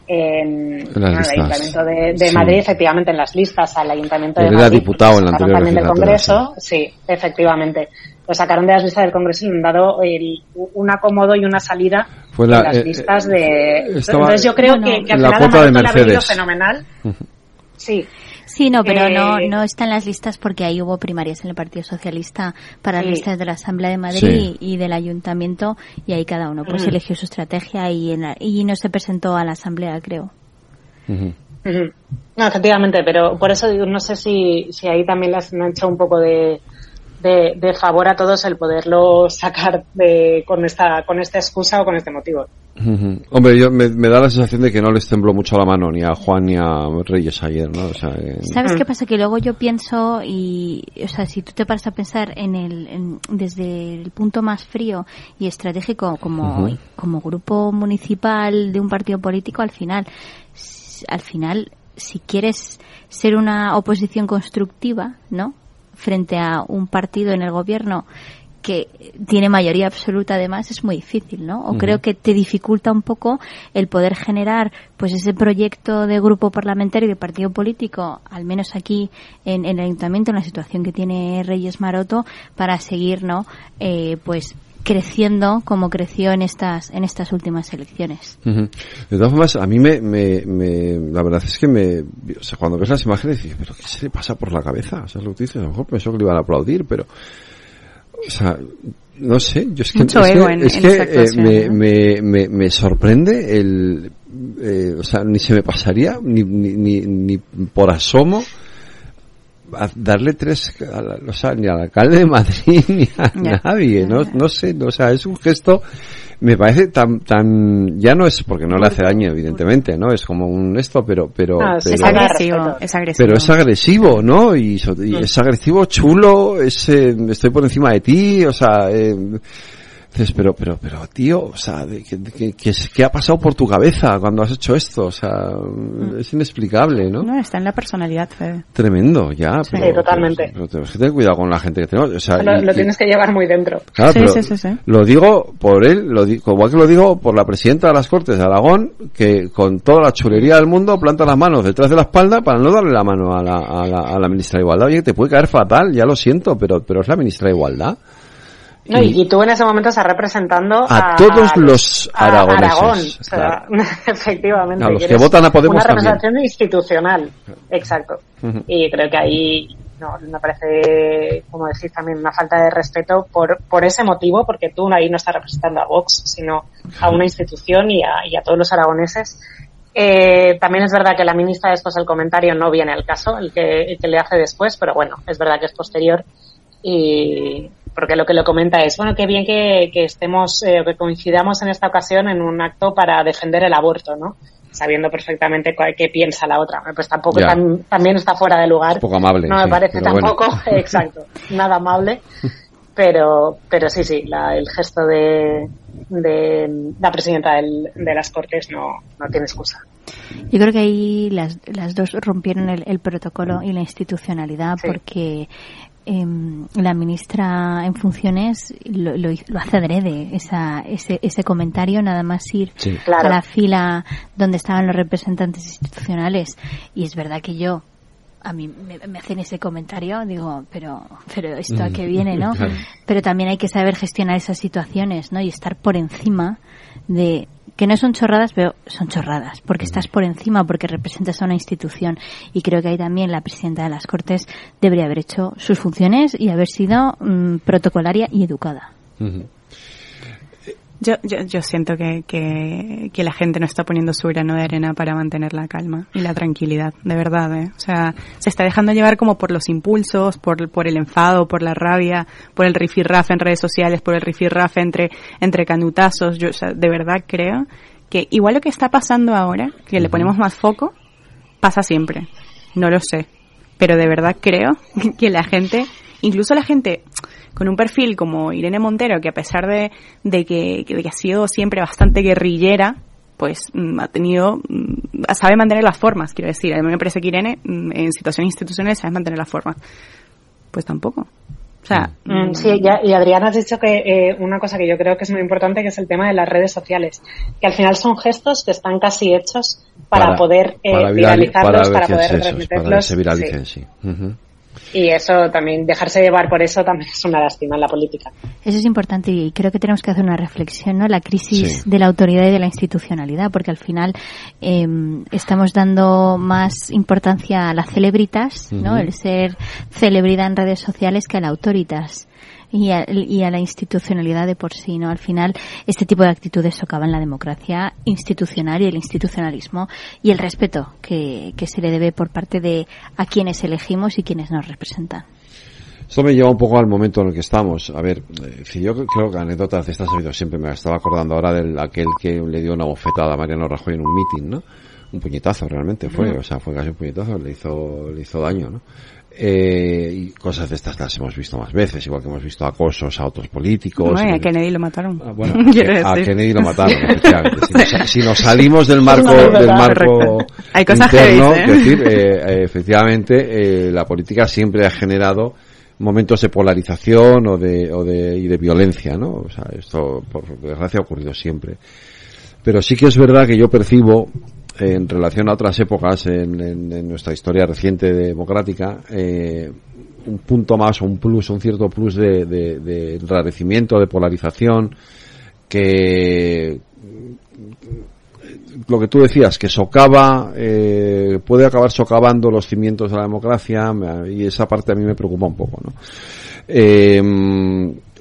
Speaker 25: en,
Speaker 2: En las
Speaker 25: bueno, el. Ayuntamiento de, de
Speaker 2: Sí.
Speaker 25: Madrid, efectivamente, en las listas al Ayuntamiento
Speaker 2: Él
Speaker 25: de
Speaker 2: era
Speaker 25: Madrid.
Speaker 2: diputado en la
Speaker 25: Sacaron
Speaker 2: anterior
Speaker 25: también del Congreso, sí. efectivamente. Lo sacaron de las listas del Congreso y le han dado el- un acomodo y una salida
Speaker 2: Fue la-
Speaker 25: en las
Speaker 2: eh,
Speaker 25: listas
Speaker 2: eh,
Speaker 25: de...
Speaker 2: estaba-
Speaker 25: Entonces yo creo que, que al
Speaker 2: La
Speaker 25: final
Speaker 2: de Mercedes.
Speaker 25: fenomenal. Sí.
Speaker 14: Sí, no, pero no,
Speaker 25: Eh,
Speaker 14: no está en las listas porque ahí hubo primarias en el Partido Socialista para
Speaker 25: Sí.
Speaker 14: las listas de la Asamblea de Madrid
Speaker 2: Sí.
Speaker 14: y del Ayuntamiento y ahí cada uno pues
Speaker 25: Mm.
Speaker 14: eligió su estrategia y, en la- y no se presentó a la Asamblea, creo.
Speaker 25: No, efectivamente, pero por eso digo, no sé si, si ahí también les han hecho un poco de, de, de favor a todos el poderlo sacar de, con esta con esta excusa o con este motivo.
Speaker 2: Hombre, yo me, me da la sensación de que no les tembló mucho la mano ni a Juan ni a Reyes ayer, ¿no? O sea, eh,
Speaker 14: ¿Sabes qué pasa? Que luego yo pienso y, o sea, si tú te paras a pensar en el, en- desde el punto más frío y estratégico como, como grupo municipal de un partido político, al final, al final, si quieres ser una oposición constructiva, ¿no? Frente a un partido en el gobierno que tiene mayoría absoluta además es muy difícil, ¿no? O creo que te dificulta un poco el poder generar pues ese proyecto de grupo parlamentario y de partido político, al menos aquí en, en el ayuntamiento, en la situación que tiene Reyes Maroto, para seguir, ¿no? Eh, pues creciendo como creció en estas en estas últimas elecciones.
Speaker 2: Ujú. De todas formas, a mí me, me, me- la verdad es que me, o sea, cuando ves las imágenes dices, pero ¿qué se le pasa por la cabeza? O sea, lo que dices, a lo mejor pensó que le iban a aplaudir, pero, o sea, no sé, yo es que,
Speaker 24: Mucho
Speaker 2: es que-
Speaker 24: ego en-
Speaker 2: es
Speaker 24: en
Speaker 2: que, eh, me,
Speaker 24: ¿no?
Speaker 2: me, me, me sorprende el, eh, o sea, ni se me pasaría, ni, ni, ni, ni por asomo, darle tres, a la- o sea, ni al alcalde de Madrid ni a
Speaker 26: Ya.
Speaker 2: nadie, no, no sé, o sea, es un gesto, me parece tan, tan, ya no es porque no le hace daño, evidentemente, ¿no? Es como un esto, pero, pero,
Speaker 24: Ah, sí,
Speaker 2: pero,
Speaker 24: es agresivo, es agresivo.
Speaker 2: pero es agresivo, ¿no? Y, y es agresivo, chulo, es, eh, estoy por encima de ti, o sea, eh, dices, pero, pero, pero, tío, o sea, de- ¿qué, qué, qué ha pasado por tu cabeza cuando has hecho esto? O sea, es inexplicable, ¿no?
Speaker 24: No, está en la personalidad, Fede.
Speaker 2: Tremendo, ya.
Speaker 25: Sí,
Speaker 2: pero-
Speaker 25: totalmente.
Speaker 2: Pero, tenemos que tener cuidado con la gente que tenemos. O sea,
Speaker 25: lo,
Speaker 2: y-
Speaker 25: lo
Speaker 2: y-
Speaker 25: tienes que llevar muy dentro.
Speaker 2: Claro,
Speaker 24: Sí,
Speaker 2: pero
Speaker 24: sí, sí, sí.
Speaker 2: lo digo por él, lo digo, igual que lo digo por la presidenta de las Cortes de Aragón, que con toda la chulería del mundo planta las manos detrás de la espalda para no darle la mano a la, a la, a la ministra de Igualdad. Oye, te puede caer fatal, ya lo siento, pero, pero es la ministra de Igualdad.
Speaker 25: No, y, y tú en ese momento estás representando
Speaker 2: A
Speaker 25: a,
Speaker 2: todos los
Speaker 25: a
Speaker 2: aragoneses,
Speaker 25: Aragón, o sea,
Speaker 2: claro.
Speaker 25: efectivamente.
Speaker 2: A los que votan a Podemos
Speaker 25: Una
Speaker 2: también.
Speaker 25: representación institucional, exacto. Y creo que ahí no, me parece, como decís, también una falta de respeto por, por ese motivo, porque tú ahí no estás representando a Vox, sino a una institución y a, y a todos los aragoneses. Eh, también es verdad que la ministra después del comentario no viene al caso, el que, el que le hace después, pero bueno, es verdad que es posterior y porque lo que lo comenta es, bueno, qué bien que, que estemos, eh, que coincidamos en esta ocasión en un acto para defender el aborto, ¿no? Sabiendo perfectamente cuál- qué piensa la otra. Pues tampoco también está fuera de lugar.
Speaker 2: Poco amable,
Speaker 25: No me
Speaker 2: sí,
Speaker 25: parece
Speaker 2: bueno.
Speaker 25: tampoco, exacto, nada amable. Pero, pero sí, sí, la- el gesto de, de la presidenta del- de las Cortes no, no tiene excusa.
Speaker 14: Yo creo que ahí las, las dos rompieron el, el protocolo y la institucionalidad porque em, la ministra en funciones lo, lo, hace adrede, esa, ese, ese comentario, nada más ir
Speaker 26: Sí.
Speaker 14: a la fila donde estaban los representantes institucionales. Y es verdad que yo, a mí me, me hacen ese comentario, digo, pero, pero esto a qué viene, ¿no?
Speaker 26: Claro.
Speaker 14: Pero también hay que saber gestionar esas situaciones, ¿no? Y estar por encima de que no son chorradas, pero son chorradas, porque estás por encima, porque representas a una institución. Y creo que ahí también la presidenta de las Cortes debería haber hecho sus funciones y haber sido mm, protocolaria y educada.
Speaker 24: Yo, yo, yo siento que, que, que la gente no está poniendo su grano de arena para mantener la calma y la tranquilidad, de verdad. ¿eh? O sea, se está dejando llevar como por los impulsos, por, por el enfado, por la rabia, por el rifirrafe en redes sociales, por el rifirrafe entre, entre canutazos. Yo, o sea, de verdad creo que igual lo que está pasando ahora, que le ponemos más foco, pasa siempre. no lo sé. Pero de verdad creo que la gente, incluso la gente con un perfil como Irene Montero, que a pesar de, de, que, de que ha sido siempre bastante guerrillera, pues mm, ha tenido, mm, sabe mantener las formas, quiero decir. A mí me parece que Irene mm, en situaciones institucionales sabe mantener las formas. Pues tampoco. O sea,
Speaker 25: Sí, ya- y Adriana has dicho que eh, una cosa que yo creo que es muy importante, que es el tema de las redes sociales, que al final son gestos que están casi hechos para, poder eh,
Speaker 2: para
Speaker 25: viralizarlos, para, poder
Speaker 2: esos, para que se viralicen,
Speaker 25: sí.
Speaker 2: sí.
Speaker 25: Y eso también, dejarse llevar por eso también es una lástima en la política.
Speaker 14: Eso es importante y creo que tenemos que hacer una reflexión, ¿no? La crisis
Speaker 25: Sí.
Speaker 14: de la autoridad y de la institucionalidad, porque al final eh, estamos dando más importancia a las celebritas, ¿no? El ser celebridad en redes sociales que a la autoritas. Y a, y a la institucionalidad de por sí, ¿no? Al final, este tipo de actitudes socavan la democracia institucional y el institucionalismo y el respeto que, que se le debe por parte de a quienes elegimos y quienes nos representan.
Speaker 2: Esto me lleva un poco al momento en el que estamos. A ver, eh, si yo creo que anécdotas de estas ha habido siempre. Me estaba acordando ahora del aquel que le dio una bofetada a Mariano Rajoy en un meeting, ¿no? Un puñetazo realmente fue, o sea, fue casi un puñetazo, le hizo, le hizo daño, ¿no? Eh, y cosas de estas las hemos visto más veces, igual que hemos visto acosos a otros políticos.
Speaker 24: bueno, a Kennedy lo mataron.
Speaker 2: Ah, bueno, a. Kennedy lo mataron, efectivamente. Si nos, si nos salimos del marco, del marco
Speaker 24: Correcto. Hay cosas
Speaker 2: interno,
Speaker 24: ¿eh?
Speaker 2: decir, eh, eh, efectivamente, eh, la política siempre ha generado momentos de polarización o de, o de, y de violencia, ¿no? O sea, esto, por desgracia, ha ocurrido siempre. Pero sí que es verdad que yo percibo, en relación a otras épocas en, nuestra historia reciente democrática, eh, un punto más o un plus, un cierto plus de, de, de enrarecimiento, de polarización, que lo que tú decías, que socava, eh, puede acabar socavando los cimientos de la democracia, y esa parte a mí me preocupa un poco, ¿no? Eh,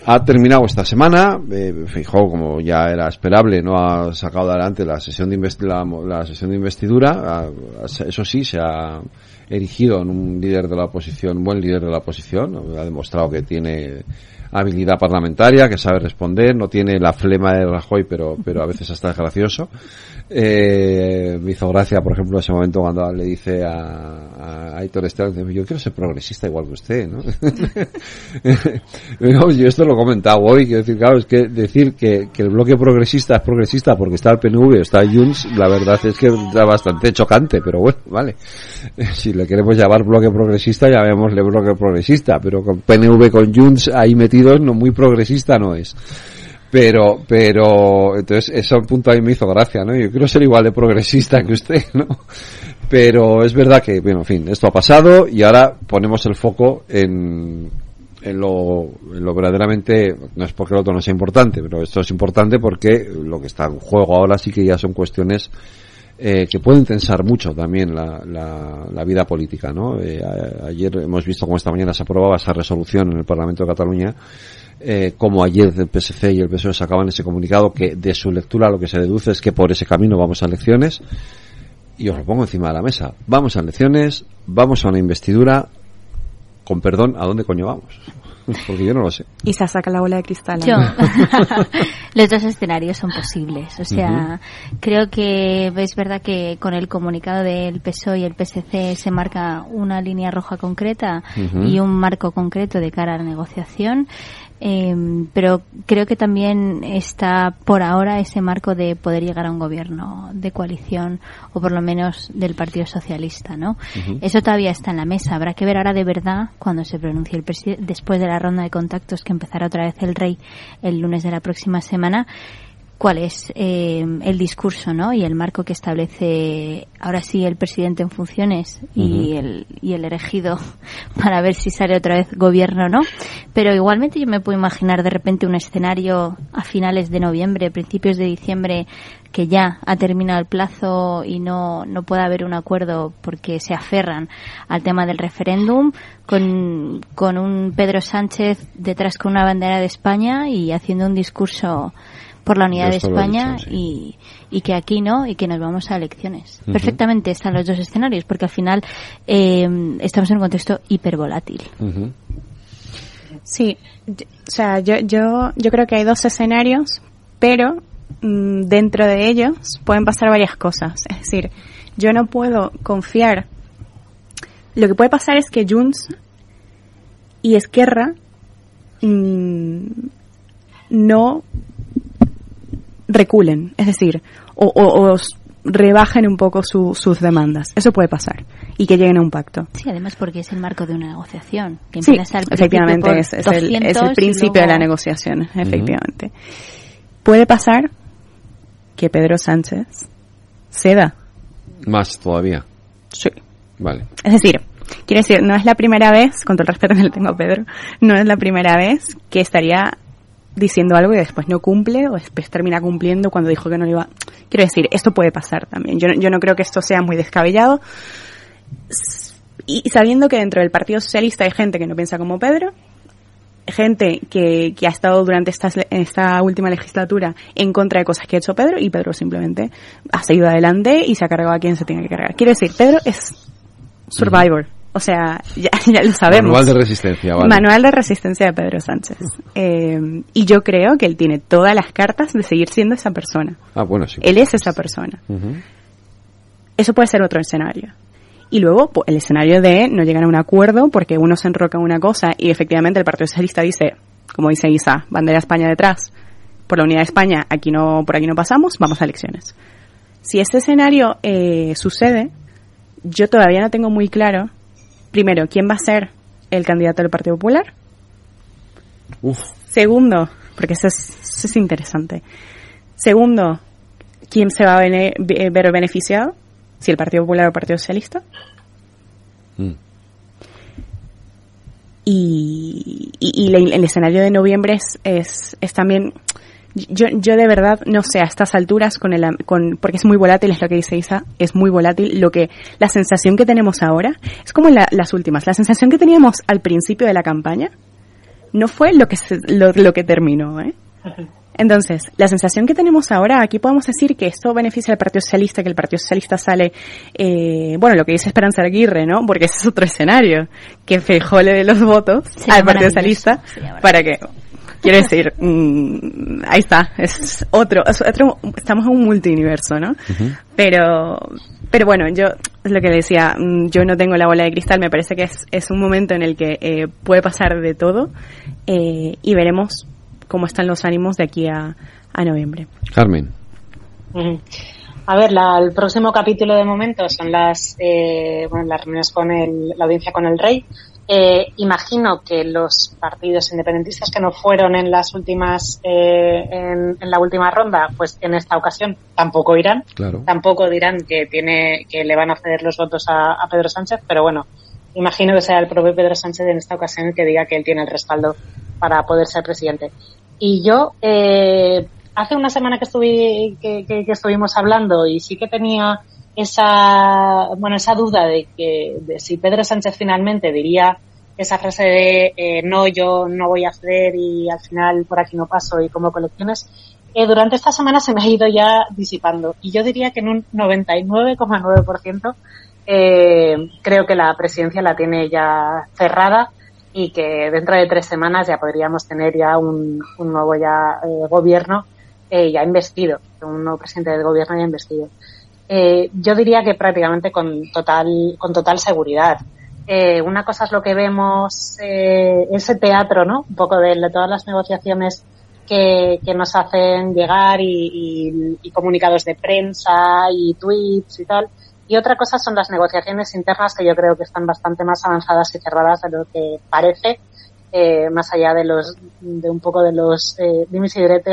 Speaker 2: ha terminado esta semana, eh, Feijóo, como ya era esperable, no ha sacado adelante la sesión de, la, la sesión de investidura, eso sí, se ha erigido en un líder de la oposición, un buen líder de la oposición, ha demostrado que tiene habilidad parlamentaria, que sabe responder, no tiene la flema de Rajoy, pero, pero a veces hasta es gracioso. Eh, me hizo gracia, por ejemplo, ese momento cuando le dice a, a Aitor Esteban, yo quiero ser progresista igual que usted, ¿no? Yo esto lo he comentado hoy, quiero decir, claro, es que decir que, que el bloque progresista es progresista porque está el PNV o está Junts, la verdad es que es bastante chocante, pero bueno, vale. Si le queremos llamar bloque progresista, llamémosle bloque progresista, pero con PNV con Junts ahí metidos, no muy progresista no es. Pero, pero, entonces, ese punto ahí me hizo gracia, ¿no? Yo quiero ser igual de progresista que usted, ¿no? Pero es verdad que, bueno, en fin, esto ha pasado y ahora ponemos el foco en, en lo, en lo verdaderamente, no es porque lo otro no sea importante, pero esto es importante porque lo que está en juego ahora sí que ya son cuestiones eh, que pueden tensar mucho también la, la, la vida política, ¿no? Eh, ayer hemos visto cómo esta mañana se aprobaba esa resolución en el Parlamento de Cataluña, eh, como ayer el PSC y el PSOE sacaban ese comunicado que de su lectura lo que se deduce es que por ese camino vamos a elecciones y os lo pongo encima de la mesa. Vamos a elecciones, vamos a una investidura, con perdón, ¿a dónde coño vamos? Porque yo no lo sé.
Speaker 24: Y se saca la bola de cristal.
Speaker 14: Yo. Los dos escenarios son posibles. O sea, creo que es verdad que con el comunicado del PSOE y el PSC se marca una línea roja concreta y un marco concreto de cara a la negociación. Eh, pero creo que también está por ahora ese marco de poder llegar a un gobierno de coalición o por lo menos del Partido Socialista, ¿no? Eso todavía está en la mesa. Habrá que ver ahora de verdad cuando se pronuncie el presidente, después de la ronda de contactos que empezará otra vez el rey el lunes de la próxima semana, cuál es eh, el discurso, ¿no? Y el marco que establece ahora sí el presidente en funciones y el y el elegido para ver si sale otra vez gobierno o no. Pero igualmente yo me puedo imaginar de repente un escenario a finales de noviembre, principios de diciembre que ya ha terminado el plazo y no, no puede haber un acuerdo porque se aferran al tema del referéndum, con, con un Pedro Sánchez detrás con una bandera de España y haciendo un discurso por la unidad de España
Speaker 26: dicho,
Speaker 14: y, y que aquí no y que nos vamos a elecciones. Perfectamente están los dos escenarios porque al final eh, estamos en un contexto hipervolátil.
Speaker 24: Sí, yo- o sea, yo, yo, yo creo que hay dos escenarios, pero mm, dentro de ellos pueden pasar varias cosas. Es decir, yo no puedo confiar Lo que puede pasar es que Junts y Esquerra mm, no reculen, es decir, o, o- rebajen un poco su- sus demandas. Eso puede pasar y que lleguen a un pacto.
Speaker 14: Sí, además porque es el marco de una negociación. Que
Speaker 24: Sí, efectivamente, es, es el, es
Speaker 14: 200
Speaker 24: el principio de la negociación, efectivamente. Puede pasar que Pedro Sánchez ceda.
Speaker 2: Más todavía.
Speaker 24: Sí.
Speaker 2: Vale.
Speaker 24: Es decir, quiero decir, no es la primera vez, con todo el respeto que le tengo a Pedro, no es la primera vez que estaría diciendo algo y después no cumple o después termina cumpliendo cuando dijo que no lo iba. Quiero decir, esto puede pasar también. Yo, no- yo no creo que esto sea muy descabellado. Y sabiendo que dentro del Partido Socialista hay gente que no piensa como Pedro, gente que, que ha estado durante estas le- esta última legislatura en contra de cosas que ha hecho Pedro y Pedro simplemente ha seguido adelante y se ha cargado a quien se tenga que cargar. Quiero decir, Pedro es survivor. O sea, ya, ya lo sabemos.
Speaker 2: Manual de resistencia, vale.
Speaker 24: Manual de resistencia de Pedro Sánchez. Eh, y yo creo que él tiene todas las cartas de seguir siendo esa persona.
Speaker 2: Ah, bueno, sí.
Speaker 24: Él es esa persona. Eso puede ser otro escenario. Y luego pues, el escenario de no llegar a un acuerdo porque uno se enroca en una cosa y efectivamente el Partido Socialista dice, como dice Isa, bandera España detrás, por la unidad de España, aquí no, por aquí no pasamos, vamos a elecciones. Si este escenario eh, sucede, yo todavía no tengo muy claro, primero, quién va a ser el candidato del Partido Popular.
Speaker 2: Uf.
Speaker 24: Segundo, porque eso es, eso es interesante. Segundo, ¿quién se va a bene- ve- ver beneficiado? Si el Partido Popular o el Partido Socialista.
Speaker 2: Mm.
Speaker 24: Y, y- el escenario de noviembre es, es, es también... Yo, yo de verdad no sé a estas alturas con el am- con porque es muy volátil es lo que dice Isa es muy volátil lo que la sensación que tenemos ahora es como la- las últimas la sensación que teníamos al principio de la campaña no fue lo que se- lo, lo que terminó ¿eh? Entonces, la sensación que tenemos ahora, aquí podemos decir que esto beneficia al Partido Socialista, que el Partido Socialista sale, eh, bueno, lo que dice Esperanza Aguirre, ¿no? Porque ese es otro escenario, que Feijóo le dé los votos
Speaker 14: Sería
Speaker 24: al Partido Socialista para que, quiero decir, mm, ahí está, es otro, es otro, estamos en un multiuniverso, ¿no? Pero, pero bueno, yo, es lo que decía, mm, yo no tengo la bola de cristal, me parece que es, es un momento en el que eh, puede pasar de todo eh, y veremos cómo están los ánimos de aquí a, a noviembre.
Speaker 2: Carmen.
Speaker 25: A ver, la- el próximo capítulo de momento son las, eh, bueno, las reuniones con el, la audiencia con el rey. Eh, imagino que los partidos independentistas que no fueron en las últimas, eh, en, en la última ronda, pues en esta ocasión tampoco irán.
Speaker 2: Claro.
Speaker 25: Tampoco dirán que tiene, que le van a ceder los votos a, a Pedro Sánchez, pero bueno, imagino que sea el propio Pedro Sánchez en esta ocasión el que diga que él tiene el respaldo para poder ser presidente. Y yo, eh, hace una semana que, estuve, que, que- que estuvimos hablando y sí que tenía esa, bueno, esa duda de que de si Pedro Sánchez finalmente diría esa frase de eh, no, yo no voy a ceder y al final por aquí no paso y como colecciones, eh, durante esta semana se me ha ido ya disipando. Y yo diría que en un 99,9% eh, creo que la presidencia la tiene ya cerrada y que dentro de tres semanas ya podríamos tener ya un, un nuevo ya eh, gobierno eh, ya investido, un nuevo presidente del gobierno ya investido. Eh, yo diría que prácticamente con total, con total seguridad. Eh, una cosa es lo que vemos, eh, ese teatro, ¿no? Un poco de, todas las negociaciones que, que nos hacen llegar y, y- y comunicados de prensa y tweets y tal. Y otra cosa son las negociaciones internas que yo creo que están bastante más avanzadas y cerradas de lo que parece, eh, más allá de los, de un poco de los eh,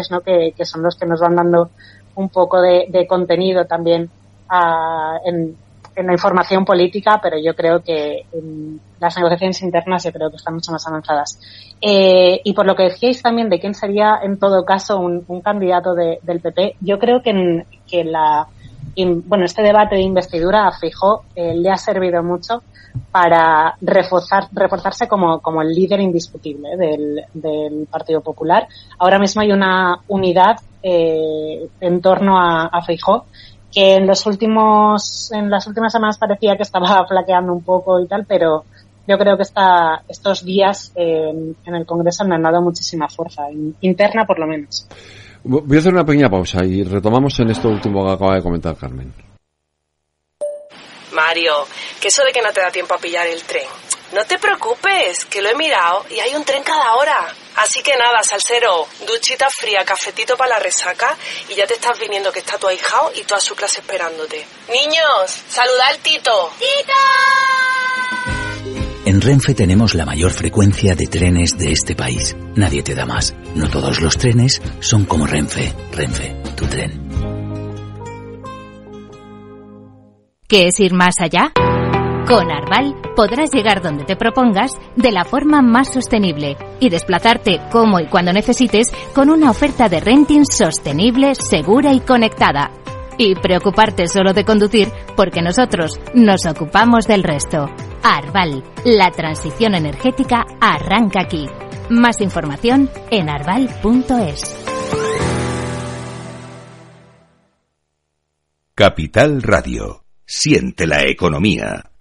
Speaker 25: ¿no? Que, que son los que nos van dando un poco de, contenido también a- en, la información política, pero yo creo que en las negociaciones internas yo creo que están mucho más avanzadas. Eh, y por lo que decíais también de quién sería en todo caso un, un candidato de- del PP, yo creo que, en, que la, bueno, este debate de investidura a Fijó le ha servido mucho para reforzar, reforzarse como, como el líder indiscutible del, del Partido Popular. Ahora mismo hay una unidad eh, en torno a, a Feijó que en los últimos, en las últimas semanas parecía que estaba flaqueando un poco y tal, pero yo creo que esta, estos días eh, en el Congreso me han dado muchísima fuerza, in- interna por lo menos.
Speaker 2: Voy a hacer una pequeña pausa y retomamos en esto último que acaba de comentar Carmen.
Speaker 26: Mario, que eso de que no te da tiempo a pillar el tren. No te preocupes, que lo he mirado y hay un tren cada hora. Así que nada, salsero, duchita fría, cafetito para la resaca y ya te estás viniendo que está tu ahijao y toda su clase esperándote. Niños, saluda al Tito.
Speaker 27: En Renfe tenemos la mayor frecuencia de trenes de este país. Nadie te da más. No todos los trenes son como Renfe. Renfe, tu tren.
Speaker 10: ¿Qué es ir más allá? Con Arval podrás llegar donde te propongas de la forma más sostenible y desplazarte como y cuando necesites con una oferta de renting sostenible, segura y conectada. Y preocuparte solo de conducir porque nosotros nos ocupamos del resto. Arval, la transición energética arranca aquí. Más información en arval.es.
Speaker 1: Capital Radio. Siente la economía.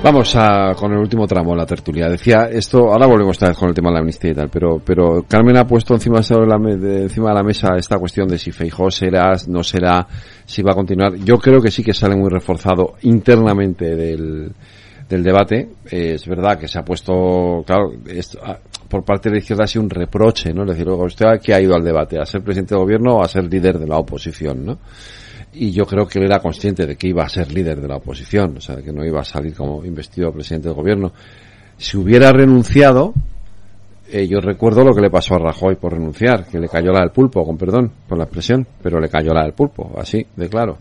Speaker 2: Vamos a, con el último tramo de la tertulia. Decía esto, ahora volvemos otra vez con el tema de la amnistía y tal, pero, pero Carmen ha puesto encima de, la, de- encima de la mesa esta cuestión de si Feijó será, no será, si va a continuar. Yo creo que sí que sale muy reforzado internamente del, del debate. Eh, es verdad que se ha puesto, claro, esto, ah, por parte de la izquierda ha sido un reproche, ¿no? Es decir, luego usted a qué ha ido al debate, a ser presidente del gobierno o a ser líder de la oposición, ¿no? Y yo creo que él era consciente de que iba a ser líder de la oposición, o sea, que no iba a salir como investido presidente del gobierno. Si hubiera renunciado, eh, yo recuerdo lo que le pasó a Rajoy por renunciar, que le cayó la del pulpo, con perdón por la expresión, pero le cayó la del pulpo, así, de claro.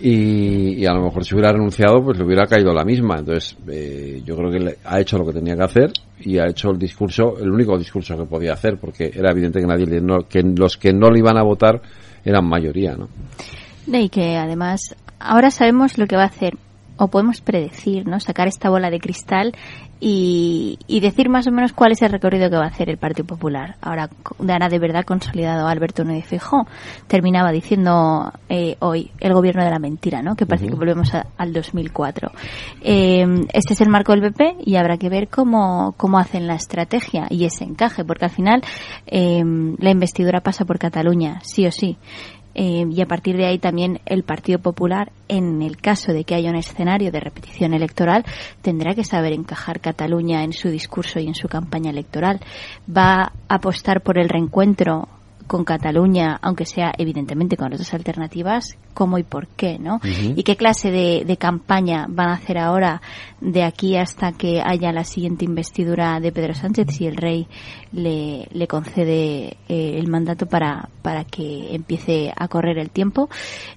Speaker 2: Y, y a lo mejor si hubiera renunciado, pues le hubiera caído la misma. Entonces, eh, yo creo que ha hecho lo que tenía que hacer y ha hecho el discurso, el único discurso que podía hacer, porque era evidente que nadie, no- que los que no le iban a votar eran mayoría, ¿no?
Speaker 14: Y que además ahora sabemos lo que va a hacer o podemos predecir, ¿no? Sacar esta bola de cristal y, y decir más o menos cuál es el recorrido que va a hacer el Partido Popular. Ahora, ahora de verdad consolidado Alberto Núñez Feijóo. Terminaba diciendo eh, hoy el gobierno de la mentira, ¿no? Que parece que volvemos a- al 2004. Eh, este es el marco del PP y habrá que ver cómo, cómo hacen la estrategia y ese encaje, porque al final eh, la investidura pasa por Cataluña, sí o sí. Eh, y a partir de ahí también el Partido Popular, en el caso de que haya un escenario de repetición electoral, tendrá que saber encajar Cataluña en su discurso y en su campaña electoral. Va a apostar por el reencuentro con Cataluña, aunque sea evidentemente con otras alternativas, cómo y por qué, ¿no? Y qué clase de, de campaña van a hacer ahora de aquí hasta que haya la siguiente investidura de Pedro Sánchez si el rey le, le concede eh, el mandato para, para que empiece a correr el tiempo.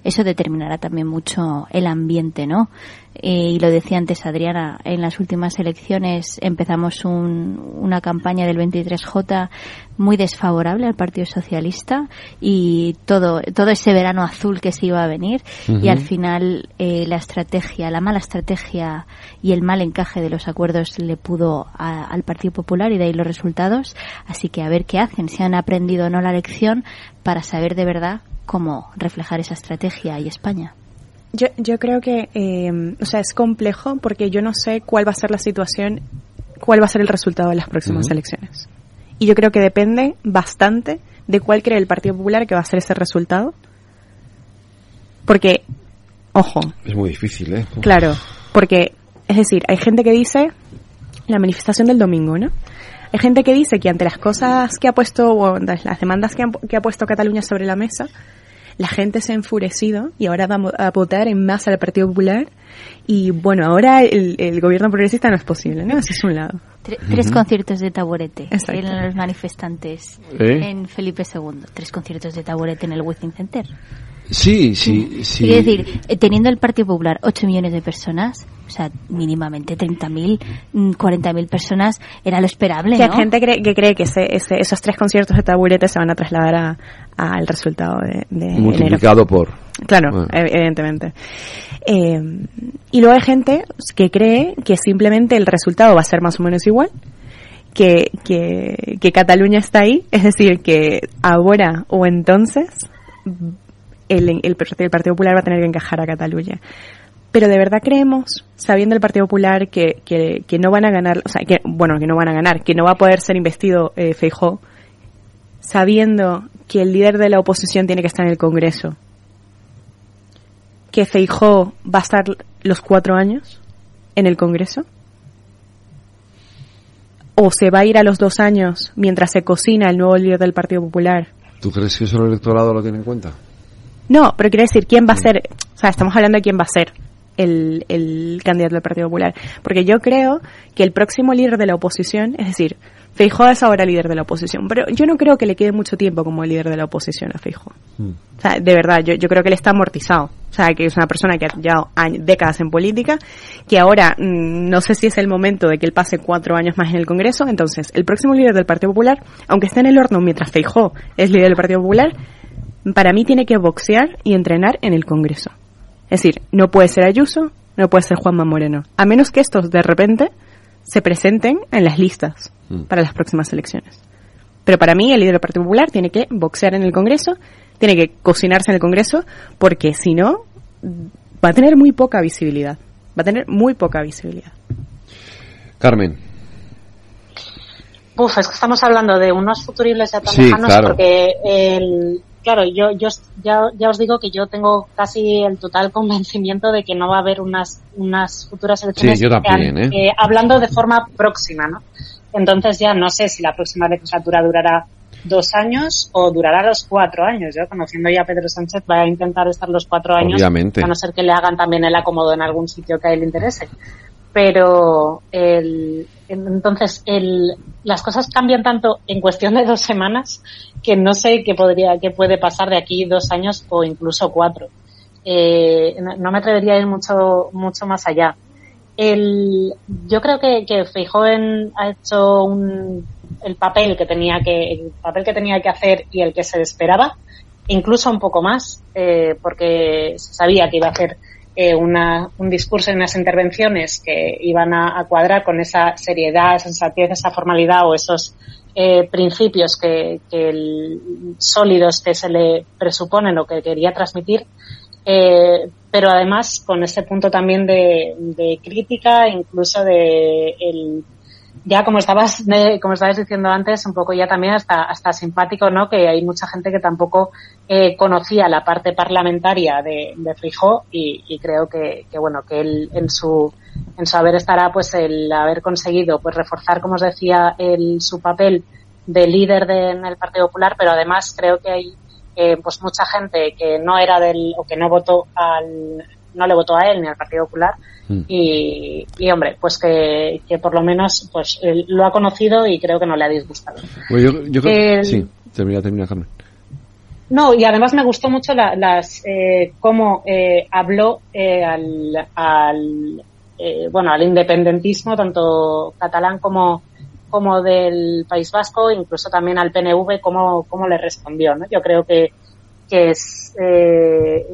Speaker 14: Eso determinará también mucho el ambiente, ¿no? Eh, y lo decía antes Adriana, en las últimas elecciones empezamos un- una campaña del 23J muy desfavorable al Partido Socialista y todo, todo ese verano azul que se iba a venir y al final eh, la estrategia, la mala estrategia y el mal encaje de los acuerdos le pudo a- al Partido Popular y de ahí los resultados. Así que a ver qué hacen, si han aprendido o no la lección para saber de verdad cómo reflejar esa estrategia y España.
Speaker 24: Yo, yo creo que, eh, o sea, es complejo porque yo no sé cuál va a ser la situación, cuál va a ser el resultado de las próximas elecciones. Y yo creo que depende bastante de cuál cree el Partido Popular que va a ser ese resultado. Porque, ojo,
Speaker 2: Es muy difícil, ¿eh?
Speaker 24: Claro, porque, es decir, hay gente que dice la manifestación del domingo, ¿no? Hay gente que dice que ante las cosas que ha puesto, o ante las demandas que, han- que ha puesto Cataluña sobre la mesa, la gente se ha enfurecido y ahora va a votar en masa al Partido Popular. Y bueno, ahora el, el gobierno progresista no es posible, ¿no? Ese es un lado.
Speaker 14: Tre- Tres conciertos de taburete eran los manifestantes
Speaker 2: ¿Eh?
Speaker 14: en Felipe II. Tres conciertos de taburete en el Within Center.
Speaker 2: Sí, sí, sí.
Speaker 14: Quiero decir, eh, teniendo el Partido Popular 8 millones de personas, o sea, mínimamente 30.000, mm, 40.000 personas, era lo esperable,
Speaker 24: hay gente cree, que cree que ese, ese- esos tres conciertos de taburete se van a trasladar a- al resultado de, de enero.
Speaker 2: multiplicado por.
Speaker 24: Claro,
Speaker 2: Bueno.
Speaker 24: ev- evidentemente. Eh, y luego hay gente que cree que simplemente el resultado va a ser más o menos igual, que, que, que Cataluña está ahí, es decir, que ahora o entonces el, el, el Partido Popular va a tener que encajar a Cataluña. Pero de verdad creemos, sabiendo el Partido Popular, que, que, que no van a ganar, o sea, que, bueno, que no van a ganar, que no va a poder ser investido eh, Feijó, sabiendo que el líder de la oposición tiene que estar en el Congreso, que Feijó va a estar los cuatro años en el Congreso? ¿O se va a ir a los dos años mientras se cocina el nuevo líder del Partido Popular?
Speaker 2: ¿Tú crees que eso el electorado lo tiene en cuenta?
Speaker 24: No, pero quiere decir, ¿quién va a ser? O sea, estamos hablando de quién va a ser el, el candidato del Partido Popular. Porque yo creo que el próximo líder de la oposición, es decir, Feijóo es ahora líder de la oposición, pero yo no creo que le quede mucho tiempo como líder de la oposición a Feijóo. O sea, de verdad, yo, yo creo que él está amortizado. O sea, que es una persona que ha llevado años- décadas en política, que ahora mm, no sé si es el momento de que él pase cuatro años más en el Congreso. Entonces, el próximo líder del Partido Popular, aunque esté en el horno mientras Feijóo es líder del Partido Popular, para mí tiene que boxear y entrenar en el Congreso. Es decir, no puede ser Ayuso, no puede ser Juanma Moreno. A menos que estos de repente se presenten en las listas para las próximas elecciones. Pero para mí el líder del Partido Popular tiene que boxear en el Congreso, tiene que cocinarse en el Congreso, porque si no, va a tener muy poca visibilidad. Va a tener muy poca visibilidad.
Speaker 2: Carmen.
Speaker 25: Uf, es que estamos hablando de unos futuribles ya tan
Speaker 2: Sí,
Speaker 25: lejanos
Speaker 2: claro.
Speaker 25: porque el, claro, yo, yo ya, ya os digo que yo tengo casi el total convencimiento de que no va a haber unas, unas futuras elecciones.
Speaker 2: yo también,
Speaker 25: que han-
Speaker 2: ¿eh?
Speaker 25: hablando de forma próxima, ¿no? Entonces ya no sé si la próxima legislatura durará dos años o durará los cuatro años. Yo, conociendo ya a Pedro Sánchez, va a intentar estar los cuatro años,
Speaker 2: Obviamente.
Speaker 25: a no ser que le hagan también el acomodo en algún sitio que a él le interese. Pero el, entonces el, las cosas cambian tanto en cuestión de dos semanas que no sé qué podría, qué puede pasar de aquí dos años o incluso cuatro. Eh, no, me atrevería a ir mucho, mucho más allá. El, yo creo que, que Feijóo en- ha hecho un, el papel que tenía que, el papel que tenía que hacer y el que se esperaba, incluso un poco más, eh, porque se sabía que iba a hacer eh, una, un discurso y unas intervenciones que iban a, a cuadrar con esa seriedad, sensatez, esa formalidad o esos eh, principios que, que el- sólidos que se le presuponen o que quería transmitir, eh, pero además con ese punto también de, de crítica, incluso de el, ya como estabas como estabas diciendo antes un poco ya también hasta hasta simpático no que hay mucha gente que tampoco eh, conocía la parte parlamentaria de, de Feijóo y, creo que, que bueno que él en su en su haber estará pues el haber conseguido pues reforzar como os decía el su papel de líder de, en el Partido Popular pero además creo que hay eh, pues mucha gente que no era del o que no votó al no le votó a él ni al Partido Popular y, y, hombre pues que, que por lo menos pues él lo ha conocido y creo que no le ha disgustado
Speaker 2: Bueno, yo, yo creo
Speaker 25: El-
Speaker 2: Sí, termina, termina, Carmen.
Speaker 25: no y además me gustó mucho la- las eh, cómo eh, habló eh, al, al eh, bueno al independentismo tanto catalán como como del País Vasco incluso también al PNV cómo, cómo le respondió ¿no? yo creo que que es eh,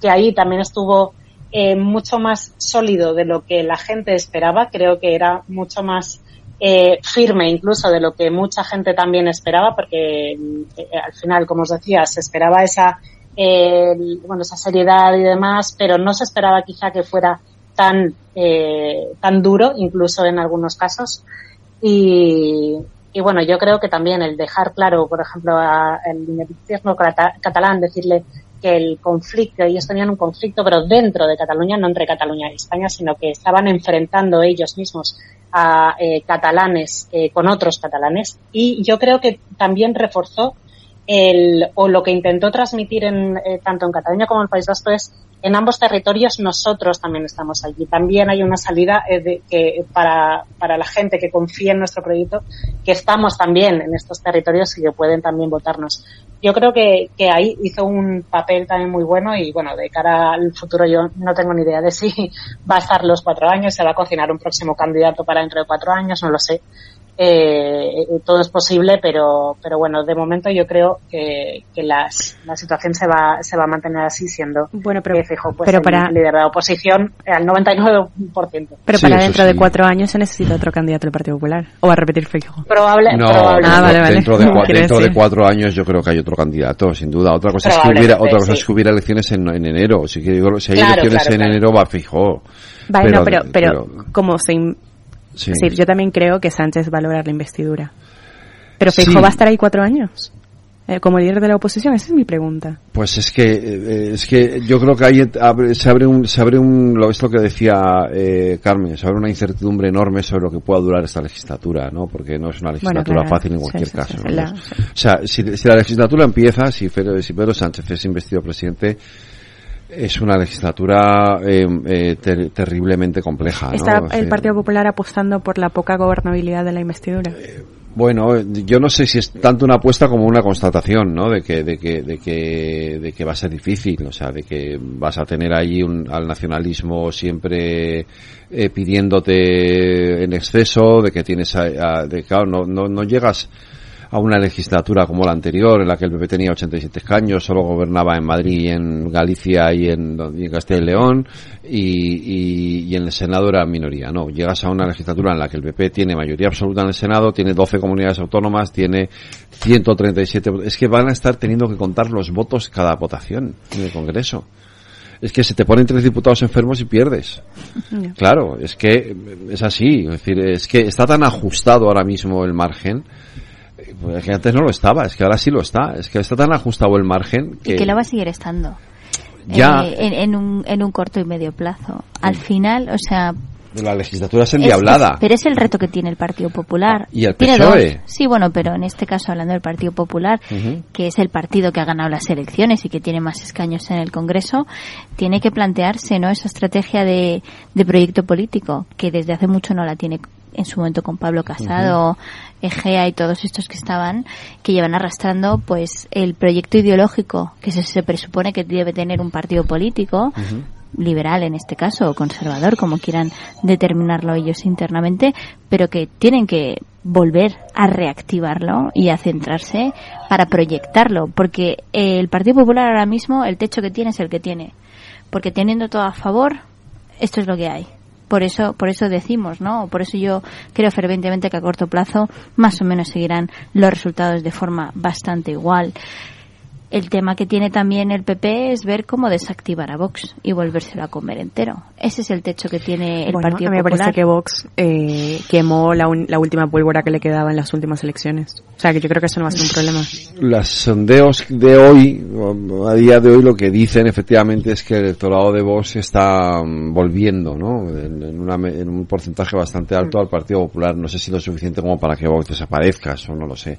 Speaker 25: que ahí también estuvo eh, mucho más sólido de lo que la gente esperaba. Creo que era mucho más eh, firme incluso de lo que mucha gente también esperaba, porque eh, al final, como os decía, se esperaba esa bueno esa seriedad y demás, pero no se esperaba quizá que fuera tan eh, tan duro, incluso en algunos casos. Y, y bueno, yo creo que también el dejar claro, por ejemplo, al cata- catalán, decirle que el conflicto, ellos tenían un conflicto, pero dentro de Cataluña, no entre Cataluña y España, sino que estaban enfrentando ellos mismos a eh, catalanes eh, con otros catalanes. Y yo creo que también reforzó el, o lo que intentó transmitir en, eh, tanto en Cataluña como en el País Vasco es en ambos territorios nosotros también estamos allí. También hay una salida eh, de, que para, para la gente que confía en nuestro proyecto, que estamos también en estos territorios y que pueden también votarnos. Yo creo que, que ahí hizo un papel también muy bueno y bueno, de cara al futuro yo no tengo ni idea de si va a estar los cuatro años, se va a cocinar un próximo candidato para dentro de cuatro años, no lo sé. Eh, eh, todo es posible, pero, pero bueno, de momento yo creo que, que las, la situación se va, se va a mantener así siendo
Speaker 24: bueno, pero,
Speaker 25: fijo pues
Speaker 24: pero
Speaker 25: el
Speaker 24: para-
Speaker 25: líder de la oposición al 99%.
Speaker 24: Pero para dentro de cuatro años se necesita otro candidato del Partido Popular. ¿O va a repetir Feijóo?
Speaker 25: Probable,
Speaker 2: No,
Speaker 25: probable.
Speaker 24: Ah, vale, vale.
Speaker 2: dentro, de, cua- dentro de cuatro años yo creo que hay otro candidato, sin duda. Otra cosa es que hubiera, otra cosa
Speaker 25: sí.
Speaker 2: es que hubiera elecciones en, en enero. Si, si hay
Speaker 24: Claro,
Speaker 2: elecciones
Speaker 24: claro,
Speaker 2: en
Speaker 24: claro.
Speaker 2: enero va fijo.
Speaker 24: Vale, no, pero, pero, como se...
Speaker 2: Sí.
Speaker 24: Sí, yo también creo que Sánchez va a lograr la investidura. Pero Feijóo
Speaker 2: Sí.
Speaker 24: va a estar ahí cuatro años. eh, como líder de la oposición? Esa es mi pregunta.
Speaker 2: Pues es que eh, es que yo creo que ahí abre- se abre un se abre un lo es lo que decía eh, Carmen, se abre una incertidumbre enorme sobre lo que pueda durar esta legislatura, ¿no? Porque no es una legislatura
Speaker 24: claro,
Speaker 2: fácil en
Speaker 24: sí,
Speaker 2: cualquier
Speaker 24: sí,
Speaker 2: caso.
Speaker 24: sí,
Speaker 2: ¿no?
Speaker 24: la-
Speaker 2: O sea, si, si la legislatura empieza, si Pedro, si Pedro Sánchez es investido presidente, es una legislatura eh, eh, ter- terriblemente compleja. ¿no?
Speaker 24: ¿Está
Speaker 2: Es
Speaker 24: el Partido Popular apostando por la poca gobernabilidad de la investidura?
Speaker 2: Bueno, yo no sé si es tanto una apuesta como una constatación, ¿no? De que, de que, de que, de que va a ser difícil, o sea, de que vas a tener ahí un, al nacionalismo siempre eh, pidiéndote en exceso, de que tienes, a, a- de claro, no, no, no llegas a una legislatura como la anterior, en la que el PP tenía 87 escaños, solo gobernaba en Madrid, y en Galicia y en, y en Castilla y León, y, y, y en el Senado era minoría. No, llegas a una legislatura en la que el PP tiene mayoría absoluta en el Senado, tiene 12 comunidades autónomas, tiene 137. Es que van a estar teniendo que contar los votos cada votación en el Congreso. Es que se te ponen tres diputados enfermos y pierdes. Claro, es que es así. Es decir, es que está tan ajustado ahora mismo el margen. Pues que antes no lo estaba, es que ahora sí lo está. Es que está tan ajustado el margen que,
Speaker 14: Y que lo va a seguir estando.
Speaker 2: Ya.
Speaker 14: Eh, en, en un, en un corto y medio plazo. Al final, o sea,
Speaker 2: la legislatura es endiablada.
Speaker 14: es- pero es el reto que tiene el Partido Popular.
Speaker 2: Y el
Speaker 14: Tiene
Speaker 2: PSOE.
Speaker 14: dos. Sí, bueno, pero en este caso hablando del Partido Popular, que es el partido que ha ganado las elecciones y que tiene más escaños en el Congreso, tiene que plantearse, ¿no? Esa estrategia de, de proyecto político que desde hace mucho no la tiene en su momento con Pablo Casado, Egea y todos estos que estaban, que llevan arrastrando pues el proyecto ideológico que se, se presupone que debe tener un partido político, liberal en este caso o conservador, como quieran determinarlo ellos internamente, pero que tienen que volver a reactivarlo y a centrarse para proyectarlo, porque el Partido Popular ahora mismo el techo que tiene es el que tiene, porque teniendo todo a favor, esto es lo que hay. Por eso, por eso decimos, ¿no? Por eso yo creo fervientemente que a corto plazo más o menos seguirán los resultados de forma bastante igual. El tema que tiene también el PP es ver cómo desactivar a Vox y volvérselo a comer entero. Ese es el techo que tiene el
Speaker 24: bueno,
Speaker 14: Partido
Speaker 24: a mí me
Speaker 14: Popular.
Speaker 24: parece que Vox eh, quemó la, un- la última pólvora que le quedaba en las últimas elecciones. O sea, que yo creo que eso no va a ser un problema.
Speaker 2: Los sondeos de hoy, a día de hoy, lo que dicen efectivamente es que el electorado de Vox está mm, volviendo, ¿no? En, en una me- en un porcentaje bastante alto al Partido Popular. No sé si lo suficiente como para que Vox desaparezca, eso no lo sé.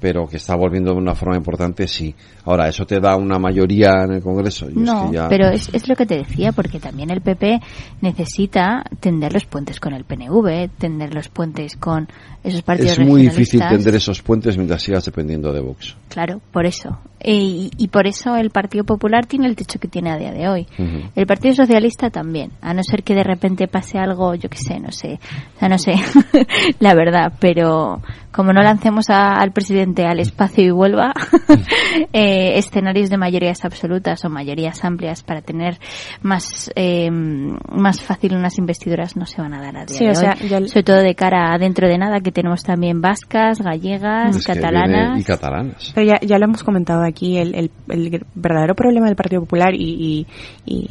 Speaker 2: Pero que está volviendo de una forma importante, sí. Ahora, ¿eso te da una mayoría en el Congreso? Yo es
Speaker 14: No,
Speaker 2: que ya-
Speaker 14: pero es, es lo que te decía, porque también el PP necesita tender los puentes con el PNV, tender los puentes con esos partidos
Speaker 2: Es muy difícil tender esos puentes mientras sigas dependiendo de Vox.
Speaker 14: Claro, por eso. Y, y por eso el Partido Popular tiene el techo que tiene a día de hoy. El Partido Socialista también, a no ser que de repente pase algo, yo qué sé, no sé, o sea, no sé, la verdad, pero como no lancemos a- al presidente al espacio y vuelva, eh, escenarios de mayorías absolutas o mayorías amplias para tener más eh, más fácil unas investiduras no se van a dar a día
Speaker 24: Sí,
Speaker 14: de
Speaker 24: o sea,
Speaker 14: hoy. Sobre todo de cara a dentro de nada, que tenemos también vascas, gallegas, catalanas.
Speaker 2: y catalanas.
Speaker 24: Pero ya, ya lo hemos comentado aquí, el, el, el verdadero problema del Partido Popular y, y, y-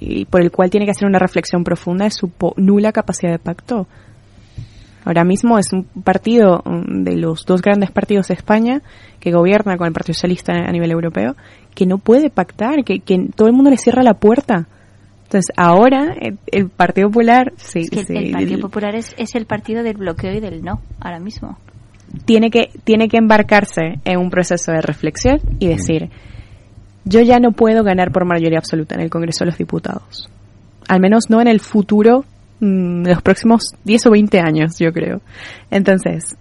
Speaker 24: y por el cual tiene que hacer una reflexión profunda es su po- nula capacidad de pacto. Ahora mismo es un partido mm, de los dos grandes partidos de España que gobierna con el Partido Socialista a nivel europeo que no puede pactar, que, que todo el mundo le cierra la puerta. Entonces ahora el, el Partido Popular sí,
Speaker 14: Es que
Speaker 24: sí,
Speaker 14: el Partido Popular es, es el partido del bloqueo y del no, ahora mismo.
Speaker 24: Tiene que tiene que embarcarse en un proceso de reflexión y decir yo ya no puedo ganar por mayoría absoluta en el Congreso de los Diputados al menos no en el futuro mm, de los próximos 10 o 20 años yo creo entonces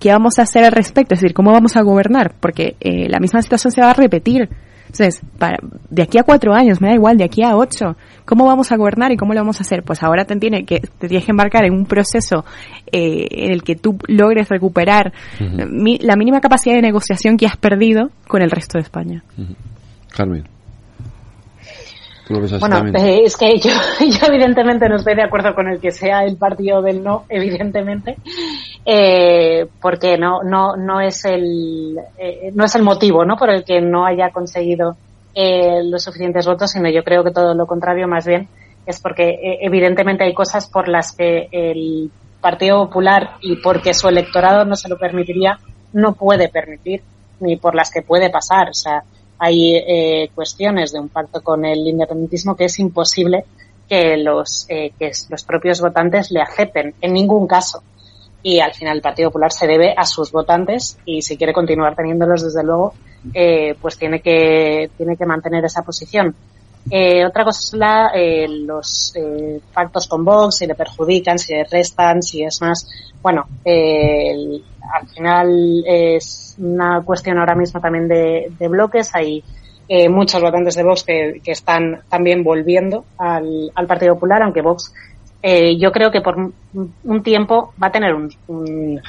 Speaker 24: ¿qué vamos a hacer al respecto? es decir ¿cómo vamos a gobernar? porque eh, la misma situación se va a repetir entonces, para, de aquí a cuatro años, me da igual, de aquí a ocho, ¿cómo vamos a gobernar y cómo lo vamos a hacer? Pues ahora te, tiene que, te tienes que embarcar en un proceso eh, en el que tú logres recuperar mi- la mínima capacidad de negociación que has perdido con el resto de España.
Speaker 2: Carmen. ¿Tú lo ves así
Speaker 25: Bueno, eh, es que yo, yo evidentemente no estoy de acuerdo con el que sea el partido del no, evidentemente, eh, porque no, no, no es el, eh, no es el motivo, ¿no? Por el que no haya conseguido eh, los suficientes votos, sino yo creo que todo lo contrario, más bien, es porque eh, evidentemente hay cosas por las que el Partido Popular y porque su electorado no se lo permitiría, no puede permitir ni por las que puede pasar. O sea, hay eh, cuestiones de un pacto con el independentismo que es imposible que los, eh, que los propios votantes le acepten en ningún caso. Y al final el Partido Popular se debe a sus votantes y si quiere continuar teniéndolos, desde luego, eh, pues tiene que, tiene que mantener esa posición. Eh, otra cosa es la, eh, los eh, pactos con Vox, si le perjudican, si le restan, si es más. Bueno, eh, el- al final es una cuestión ahora mismo también de, bloques. Hay eh, muchos votantes de Vox que, que están también volviendo al, al Partido Popular, aunque Vox eh, yo creo que por un tiempo va a tener un, un-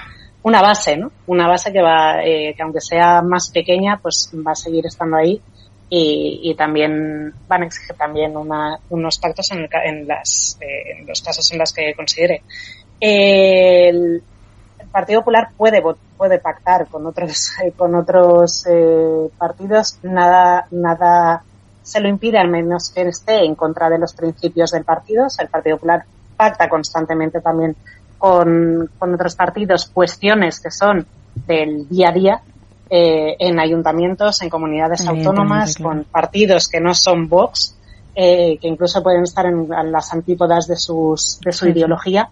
Speaker 25: una base, ¿no? Una base que va, eh, que aunque sea más pequeña, pues va a seguir estando ahí y, también van a exigir también una, unos pactos en, el en las, eh, en los casos en los que considere. El, el Partido Popular puede puede pactar con otros eh, con otros eh, partidos nada nada se lo impide al menos que esté en contra de los principios del partido O sea, el Partido Popular pacta constantemente también con, con otros partidos cuestiones que son del día a día eh, en ayuntamientos, en comunidades autónomas,
Speaker 4: claro.
Speaker 25: con partidos que no son Vox, eh, que incluso pueden estar en, en las antípodas de, sus, de su
Speaker 4: sí.
Speaker 25: ideología.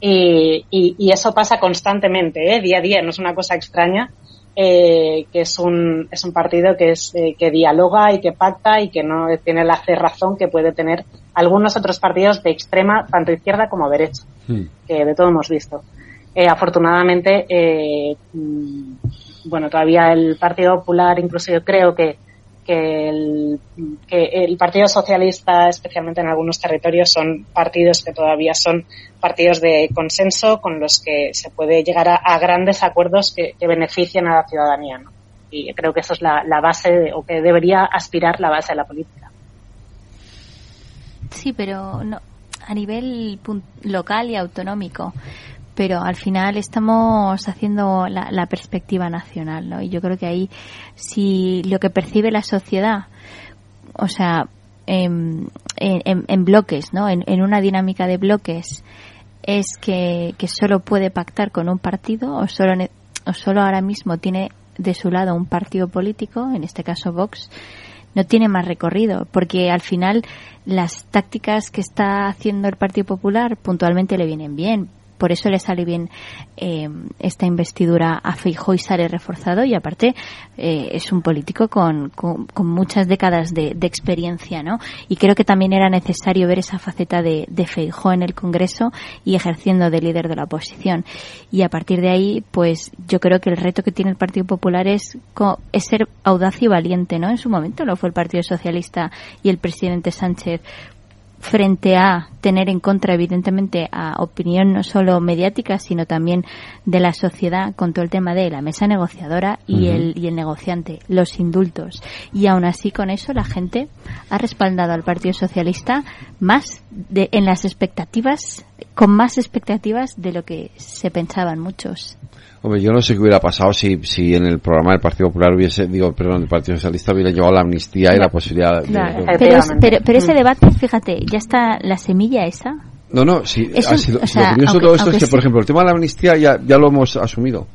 Speaker 25: Y, y- y eso pasa constantemente, ¿eh? día a día, no es una cosa extraña, eh, que es un, es un partido que, es, eh, que dialoga y que pacta y que no tiene la cerrazón que puede tener algunos otros partidos de extrema, tanto izquierda como derecha que de todo hemos visto. Eh, afortunadamente, eh, mm, bueno, todavía el Partido Popular, incluso yo creo que, que, el, que el Partido Socialista, especialmente en algunos territorios, son partidos que todavía son partidos de consenso con los que se puede llegar a, a grandes acuerdos que, que beneficien a la ciudadanía. ¿no? Y creo que eso es la, la base, de- o que debería aspirar la base de la política.
Speaker 14: Sí, pero no, a nivel local y autonómico. Pero al final estamos haciendo la, la perspectiva nacional, ¿no? Y yo creo que ahí, si lo que percibe la sociedad, o sea, en, en- en- bloques, ¿no? En, una dinámica de bloques, es que, que solo puede pactar con un partido o solo, o solo ahora mismo tiene de su lado un partido político, en este caso Vox, no tiene más recorrido, porque al final las tácticas que está haciendo el Partido Popular puntualmente le vienen bien. Por eso le sale bien eh, esta investidura a Feijóo y sale reforzado y aparte eh, es un político con, con, muchas décadas de, de experiencia, ¿no? Y creo que también era necesario ver esa faceta de, de Feijóo en el Congreso y ejerciendo de líder de la oposición. Y a partir de ahí, pues yo creo que el reto que tiene el Partido Popular es, es ser audaz y valiente, ¿no? En su momento lo fue el Partido Socialista y el presidente Sánchez frente a tener en contra, evidentemente, a opinión no solo mediática, sino también de la sociedad con todo el tema de la mesa negociadora y, el, y el negociante, los indultos. Y aún así, con eso, la gente ha respaldado al Partido Socialista más de, en las expectativas, con más expectativas de lo que se pensaban muchos.
Speaker 2: Hombre, yo no sé qué hubiera pasado si, si en el programa del Partido Popular hubiese, digo, perdón, del Partido Socialista hubiera llevado la amnistía y la posibilidad de...
Speaker 14: Claro,
Speaker 2: de-
Speaker 14: pero, pero, pero ese debate, fíjate, ya está la semilla esa.
Speaker 2: No, no, sí,
Speaker 14: Es
Speaker 2: ha sido,
Speaker 14: o
Speaker 2: lo curioso de todo esto es que, por ejemplo, el tema de la amnistía ya, ya lo hemos asumido.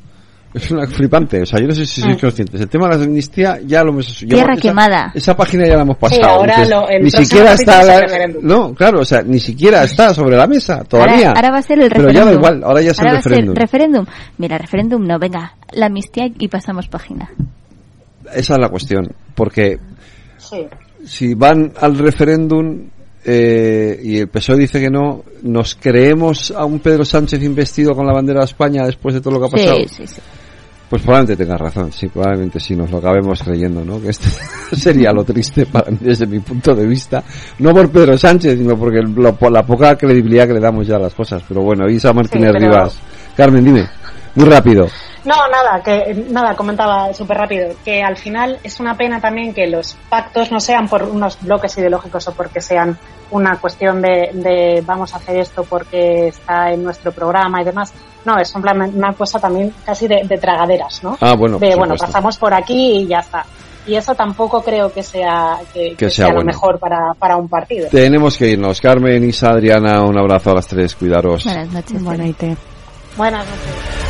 Speaker 2: Es una flipante, o sea, yo no sé si sois
Speaker 14: Mm.
Speaker 2: conscientes. El tema de la amnistía ya lo hemos.
Speaker 14: Tierra
Speaker 2: esa,
Speaker 14: quemada.
Speaker 2: Esa página ya la hemos pasado.
Speaker 14: ahora
Speaker 2: Dices,
Speaker 14: lo- el
Speaker 2: ni siquiera está la-. No, claro, o sea, ni siquiera está sobre la mesa todavía.
Speaker 14: Ahora, ahora va a ser el
Speaker 2: Pero
Speaker 14: referéndum.
Speaker 2: ya da igual, ahora ya es el
Speaker 14: Ahora
Speaker 2: referéndum.
Speaker 14: referéndum. Mira, referéndum no, venga, la amnistía y pasamos página.
Speaker 2: Esa es la cuestión, porque
Speaker 25: Sí.
Speaker 2: si van al referéndum eh, y el PSOE dice que no, ¿nos creemos a un Pedro Sánchez investido con la bandera de España después de todo lo que ha pasado?
Speaker 14: Sí, sí, sí.
Speaker 2: Pues probablemente tengas razón, sí, probablemente sí, nos lo acabemos creyendo, ¿no? Que esto sería lo triste para mí desde mi punto de vista, no por Pedro Sánchez, sino porque lo- por la poca credibilidad que le damos ya a las cosas. Pero bueno, Isa Martínez
Speaker 25: pero-
Speaker 2: Rivas. Carmen, dime, muy rápido.
Speaker 25: No, nada, que nada, comentaba súper rápido, que al final es una pena también que los pactos no sean por unos bloques ideológicos o porque sean una cuestión de, de vamos a hacer esto porque está en nuestro programa y demás. No, es un plan- una cosa también casi de, de tragaderas, ¿no?
Speaker 2: Ah, bueno,
Speaker 25: de
Speaker 2: por
Speaker 25: bueno, pasamos por aquí y ya está. Y eso tampoco creo que sea que,
Speaker 2: Que
Speaker 25: que
Speaker 2: sea
Speaker 25: sea, lo mejor para, para un partido.
Speaker 2: Tenemos que irnos. Carmen, Isa, Adriana, un abrazo a las tres, cuidaros.
Speaker 14: Buenas noches.
Speaker 4: Buena idea.
Speaker 25: Buenas noches.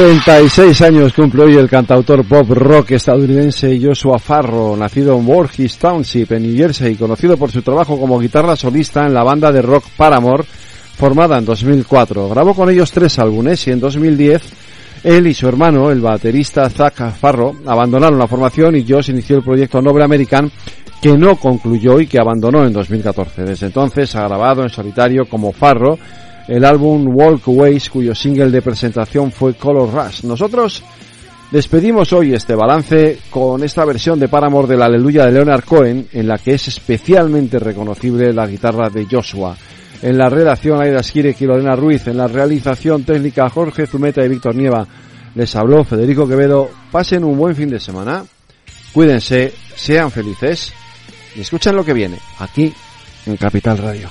Speaker 2: 36 años cumple hoy el cantautor pop rock estadounidense Joshua Farro, nacido en Voorhees Township, en New Jersey, conocido por su trabajo como guitarra solista en la banda de rock Paramore, formada en 2004. Grabó con ellos tres álbumes y en 2010 él y su hermano, el baterista Zach Farro, abandonaron la formación y Josh inició el proyecto Noble American que no concluyó y que abandonó en 2014. Desde entonces ha grabado en solitario como Farro el álbum Walkways, cuyo single de presentación fue Color Rush. Nosotros despedimos hoy este balance con esta versión de Paramore del Aleluya de Leonard Cohen, en la que es especialmente reconocible la guitarra de Joshua. En la redacción Aida Skirek y Lorena Ruiz, en la realización técnica Jorge Zumeta y Víctor Nieva, les habló Federico Quevedo. Pasen un buen fin de semana, cuídense, sean felices y escuchen lo que viene aquí en Capital Radio.